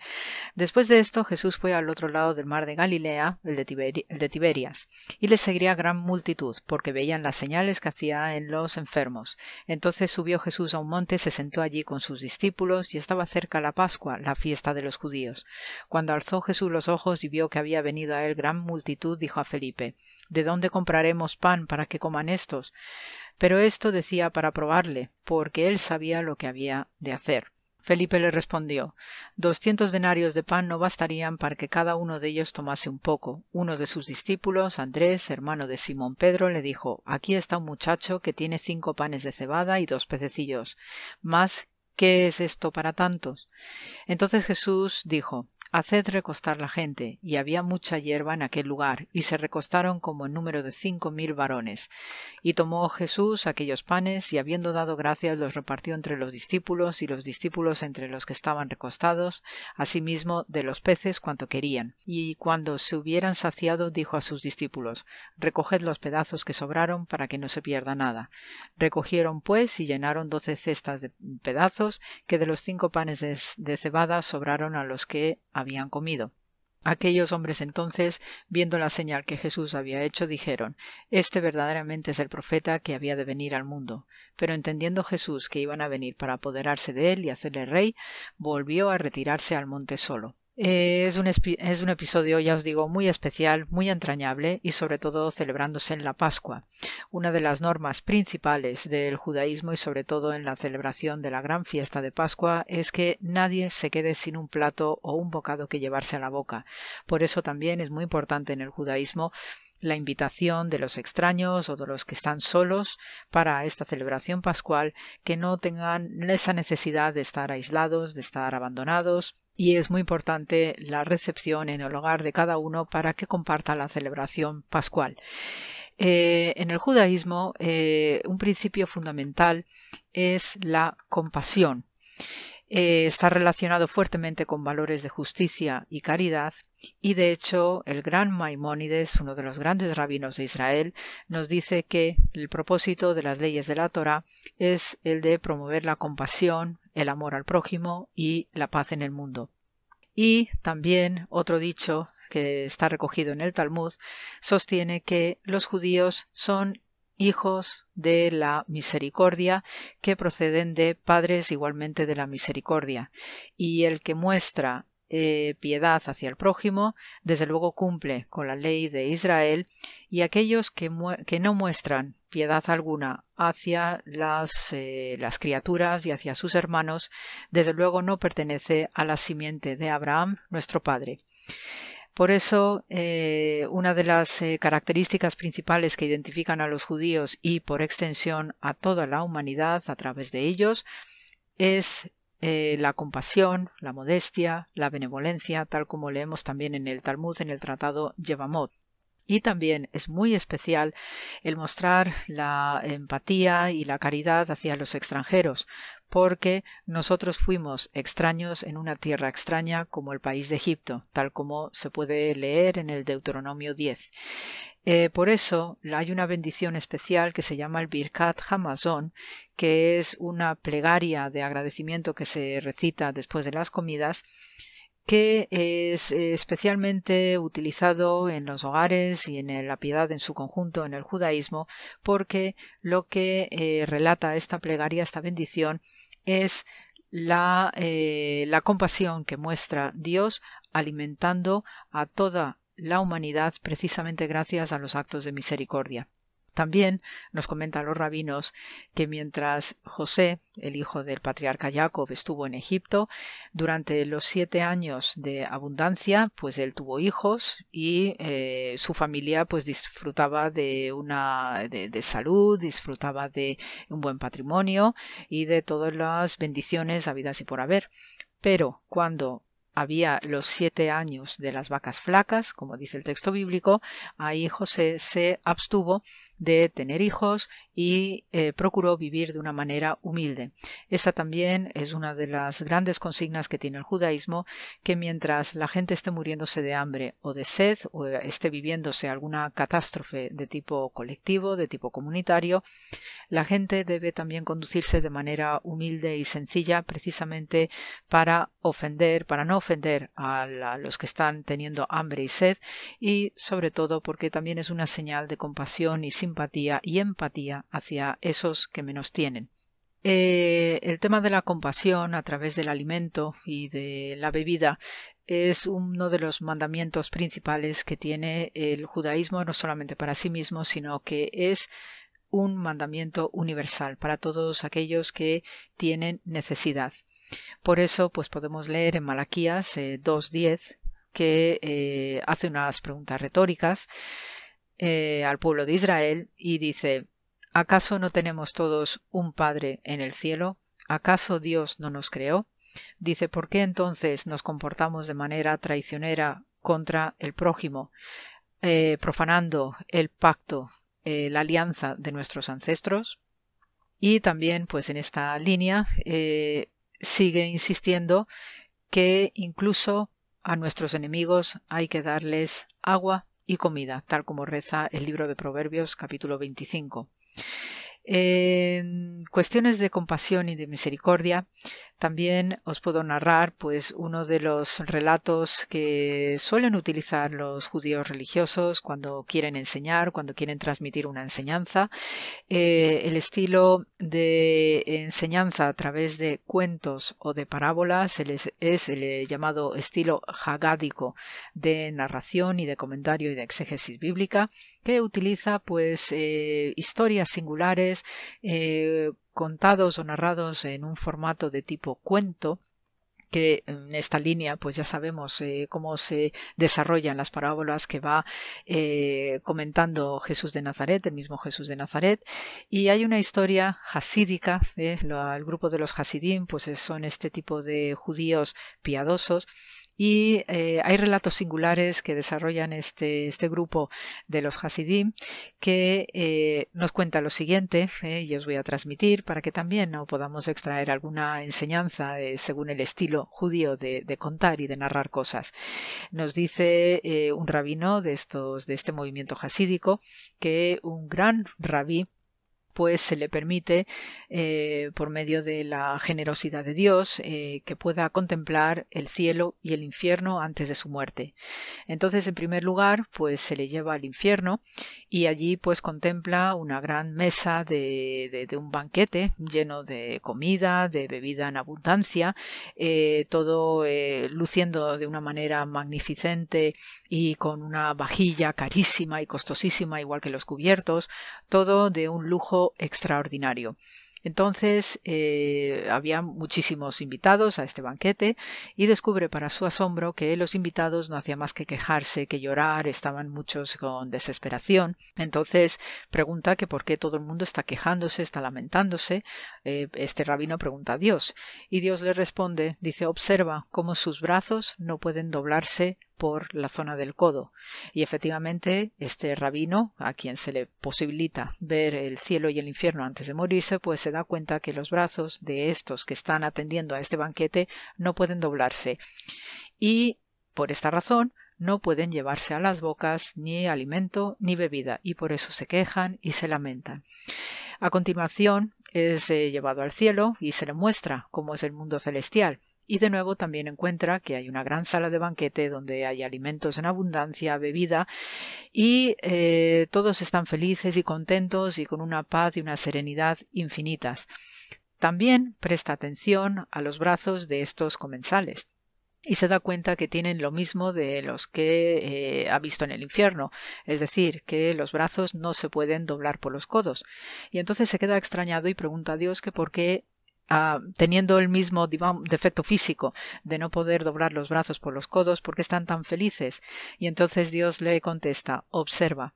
Después de esto Jesús fue al otro lado del mar de Galilea, el de, Tiberias, y le seguía gran multitud, porque veían las señales que hacía en los enfermos. Entonces subió Jesús a un monte, se sentó allí con sus discípulos, y estaba cerca la Pascua, la fiesta de los judíos. Cuando alzó Jesús los ojos y vio que había venido a él gran multitud, dijo a Felipe ¿De dónde compraremos pan para que coman estos? Pero esto decía para probarle, porque él sabía lo que había de hacer. Felipe le respondió Doscientos denarios de pan no bastarían para que cada uno de ellos tomase un poco. Uno de sus discípulos, Andrés, hermano de Simón Pedro, le dijo Aquí está un muchacho que tiene cinco panes de cebada y dos pececillos. Mas, ¿qué es esto para tantos? Entonces Jesús dijo Haced recostar la gente, y había mucha hierba en aquel lugar, y se recostaron como en número de cinco mil varones. Y tomó Jesús aquellos panes, y habiendo dado gracias los repartió entre los discípulos, y los discípulos entre los que estaban recostados, asimismo de los peces cuanto querían. Y cuando se hubieran saciado, dijo a sus discípulos Recoged los pedazos que sobraron, para que no se pierda nada. Recogieron pues y llenaron doce cestas de pedazos, que de los cinco panes de cebada sobraron a los que habían comido. Aquellos hombres entonces, viendo la señal que Jesús había hecho, dijeron Este verdaderamente es el profeta que había de venir al mundo. Pero entendiendo Jesús que iban a venir para apoderarse de él y hacerle rey, volvió a retirarse al monte solo. Eh, es, un es un episodio, ya os digo, muy especial, muy entrañable y sobre todo celebrándose en la Pascua, una de las normas principales del judaísmo y sobre todo en la celebración de la gran fiesta de Pascua es que nadie se quede sin un plato o un bocado que llevarse a la boca. Por eso también es muy importante en el judaísmo la invitación de los extraños o de los que están solos para esta celebración pascual que no tengan esa necesidad de estar aislados, de estar abandonados, y es muy importante la recepción en el hogar de cada uno para que comparta la celebración pascual. Eh, en el judaísmo, eh, un principio fundamental es la compasión. Eh, está relacionado fuertemente con valores de justicia y caridad, y de hecho el gran Maimónides, uno de los grandes rabinos de Israel, nos dice que el propósito de las leyes de la Torah es el de promover la compasión, el amor al prójimo y la paz en el mundo. Y también otro dicho que está recogido en el Talmud sostiene que los judíos son hijos de la misericordia que proceden de padres igualmente de la misericordia y el que muestra eh, piedad hacia el prójimo, desde luego cumple con la ley de Israel, y aquellos que, que no muestran piedad alguna hacia las, eh, las, criaturas y hacia sus hermanos, desde luego no pertenece a la simiente de Abraham, nuestro Padre. Por eso, eh, una de las características principales que identifican a los judíos y, por extensión, a toda la humanidad a través de ellos, es eh, la compasión, la modestia, la benevolencia, tal como leemos también en el Talmud en el tratado Yevamot. Y también es muy especial el mostrar la empatía y la caridad hacia los extranjeros, porque nosotros fuimos extraños en una tierra extraña como el país de Egipto, tal como se puede leer en el Deuteronomio 10. Eh, por eso hay una bendición especial que se llama el Birkat Hamazon, que es una plegaria de agradecimiento que se recita después de las comidas, que es especialmente utilizado en los hogares y en la piedad en su conjunto en el judaísmo, porque lo que eh, relata esta plegaria, esta bendición, es la, eh, la compasión que muestra Dios alimentando a toda la humanidad precisamente gracias a los actos de misericordia. También nos comentan los rabinos que mientras José, el hijo del patriarca Jacob, estuvo en Egipto, durante los siete años de abundancia, pues él tuvo hijos y eh, su familia pues disfrutaba de una de, de, salud, disfrutaba de un buen patrimonio y de todas las bendiciones habidas y por haber. Pero cuando había los siete años de las vacas flacas, como dice el texto bíblico, ahí José se abstuvo de tener hijos y eh, procuró vivir de una manera humilde. Esta también es una de las grandes consignas que tiene el judaísmo, que mientras la gente esté muriéndose de hambre o de sed o esté viviéndose alguna catástrofe de tipo colectivo, de tipo comunitario, la gente debe también conducirse de manera humilde y sencilla precisamente para ofender, para no ofender a, a los que están teniendo hambre y sed y sobre todo porque también es una señal de compasión y simpatía y empatía hacia esos que menos tienen. Eh, el tema de la compasión a través del alimento y de la bebida es uno de los mandamientos principales que tiene el judaísmo no solamente para sí mismo, sino que es un mandamiento universal para todos aquellos que tienen necesidad. Por eso, pues podemos leer en Malaquías 2.10 eh, que eh, hace unas preguntas retóricas al pueblo de Israel y dice ¿Acaso no tenemos todos un Padre en el cielo? ¿Acaso Dios no nos creó? Dice, ¿por qué entonces nos comportamos de manera traicionera contra el prójimo, eh, profanando el pacto, eh, la alianza de nuestros ancestros? Y también, pues en esta línea, eh, sigue insistiendo que incluso a nuestros enemigos hay que darles agua y comida, tal como reza el libro de Proverbios capítulo 25. En cuestiones de compasión y de misericordia, también os puedo narrar pues uno de los relatos que suelen utilizar los judíos religiosos cuando quieren enseñar, cuando quieren transmitir una enseñanza. Eh, el estilo de enseñanza a través de cuentos o de parábolas es el llamado estilo hagádico de narración y de comentario y de exégesis bíblica que utiliza pues eh, historias singulares eh, contados o narrados en un formato de tipo cuento, que en esta línea pues ya sabemos eh, cómo se desarrollan las parábolas que va eh, comentando Jesús de Nazaret, el mismo Jesús de Nazaret. Y hay una historia hasídica, el grupo de los hasidim pues son este tipo de judíos piadosos y eh, hay relatos singulares que desarrollan este, este grupo de los Hasidim que eh, nos cuenta lo siguiente eh, y os voy a transmitir para que también ¿no? podamos extraer alguna enseñanza según el estilo judío de, contar y de narrar cosas. Nos dice un rabino de estos de este movimiento hasídico que un gran rabí pues se le permite, eh, por medio de la generosidad de Dios, eh, que pueda contemplar el cielo y el infierno antes de su muerte. Entonces, en primer lugar, pues se le lleva al infierno y allí pues contempla una gran mesa de, de, un banquete lleno de comida, de bebida en abundancia, eh, todo luciendo de una manera magnificente y con una vajilla carísima y costosísima, igual que los cubiertos, todo de un lujo extraordinario. Entonces eh, había muchísimos invitados a este banquete y descubre para su asombro que los invitados no hacían más que quejarse, que llorar, estaban muchos con desesperación. Entonces pregunta que por qué todo el mundo está quejándose, está lamentándose. Eh, este rabino pregunta a Dios y Dios le responde, dice, observa cómo sus brazos no pueden doblarse por la zona del codo. Y efectivamente, este rabino, a quien se le posibilita ver el cielo y el infierno antes de morirse, pues se da cuenta que los brazos de estos que están atendiendo a este banquete no pueden doblarse. Y por esta razón, no pueden llevarse a las bocas ni alimento ni bebida, y por eso se quejan y se lamentan. A continuación es eh, llevado al cielo y se le muestra cómo es el mundo celestial, y de nuevo también encuentra que hay una gran sala de banquete donde hay alimentos en abundancia, bebida y eh, todos están felices y contentos y con una paz y una serenidad infinitas. También presta atención a los brazos de estos comensales y se da cuenta que tienen lo mismo de los que eh, ha visto en el infierno, es decir, que los brazos no se pueden doblar por los codos. Y entonces se queda extrañado y pregunta a Dios que por qué ah, teniendo el mismo defecto físico de no poder doblar los brazos por los codos, ¿por qué están tan felices? Y entonces Dios le contesta, observa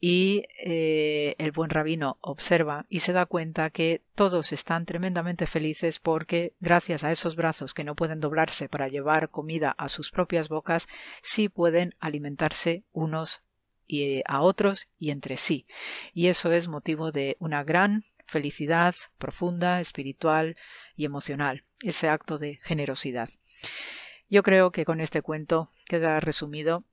y eh, el buen rabino observa y se da cuenta que todos están tremendamente felices porque gracias a esos brazos que no pueden doblarse para llevar comida a sus propias bocas, sí pueden alimentarse unos y a otros y entre sí. Y eso es motivo de una gran felicidad profunda, espiritual y emocional, ese acto de generosidad. Yo creo que con este cuento queda resumido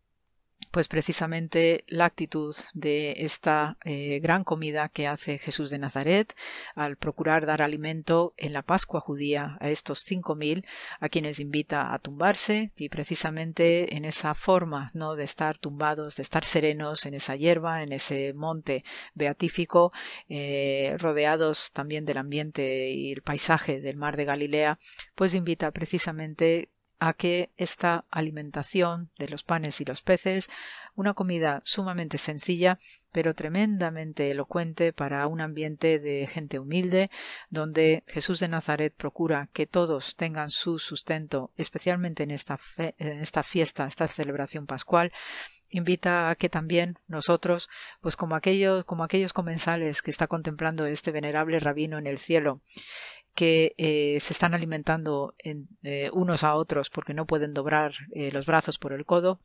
pues precisamente la actitud de esta eh, gran comida que hace Jesús de Nazaret al procurar dar alimento en la Pascua judía a estos cinco mil a quienes invita a tumbarse y precisamente en esa forma no de estar tumbados de estar serenos en esa hierba en ese monte beatífico eh, rodeados también del ambiente y el paisaje del mar de Galilea pues invita precisamente a que esta alimentación de los panes y los peces, una comida sumamente sencilla, pero tremendamente elocuente para un ambiente de gente humilde, donde Jesús de Nazaret procura que todos tengan su sustento, especialmente en esta, en esta fiesta, esta celebración pascual, invita a que también nosotros, pues como aquellos, como aquellos comensales que está contemplando este venerable rabino en el cielo, que eh, se están alimentando en, eh, unos a otros porque no pueden doblar eh, los brazos por el codo,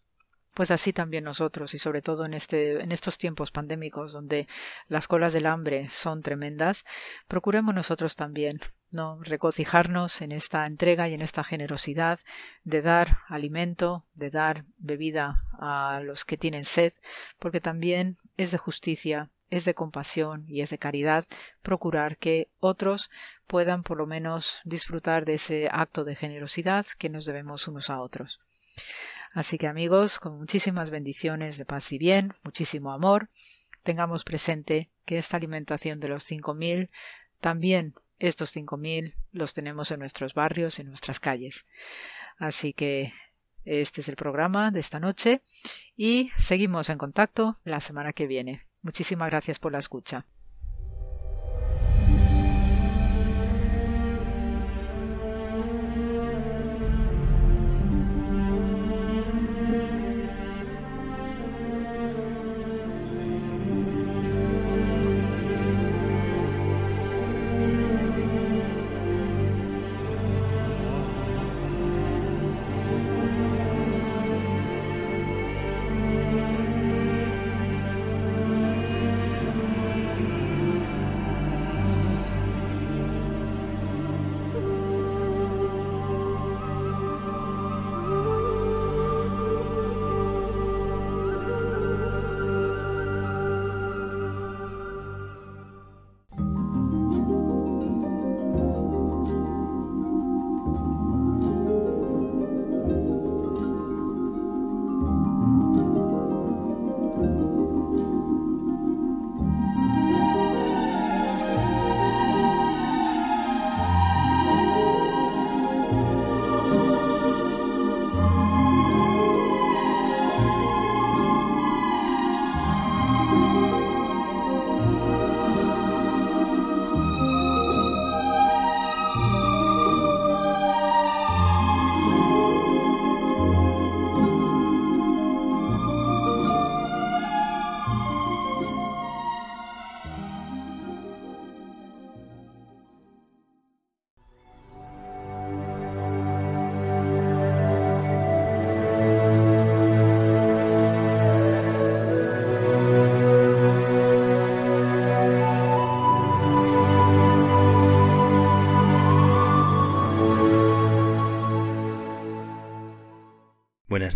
pues así también nosotros y sobre todo en este en estos tiempos pandémicos donde las colas del hambre son tremendas procuremos nosotros también no regocijarnos en esta entrega y en esta generosidad de dar alimento de dar bebida a los que tienen sed porque también es de justicia es de compasión y es de caridad procurar que otros puedan por lo menos disfrutar de ese acto de generosidad que nos debemos unos a otros. Así que amigos, con muchísimas bendiciones de paz y bien, muchísimo amor, tengamos presente que esta alimentación de los cinco mil, también estos cinco mil los tenemos en nuestros barrios, en nuestras calles. Así que este es el programa de esta noche y seguimos en contacto la semana que viene. Muchísimas gracias por la escucha.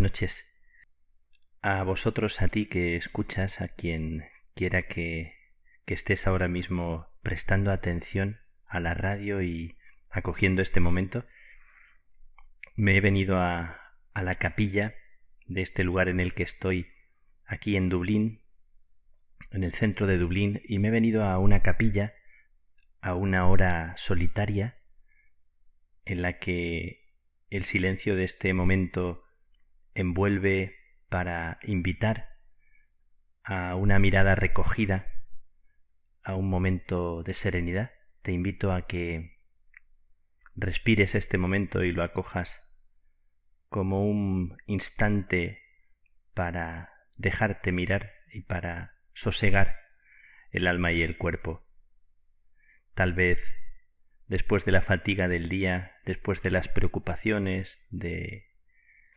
Noches. A vosotros, a ti que escuchas, a quien quiera que, que estés ahora mismo prestando atención a la radio y acogiendo este momento, me he venido a, a la capilla de este lugar en el que estoy, aquí en Dublín, en el centro de Dublín, y me he venido a una capilla a una hora solitaria en la que el silencio de este momento envuelve para invitar a una mirada recogida, a un momento de serenidad. Te invito a que respires este momento y lo acojas como un instante para dejarte mirar y para sosegar el alma y el cuerpo. Tal vez después de la fatiga del día, después de las preocupaciones, de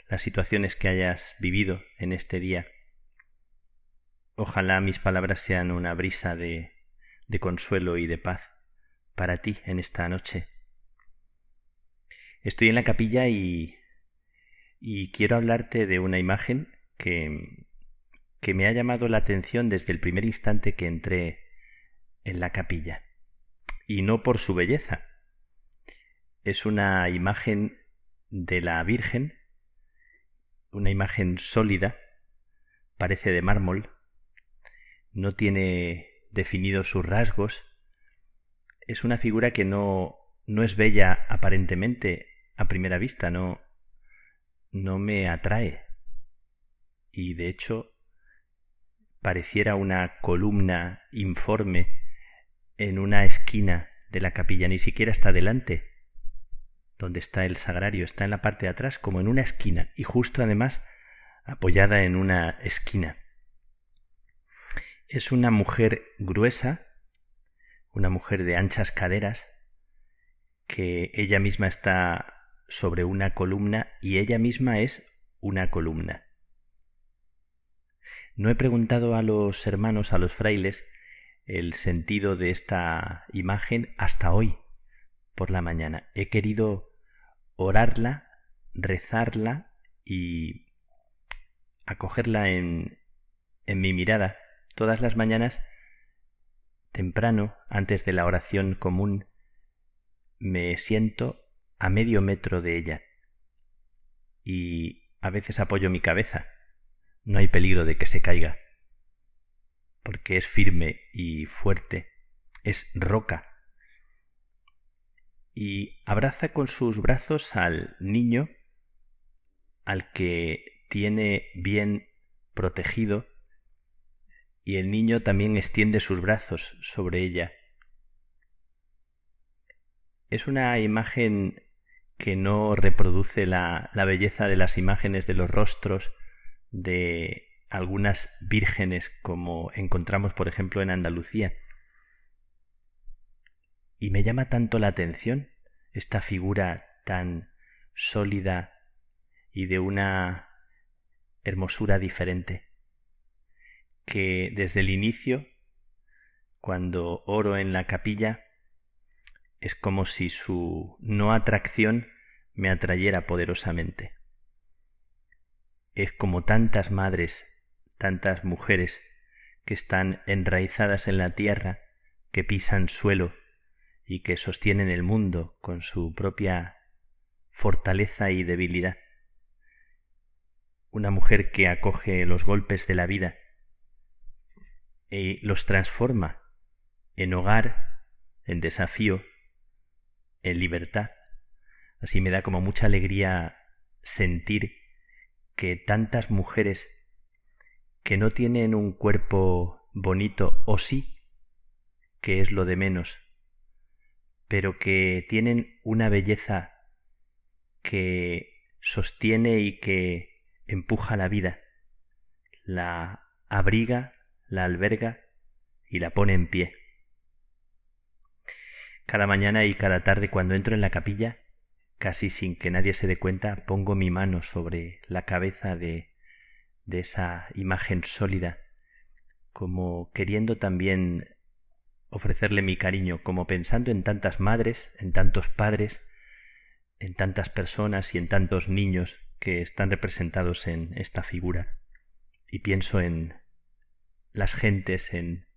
las situaciones que hayas vivido en este día, ojalá mis palabras sean una brisa de, de consuelo y de paz para ti en esta noche. Estoy en la capilla y, y quiero hablarte de una imagen que, que me ha llamado la atención desde el primer instante que entré en la capilla. Y no por su belleza. Es una imagen de la Virgen, una imagen sólida, parece de mármol, no tiene definidos sus rasgos, es una figura que no, no es bella aparentemente a primera vista, no, no me atrae. Y de hecho pareciera una columna informe en una esquina de la capilla, ni siquiera está delante, donde está el sagrario, está en la parte de atrás, como en una esquina, y justo además apoyada en una esquina. Es una mujer gruesa, una mujer de anchas caderas, que ella misma está sobre una columna y ella misma es una columna. No he preguntado a los hermanos, a los frailes, el sentido de esta imagen hasta hoy por la mañana. He querido orarla, rezarla y acogerla en, en mi mirada todas las mañanas temprano, antes de la oración común, me siento a medio metro de ella. Y a veces apoyo mi cabeza. No hay peligro de que se caiga, porque es firme y fuerte, es roca, y abraza con sus brazos al niño al que tiene bien protegido, y el niño también extiende sus brazos sobre ella. Es una imagen que no reproduce la, la belleza de las imágenes de los rostros de algunas vírgenes como encontramos por ejemplo en Andalucía. Y me llama tanto la atención esta figura tan sólida y de una hermosura diferente, que desde el inicio, cuando oro en la capilla, es como si su no atracción me atrayera poderosamente. Es como tantas madres, tantas mujeres que están enraizadas en la tierra, que pisan suelo y que sostienen el mundo con su propia fortaleza y debilidad. Una mujer que acoge los golpes de la vida y los transforma en hogar, en desafío, en libertad. Así me da como mucha alegría sentir que tantas mujeres que no tienen un cuerpo bonito o sí, que es lo de menos, pero que tienen una belleza que sostiene y que empuja la vida, la abriga, la alberga y la pone en pie. Cada mañana y cada tarde cuando entro en la capilla casi sin que nadie se dé cuenta, pongo mi mano sobre la cabeza de, de esa imagen sólida, como queriendo también ofrecerle mi cariño, como pensando en tantas madres, en tantos padres, en tantas personas y en tantos niños que están representados en esta figura. Y pienso en las gentes, en,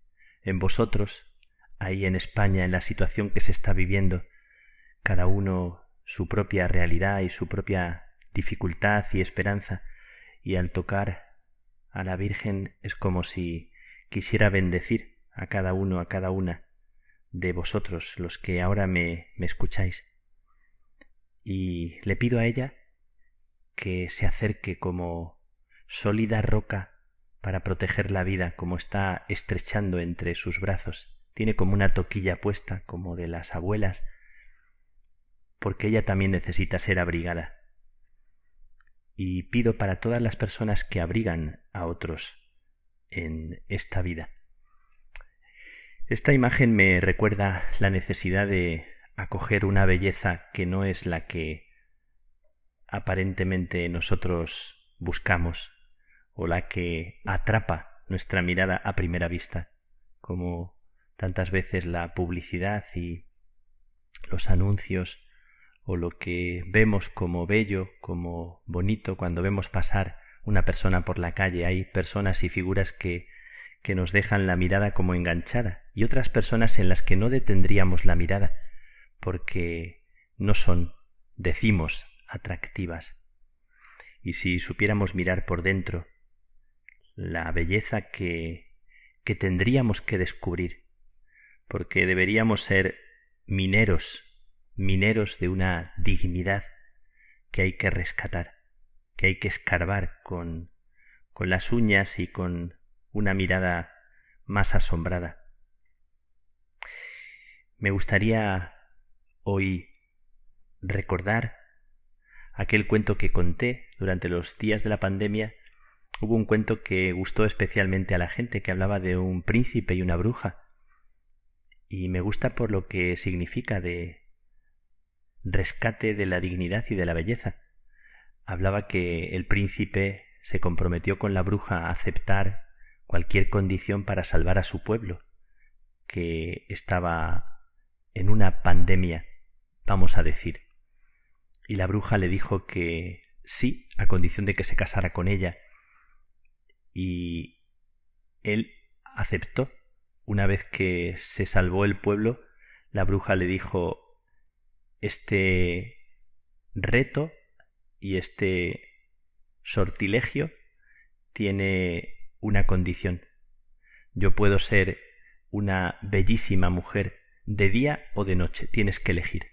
en vosotros, ahí en España, en la situación que se está viviendo, cada uno su propia realidad y su propia dificultad y esperanza, y al tocar a la Virgen es como si quisiera bendecir a cada uno, a cada una de vosotros, los que ahora me, me escucháis. y le pido a ella que se acerque como sólida roca para proteger la vida, como está estrechando entre sus brazos. Tiene como una toquilla puesta, como de las abuelas, porque ella también necesita ser abrigada. Y pido para todas las personas que abrigan a otros en esta vida. Esta imagen me recuerda la necesidad de acoger una belleza que no es la que aparentemente nosotros buscamos o la que atrapa nuestra mirada a primera vista, como tantas veces la publicidad y los anuncios o lo que vemos como bello, como bonito cuando vemos pasar una persona por la calle. Hay personas y figuras que, que nos dejan la mirada como enganchada y otras personas en las que no detendríamos la mirada porque no son, decimos, atractivas. Y si supiéramos mirar por dentro la belleza que, que tendríamos que descubrir, porque deberíamos ser mineros mineros de una dignidad que hay que rescatar, que hay que escarbar con, con las uñas y con una mirada más asombrada. Me gustaría hoy recordar aquel cuento que conté durante los días de la pandemia. Hubo un cuento que gustó especialmente a la gente, que hablaba de un príncipe y una bruja. Y me gusta por lo que significa de rescate de la dignidad y de la belleza. Hablaba que el príncipe se comprometió con la bruja a aceptar cualquier condición para salvar a su pueblo, que estaba en una pandemia, vamos a decir. Y la bruja le dijo que sí, a condición de que se casara con ella. Y él aceptó. Una vez que se salvó el pueblo, la bruja le dijo este reto y este sortilegio tiene una condición. Yo puedo ser una bellísima mujer de día o de noche, tienes que elegir.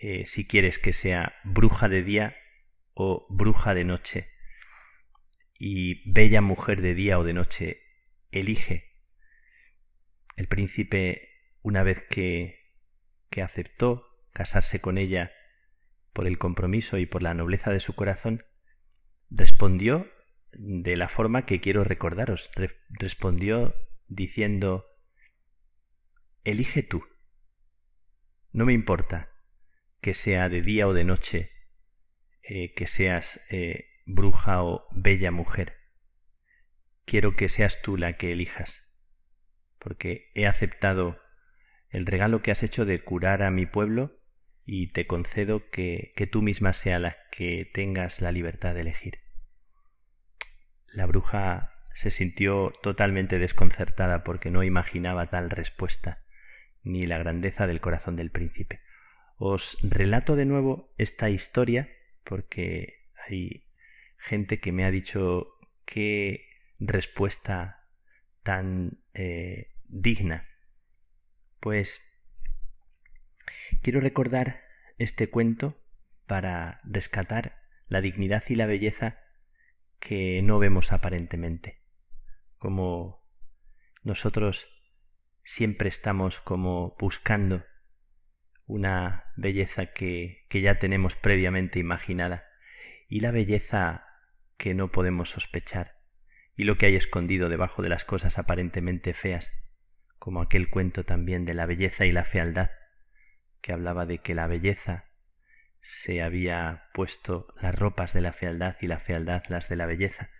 Eh, si quieres que sea bruja de día o bruja de noche. Y bella mujer de día o de noche, elige. El príncipe, una vez que, que aceptó casarse con ella por el compromiso y por la nobleza de su corazón, respondió de la forma que quiero recordaros. respondió diciendo, Elige tú. No me importa que sea de día o de noche, eh, que seas eh, bruja o bella mujer. Quiero que seas tú la que elijas, porque he aceptado el regalo que has hecho de curar a mi pueblo y te concedo que, que tú misma sea la que tengas la libertad de elegir. La bruja se sintió totalmente desconcertada porque no imaginaba tal respuesta, ni la grandeza del corazón del príncipe. Os relato de nuevo esta historia porque hay gente que me ha dicho qué respuesta tan eh, digna. Pues Quiero recordar este cuento para rescatar la dignidad y la belleza que no vemos aparentemente. Como nosotros siempre estamos como buscando una belleza que, que ya tenemos previamente imaginada. Y la belleza que no podemos sospechar. Y lo que hay escondido debajo de las cosas aparentemente feas, como aquel cuento también de la belleza y la fealdad que hablaba de que la belleza se había puesto las ropas de la fealdad y la fealdad las de la belleza,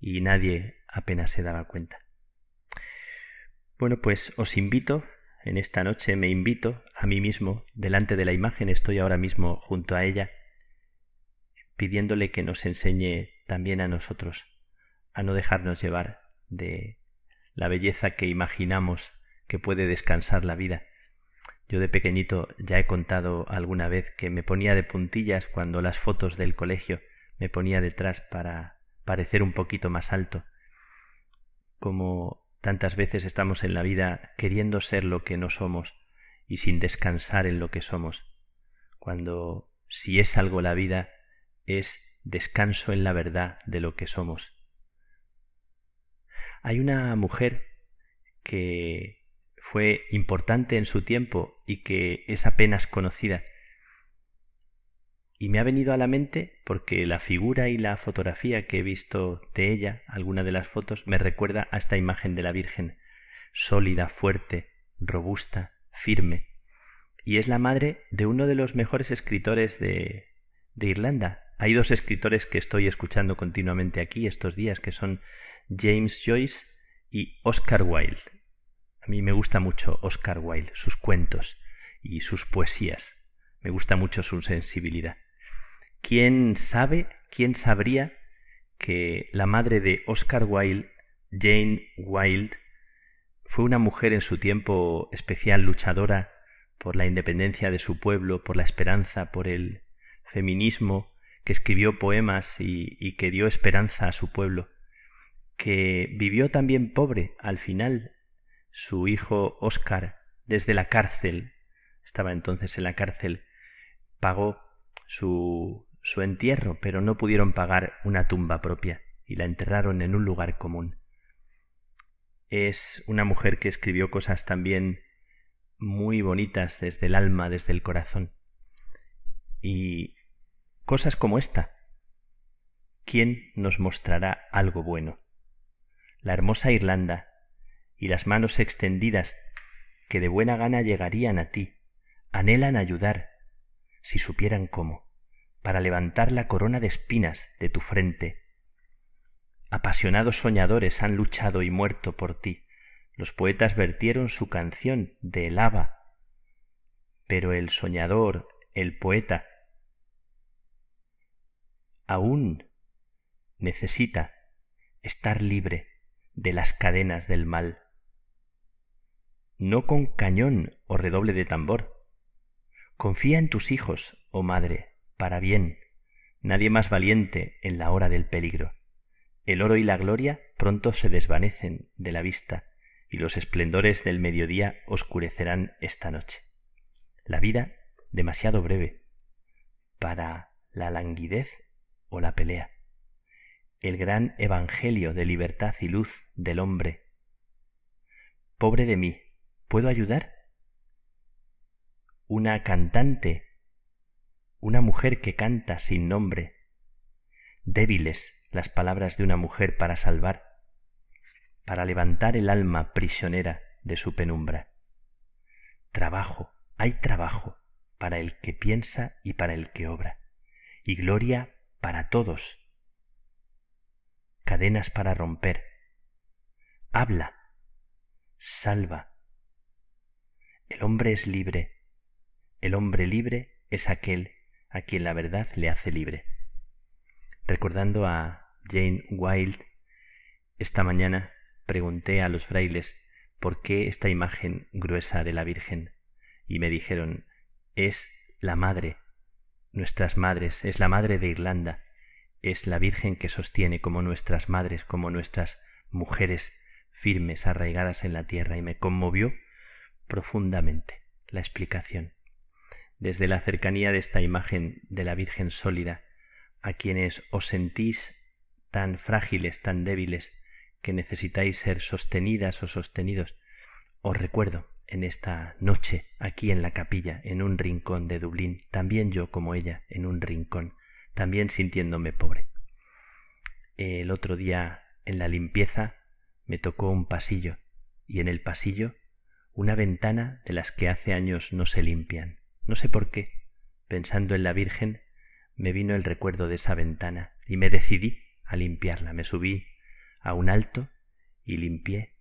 y nadie apenas se daba cuenta. Bueno, pues os invito, en esta noche me invito a mí mismo, delante de la imagen, estoy ahora mismo junto a ella, pidiéndole que nos enseñe también a nosotros a no dejarnos llevar de la belleza que imaginamos que puede descansar la vida, yo de pequeñito ya he contado alguna vez que me ponía de puntillas cuando las fotos del colegio me ponía detrás para parecer un poquito más alto. Como tantas veces estamos en la vida queriendo ser lo que no somos y sin descansar en lo que somos. cuando si es algo la vida es descanso en la verdad de lo que somos. Hay una mujer que fue importante en su tiempo y que es apenas conocida. Y me ha venido a la mente porque la figura y la fotografía que he visto de ella, alguna de las fotos, me recuerda a esta imagen de la Virgen, sólida, fuerte, robusta, firme. Y es la madre de uno de los mejores escritores de, de Irlanda. Hay dos escritores que estoy escuchando continuamente aquí estos días, que son James Joyce y Oscar Wilde. A mí me gusta mucho Oscar Wilde, sus cuentos y sus poesías. Me gusta mucho su sensibilidad. ¿Quién sabe, quién sabría que la madre de Oscar Wilde, Jane Wilde, fue una mujer en su tiempo especial luchadora por la independencia de su pueblo, por la esperanza, por el feminismo, que escribió poemas y, y que dio esperanza a su pueblo? que vivió también pobre al final. Su hijo Oscar, desde la cárcel, estaba entonces en la cárcel, pagó su, su entierro, pero no pudieron pagar una tumba propia y la enterraron en un lugar común. Es una mujer que escribió cosas también muy bonitas desde el alma, desde el corazón. Y cosas como esta. ¿Quién nos mostrará algo bueno? la hermosa Irlanda, y las manos extendidas que de buena gana llegarían a ti, anhelan ayudar, si supieran cómo, para levantar la corona de espinas de tu frente. Apasionados soñadores han luchado y muerto por ti. Los poetas vertieron su canción de lava, pero el soñador, el poeta, aún necesita estar libre de las cadenas del mal. No con cañón o redoble de tambor. Confía en tus hijos, oh madre, para bien. Nadie más valiente en la hora del peligro. El oro y la gloria pronto se desvanecen de la vista, y los esplendores del mediodía oscurecerán esta noche. La vida demasiado breve para la languidez o la pelea el gran Evangelio de libertad y luz del hombre. Pobre de mí, ¿puedo ayudar? Una cantante, una mujer que canta sin nombre. Débiles las palabras de una mujer para salvar, para levantar el alma prisionera de su penumbra. Trabajo, hay trabajo para el que piensa y para el que obra, y gloria para todos cadenas para romper. Habla, salva. El hombre es libre. El hombre libre es aquel a quien la verdad le hace libre. Recordando a Jane Wilde, esta mañana pregunté a los frailes por qué esta imagen gruesa de la Virgen y me dijeron es la madre, nuestras madres, es la madre de Irlanda, es la Virgen que sostiene como nuestras madres, como nuestras mujeres firmes, arraigadas en la tierra, y me conmovió profundamente la explicación. Desde la cercanía de esta imagen de la Virgen sólida, a quienes os sentís tan frágiles, tan débiles, que necesitáis ser sostenidas o sostenidos, os recuerdo en esta noche, aquí en la capilla, en un rincón de Dublín, también yo como ella, en un rincón, también sintiéndome pobre. El otro día en la limpieza me tocó un pasillo y en el pasillo una ventana de las que hace años no se limpian. No sé por qué, pensando en la Virgen, me vino el recuerdo de esa ventana y me decidí a limpiarla. Me subí a un alto y limpié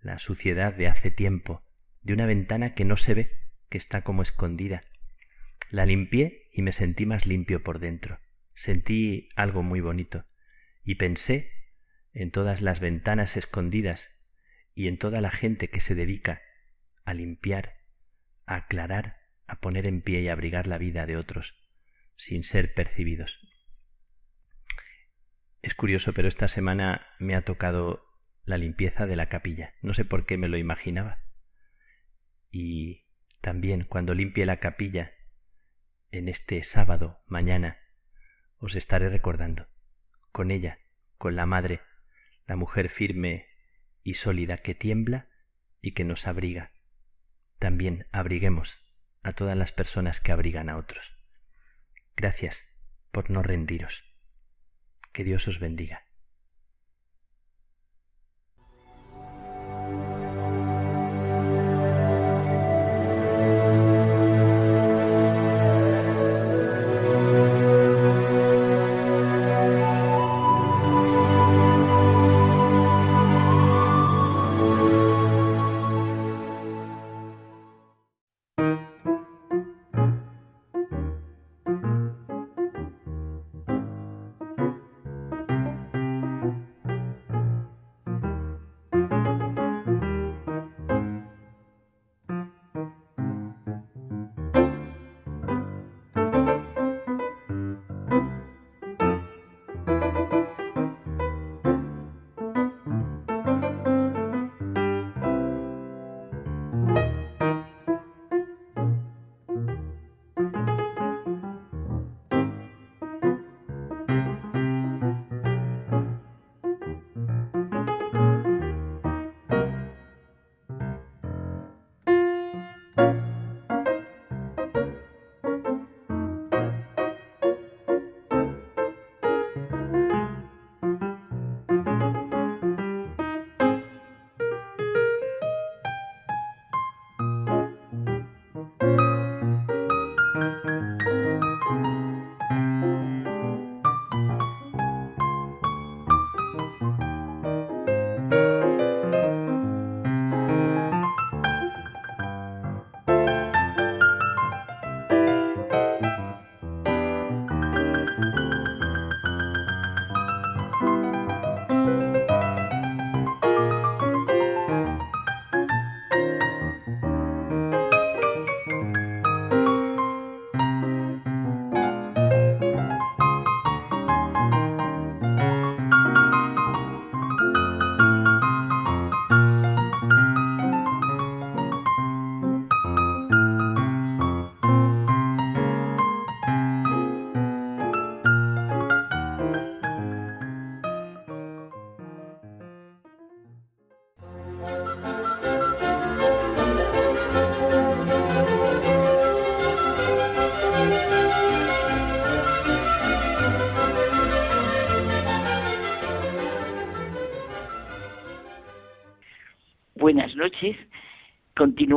la suciedad de hace tiempo de una ventana que no se ve, que está como escondida. La limpié y me sentí más limpio por dentro sentí algo muy bonito y pensé en todas las ventanas escondidas y en toda la gente que se dedica a limpiar, a aclarar, a poner en pie y abrigar la vida de otros sin ser percibidos. Es curioso, pero esta semana me ha tocado la limpieza de la capilla. No sé por qué me lo imaginaba. Y también cuando limpie la capilla en este sábado mañana os estaré recordando, con ella, con la madre, la mujer firme y sólida que tiembla y que nos abriga. También abriguemos a todas las personas que abrigan a otros. Gracias por no rendiros. Que Dios os bendiga.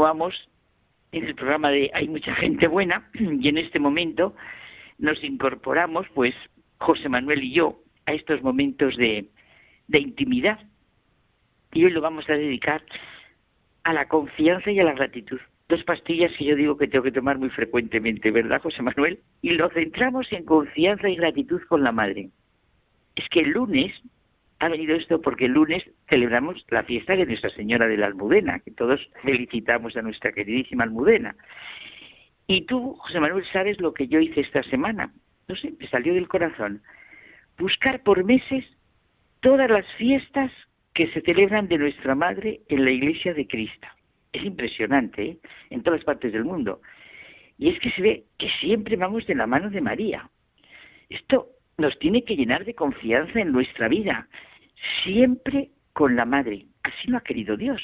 Continuamos en el programa de Hay mucha gente buena [clears throat] y en este momento nos incorporamos, pues, José Manuel y yo, a estos momentos de, de intimidad. Y hoy lo vamos a dedicar a la confianza y a la gratitud. Dos pastillas que yo digo que tengo que tomar muy frecuentemente, ¿verdad, José Manuel? Y lo centramos en confianza y gratitud con la madre. Es que el lunes ha venido esto porque el lunes celebramos la fiesta de Nuestra Señora de la Almudena, que todos felicitamos a nuestra queridísima Almudena. Y tú, José Manuel, sabes lo que yo hice esta semana. No sé, me salió del corazón. Buscar por meses todas las fiestas que se celebran de nuestra Madre en la Iglesia de Cristo. Es impresionante, ¿eh? En todas partes del mundo. Y es que se ve que siempre vamos de la mano de María. Esto nos tiene que llenar de confianza en nuestra vida, siempre con la madre. Así lo ha querido Dios.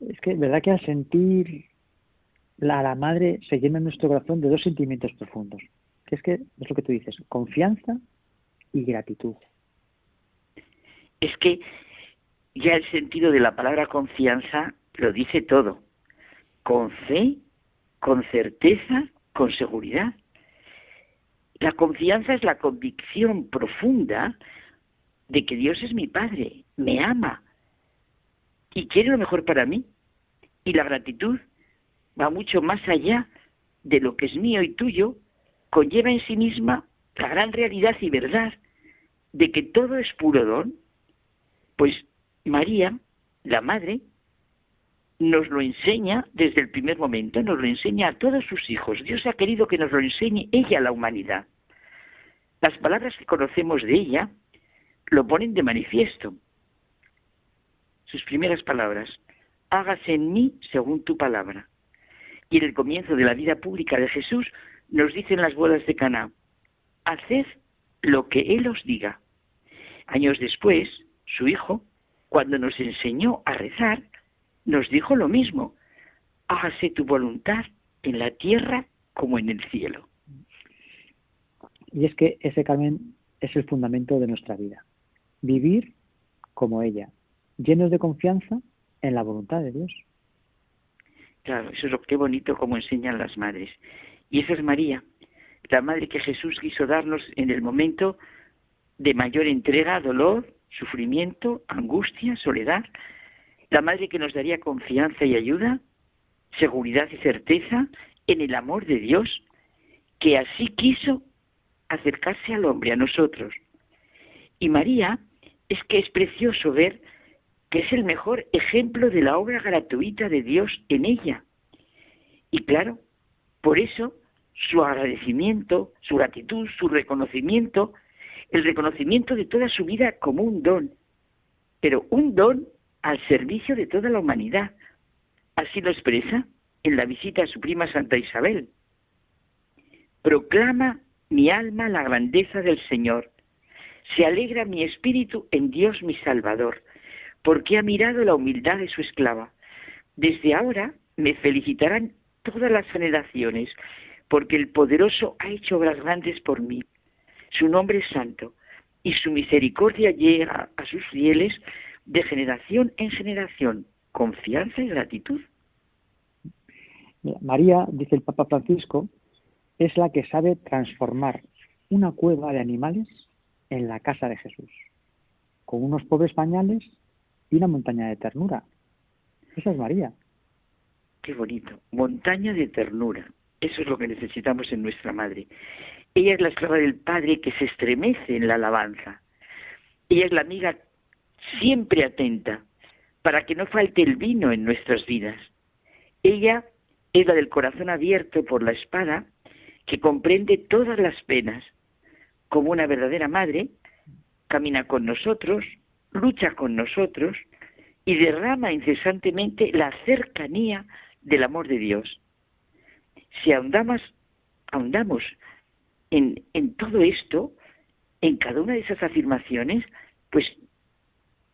Es que, ¿verdad que al sentir la, la madre se llena nuestro corazón de dos sentimientos profundos? Que es que, es lo que tú dices, confianza y gratitud. Es que ya el sentido de la palabra confianza lo dice todo. Con fe, con certeza, con seguridad. La confianza es la convicción profunda de que Dios es mi Padre, me ama y quiere lo mejor para mí. Y la gratitud va mucho más allá de lo que es mío y tuyo, conlleva en sí misma la gran realidad y verdad de que todo es puro don. Pues María, la Madre, nos lo enseña desde el primer momento, nos lo enseña a todos sus hijos. Dios ha querido que nos lo enseñe ella a la humanidad. Las palabras que conocemos de ella lo ponen de manifiesto. Sus primeras palabras, hágase en mí según tu palabra. y en el comienzo de la vida pública de Jesús nos dicen las bodas de Caná, haced lo que Él os diga. Años después, su hijo, cuando nos enseñó a rezar, nos dijo lo mismo, hágase tu voluntad en la tierra como en el cielo. Y es que ese Carmen es el fundamento de nuestra vida. Vivir como ella, llenos de confianza en la voluntad de Dios. Claro, eso es lo que bonito como enseñan las madres. Y esa es María, la madre que Jesús quiso darnos en el momento de mayor entrega, dolor, sufrimiento, angustia, soledad, la madre que nos daría confianza y ayuda, seguridad y certeza en el amor de Dios, que así quiso acercarse al hombre, a nosotros. Y María es que es precioso ver que es el mejor ejemplo de la obra gratuita de Dios en ella. Y claro, por eso su agradecimiento, su gratitud, su reconocimiento, el reconocimiento de toda su vida como un don, pero un don al servicio de toda la humanidad. Así lo expresa en la visita a su prima Santa Isabel. Proclama mi alma la grandeza del Señor. Se alegra mi espíritu en Dios mi Salvador, porque ha mirado la humildad de su esclava. Desde ahora me felicitarán todas las generaciones, porque el poderoso ha hecho obras grandes por mí. Su nombre es santo, y su misericordia llega a sus fieles de generación en generación, confianza y gratitud. María, dice el Papa Francisco, es la que sabe transformar una cueva de animales en la casa de Jesús, con unos pobres pañales y una montaña de ternura. Esa es María. Qué bonito. Montaña de ternura. Eso es lo que necesitamos en nuestra madre. Ella es la esclava del Padre que se estremece en la alabanza. Ella es la amiga siempre atenta para que no falte el vino en nuestras vidas. Ella es la del corazón abierto por la espada que comprende todas las penas. Como una verdadera madre, camina con nosotros, lucha con nosotros y derrama incesantemente la cercanía del amor de Dios. Si ahondamos, ahondamos en, en todo esto, en cada una de esas afirmaciones, pues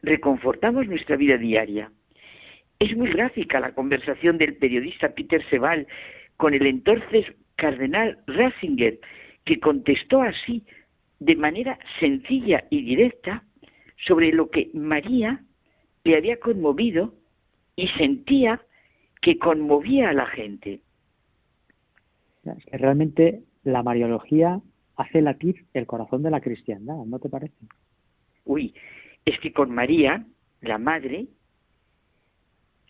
reconfortamos nuestra vida diaria. Es muy gráfica la conversación del periodista Peter Sebal con el entonces cardenal Ratzinger, que contestó así, de manera sencilla y directa, sobre lo que María le había conmovido y sentía que conmovía a la gente. realmente la Mariología hace latir el corazón de la cristiandad, ¿no te parece? Uy, es que con María, la Madre,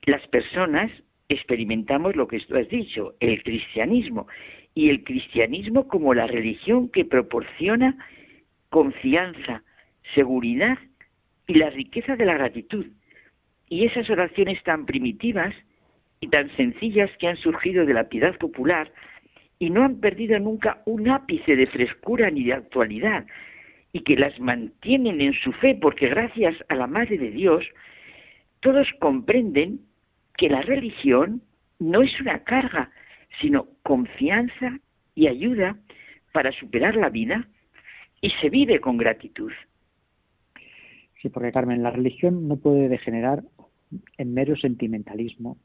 las personas experimentamos lo que tú has dicho, el cristianismo, y el cristianismo como la religión que proporciona confianza, seguridad y la riqueza de la gratitud. Y esas oraciones tan primitivas y tan sencillas que han surgido de la piedad popular y no han perdido nunca un ápice de frescura ni de actualidad, y que las mantienen en su fe porque gracias a la Madre de Dios, todos comprenden que la religión no es una carga, sino confianza y ayuda para superar la vida y se vive con gratitud. Sí, porque Carmen, la religión no puede degenerar en mero sentimentalismo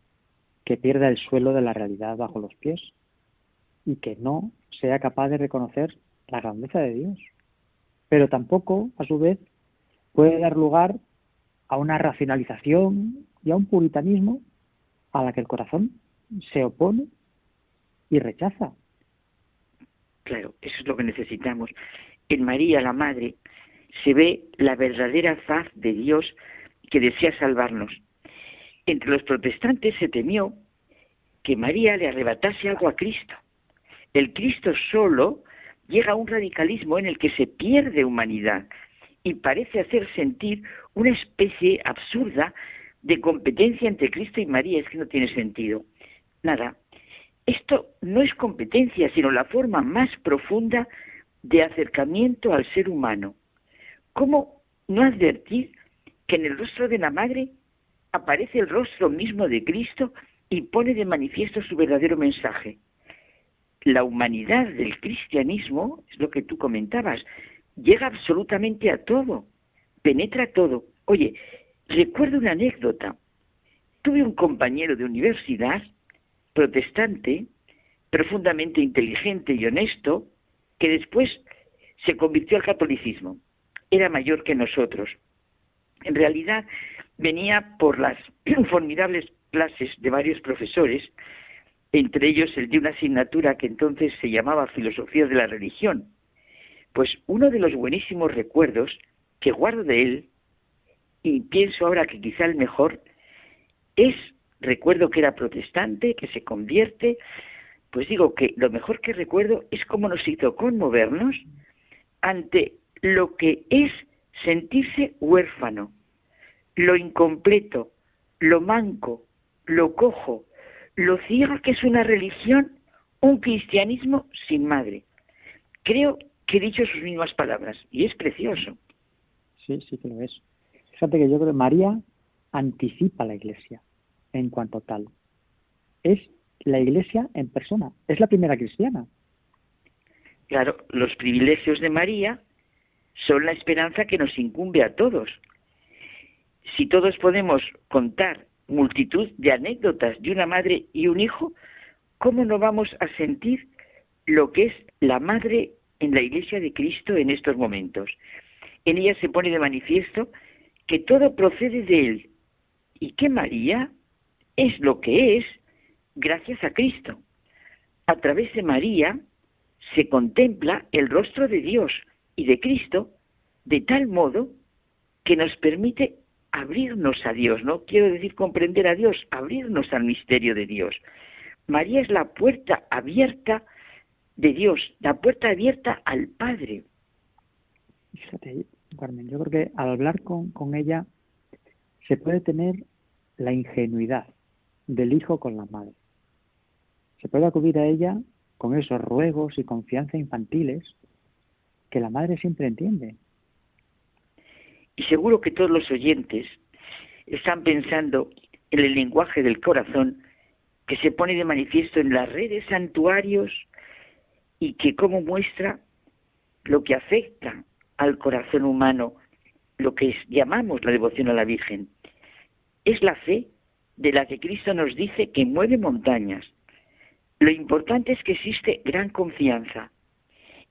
que pierda el suelo de la realidad bajo los pies y que no sea capaz de reconocer la grandeza de Dios pero tampoco, a su vez, puede dar lugar a una racionalización y a un puritanismo a la que el corazón se opone y rechaza. Claro, eso es lo que necesitamos. En María, la Madre, se ve la verdadera faz de Dios que desea salvarnos. Entre los protestantes se temió que María le arrebatase algo a Cristo. El Cristo solo llega a un radicalismo en el que se pierde humanidad y parece hacer sentir una especie absurda de competencia entre Cristo y María. Es que no tiene sentido. Nada. Esto no es competencia, sino la forma más profunda de acercamiento al ser humano. ¿Cómo no advertir que en el rostro de la madre aparece el rostro mismo de Cristo y pone de manifiesto su verdadero mensaje. La humanidad del cristianismo, es lo que tú comentabas, llega absolutamente a todo, penetra todo. Oye, recuerdo una anécdota. Tuve un compañero de universidad, protestante, profundamente inteligente y honesto, que después se convirtió al catolicismo. Era mayor que nosotros. En realidad venía por las [clears throat] formidables clases de varios profesores, entre ellos el de una asignatura que entonces se llamaba Filosofía de la Religión. Pues uno de los buenísimos recuerdos que guardo de él, y pienso ahora que quizá el mejor, es, recuerdo que era protestante, que se convierte, pues digo que lo mejor que recuerdo es cómo nos hizo conmovernos ante lo que es sentirse huérfano, lo incompleto, lo manco, lo cojo, lo ciega que es una religión, un cristianismo sin madre. Creo que he dicho sus mismas palabras y es precioso. Sí, sí que lo es. Fíjate que yo creo que María anticipa la iglesia en cuanto tal. Es la iglesia en persona, es la primera cristiana. Claro, los privilegios de María son la esperanza que nos incumbe a todos. Si todos podemos contar multitud de anécdotas de una madre y un hijo, ¿cómo no vamos a sentir lo que es la madre en la iglesia de Cristo en estos momentos? En ella se pone de manifiesto que todo procede de Él y que María es lo que es gracias a Cristo. A través de María se contempla el rostro de Dios y de Cristo de tal modo que nos permite abrirnos a Dios, no quiero decir comprender a Dios, abrirnos al misterio de Dios. María es la puerta abierta de Dios, la puerta abierta al Padre. Fíjate, Carmen, yo creo que al hablar con, con ella se puede tener la ingenuidad del hijo con la madre. Se puede acudir a ella con esos ruegos y confianza infantiles que la madre siempre entiende. Y seguro que todos los oyentes están pensando en el lenguaje del corazón que se pone de manifiesto en las redes santuarios y que como muestra lo que afecta al corazón humano, lo que llamamos la devoción a la Virgen. Es la fe de la que Cristo nos dice que mueve montañas. Lo importante es que existe gran confianza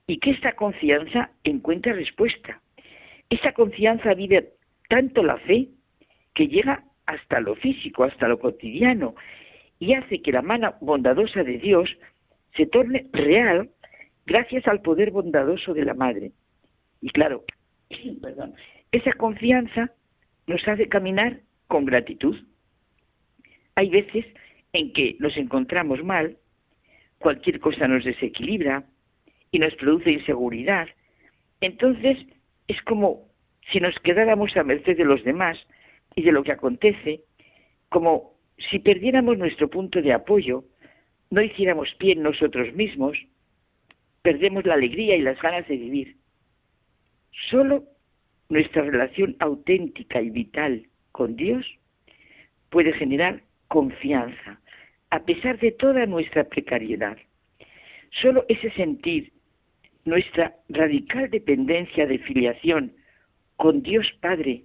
y que esta confianza encuentra respuesta. Esa confianza vive tanto la fe que llega hasta lo físico, hasta lo cotidiano, y hace que la mano bondadosa de Dios se torne real gracias al poder bondadoso de la Madre. Y claro, [clears throat] esa confianza nos hace caminar con gratitud. Hay veces en que nos encontramos mal, cualquier cosa nos desequilibra y nos produce inseguridad. Entonces, es como si nos quedáramos a merced de los demás y de lo que acontece, como si perdiéramos nuestro punto de apoyo, no hiciéramos pie en nosotros mismos, perdemos la alegría y las ganas de vivir. Solo nuestra relación auténtica y vital con Dios puede generar confianza, a pesar de toda nuestra precariedad. Solo ese sentir nuestra radical dependencia de filiación con Dios Padre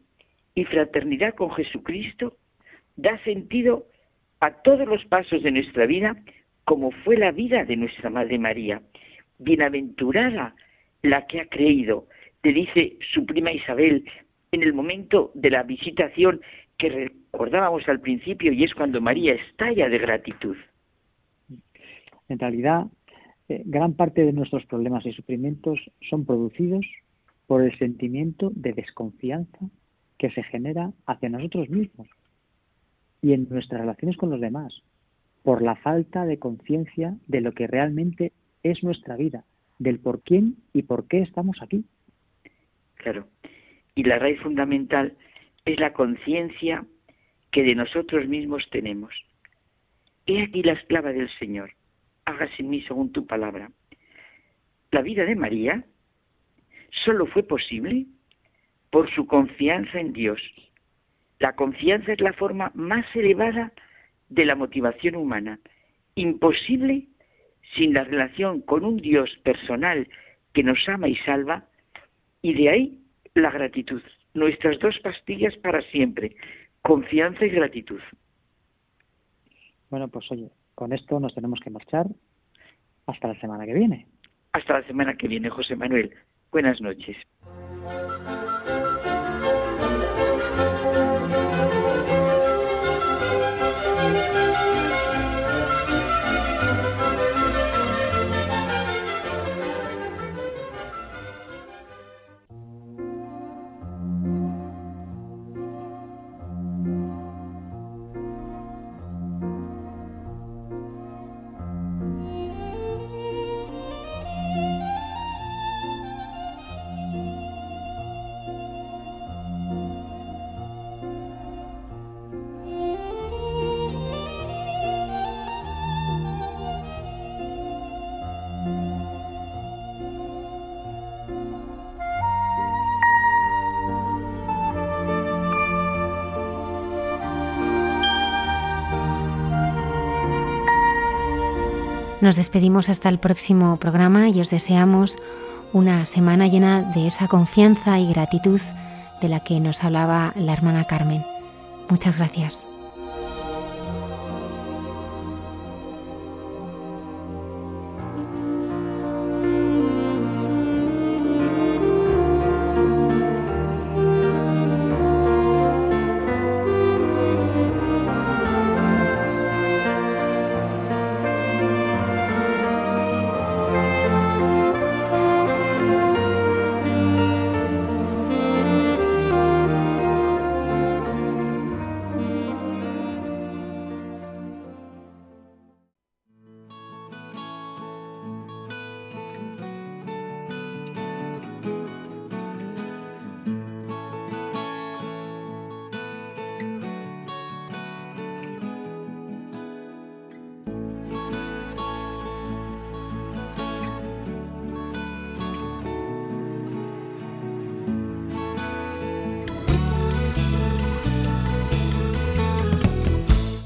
y fraternidad con Jesucristo da sentido a todos los pasos de nuestra vida como fue la vida de nuestra Madre María. Bienaventurada la que ha creído, te dice su prima Isabel en el momento de la visitación que recordábamos al principio y es cuando María estalla de gratitud. En realidad, eh, gran parte de nuestros problemas y sufrimientos son producidos por el sentimiento de desconfianza que se genera hacia nosotros mismos y en nuestras relaciones con los demás, por la falta de conciencia de lo que realmente es nuestra vida, del por quién y por qué estamos aquí. Claro. Y la raíz fundamental es la conciencia que de nosotros mismos tenemos. He aquí la esclava del Señor hágase en mí según tu palabra. La vida de María solo fue posible por su confianza en Dios. La confianza es la forma más elevada de la motivación humana, imposible sin la relación con un Dios personal que nos ama y salva, y de ahí la gratitud, nuestras dos pastillas para siempre, confianza y gratitud. Bueno, pues oye, con esto nos tenemos que marchar hasta la semana que viene. Hasta la semana que viene, José Manuel. Buenas noches. Nos despedimos hasta el próximo programa y os deseamos una semana llena de esa confianza y gratitud de la que nos hablaba la hermana Carmen. Muchas gracias.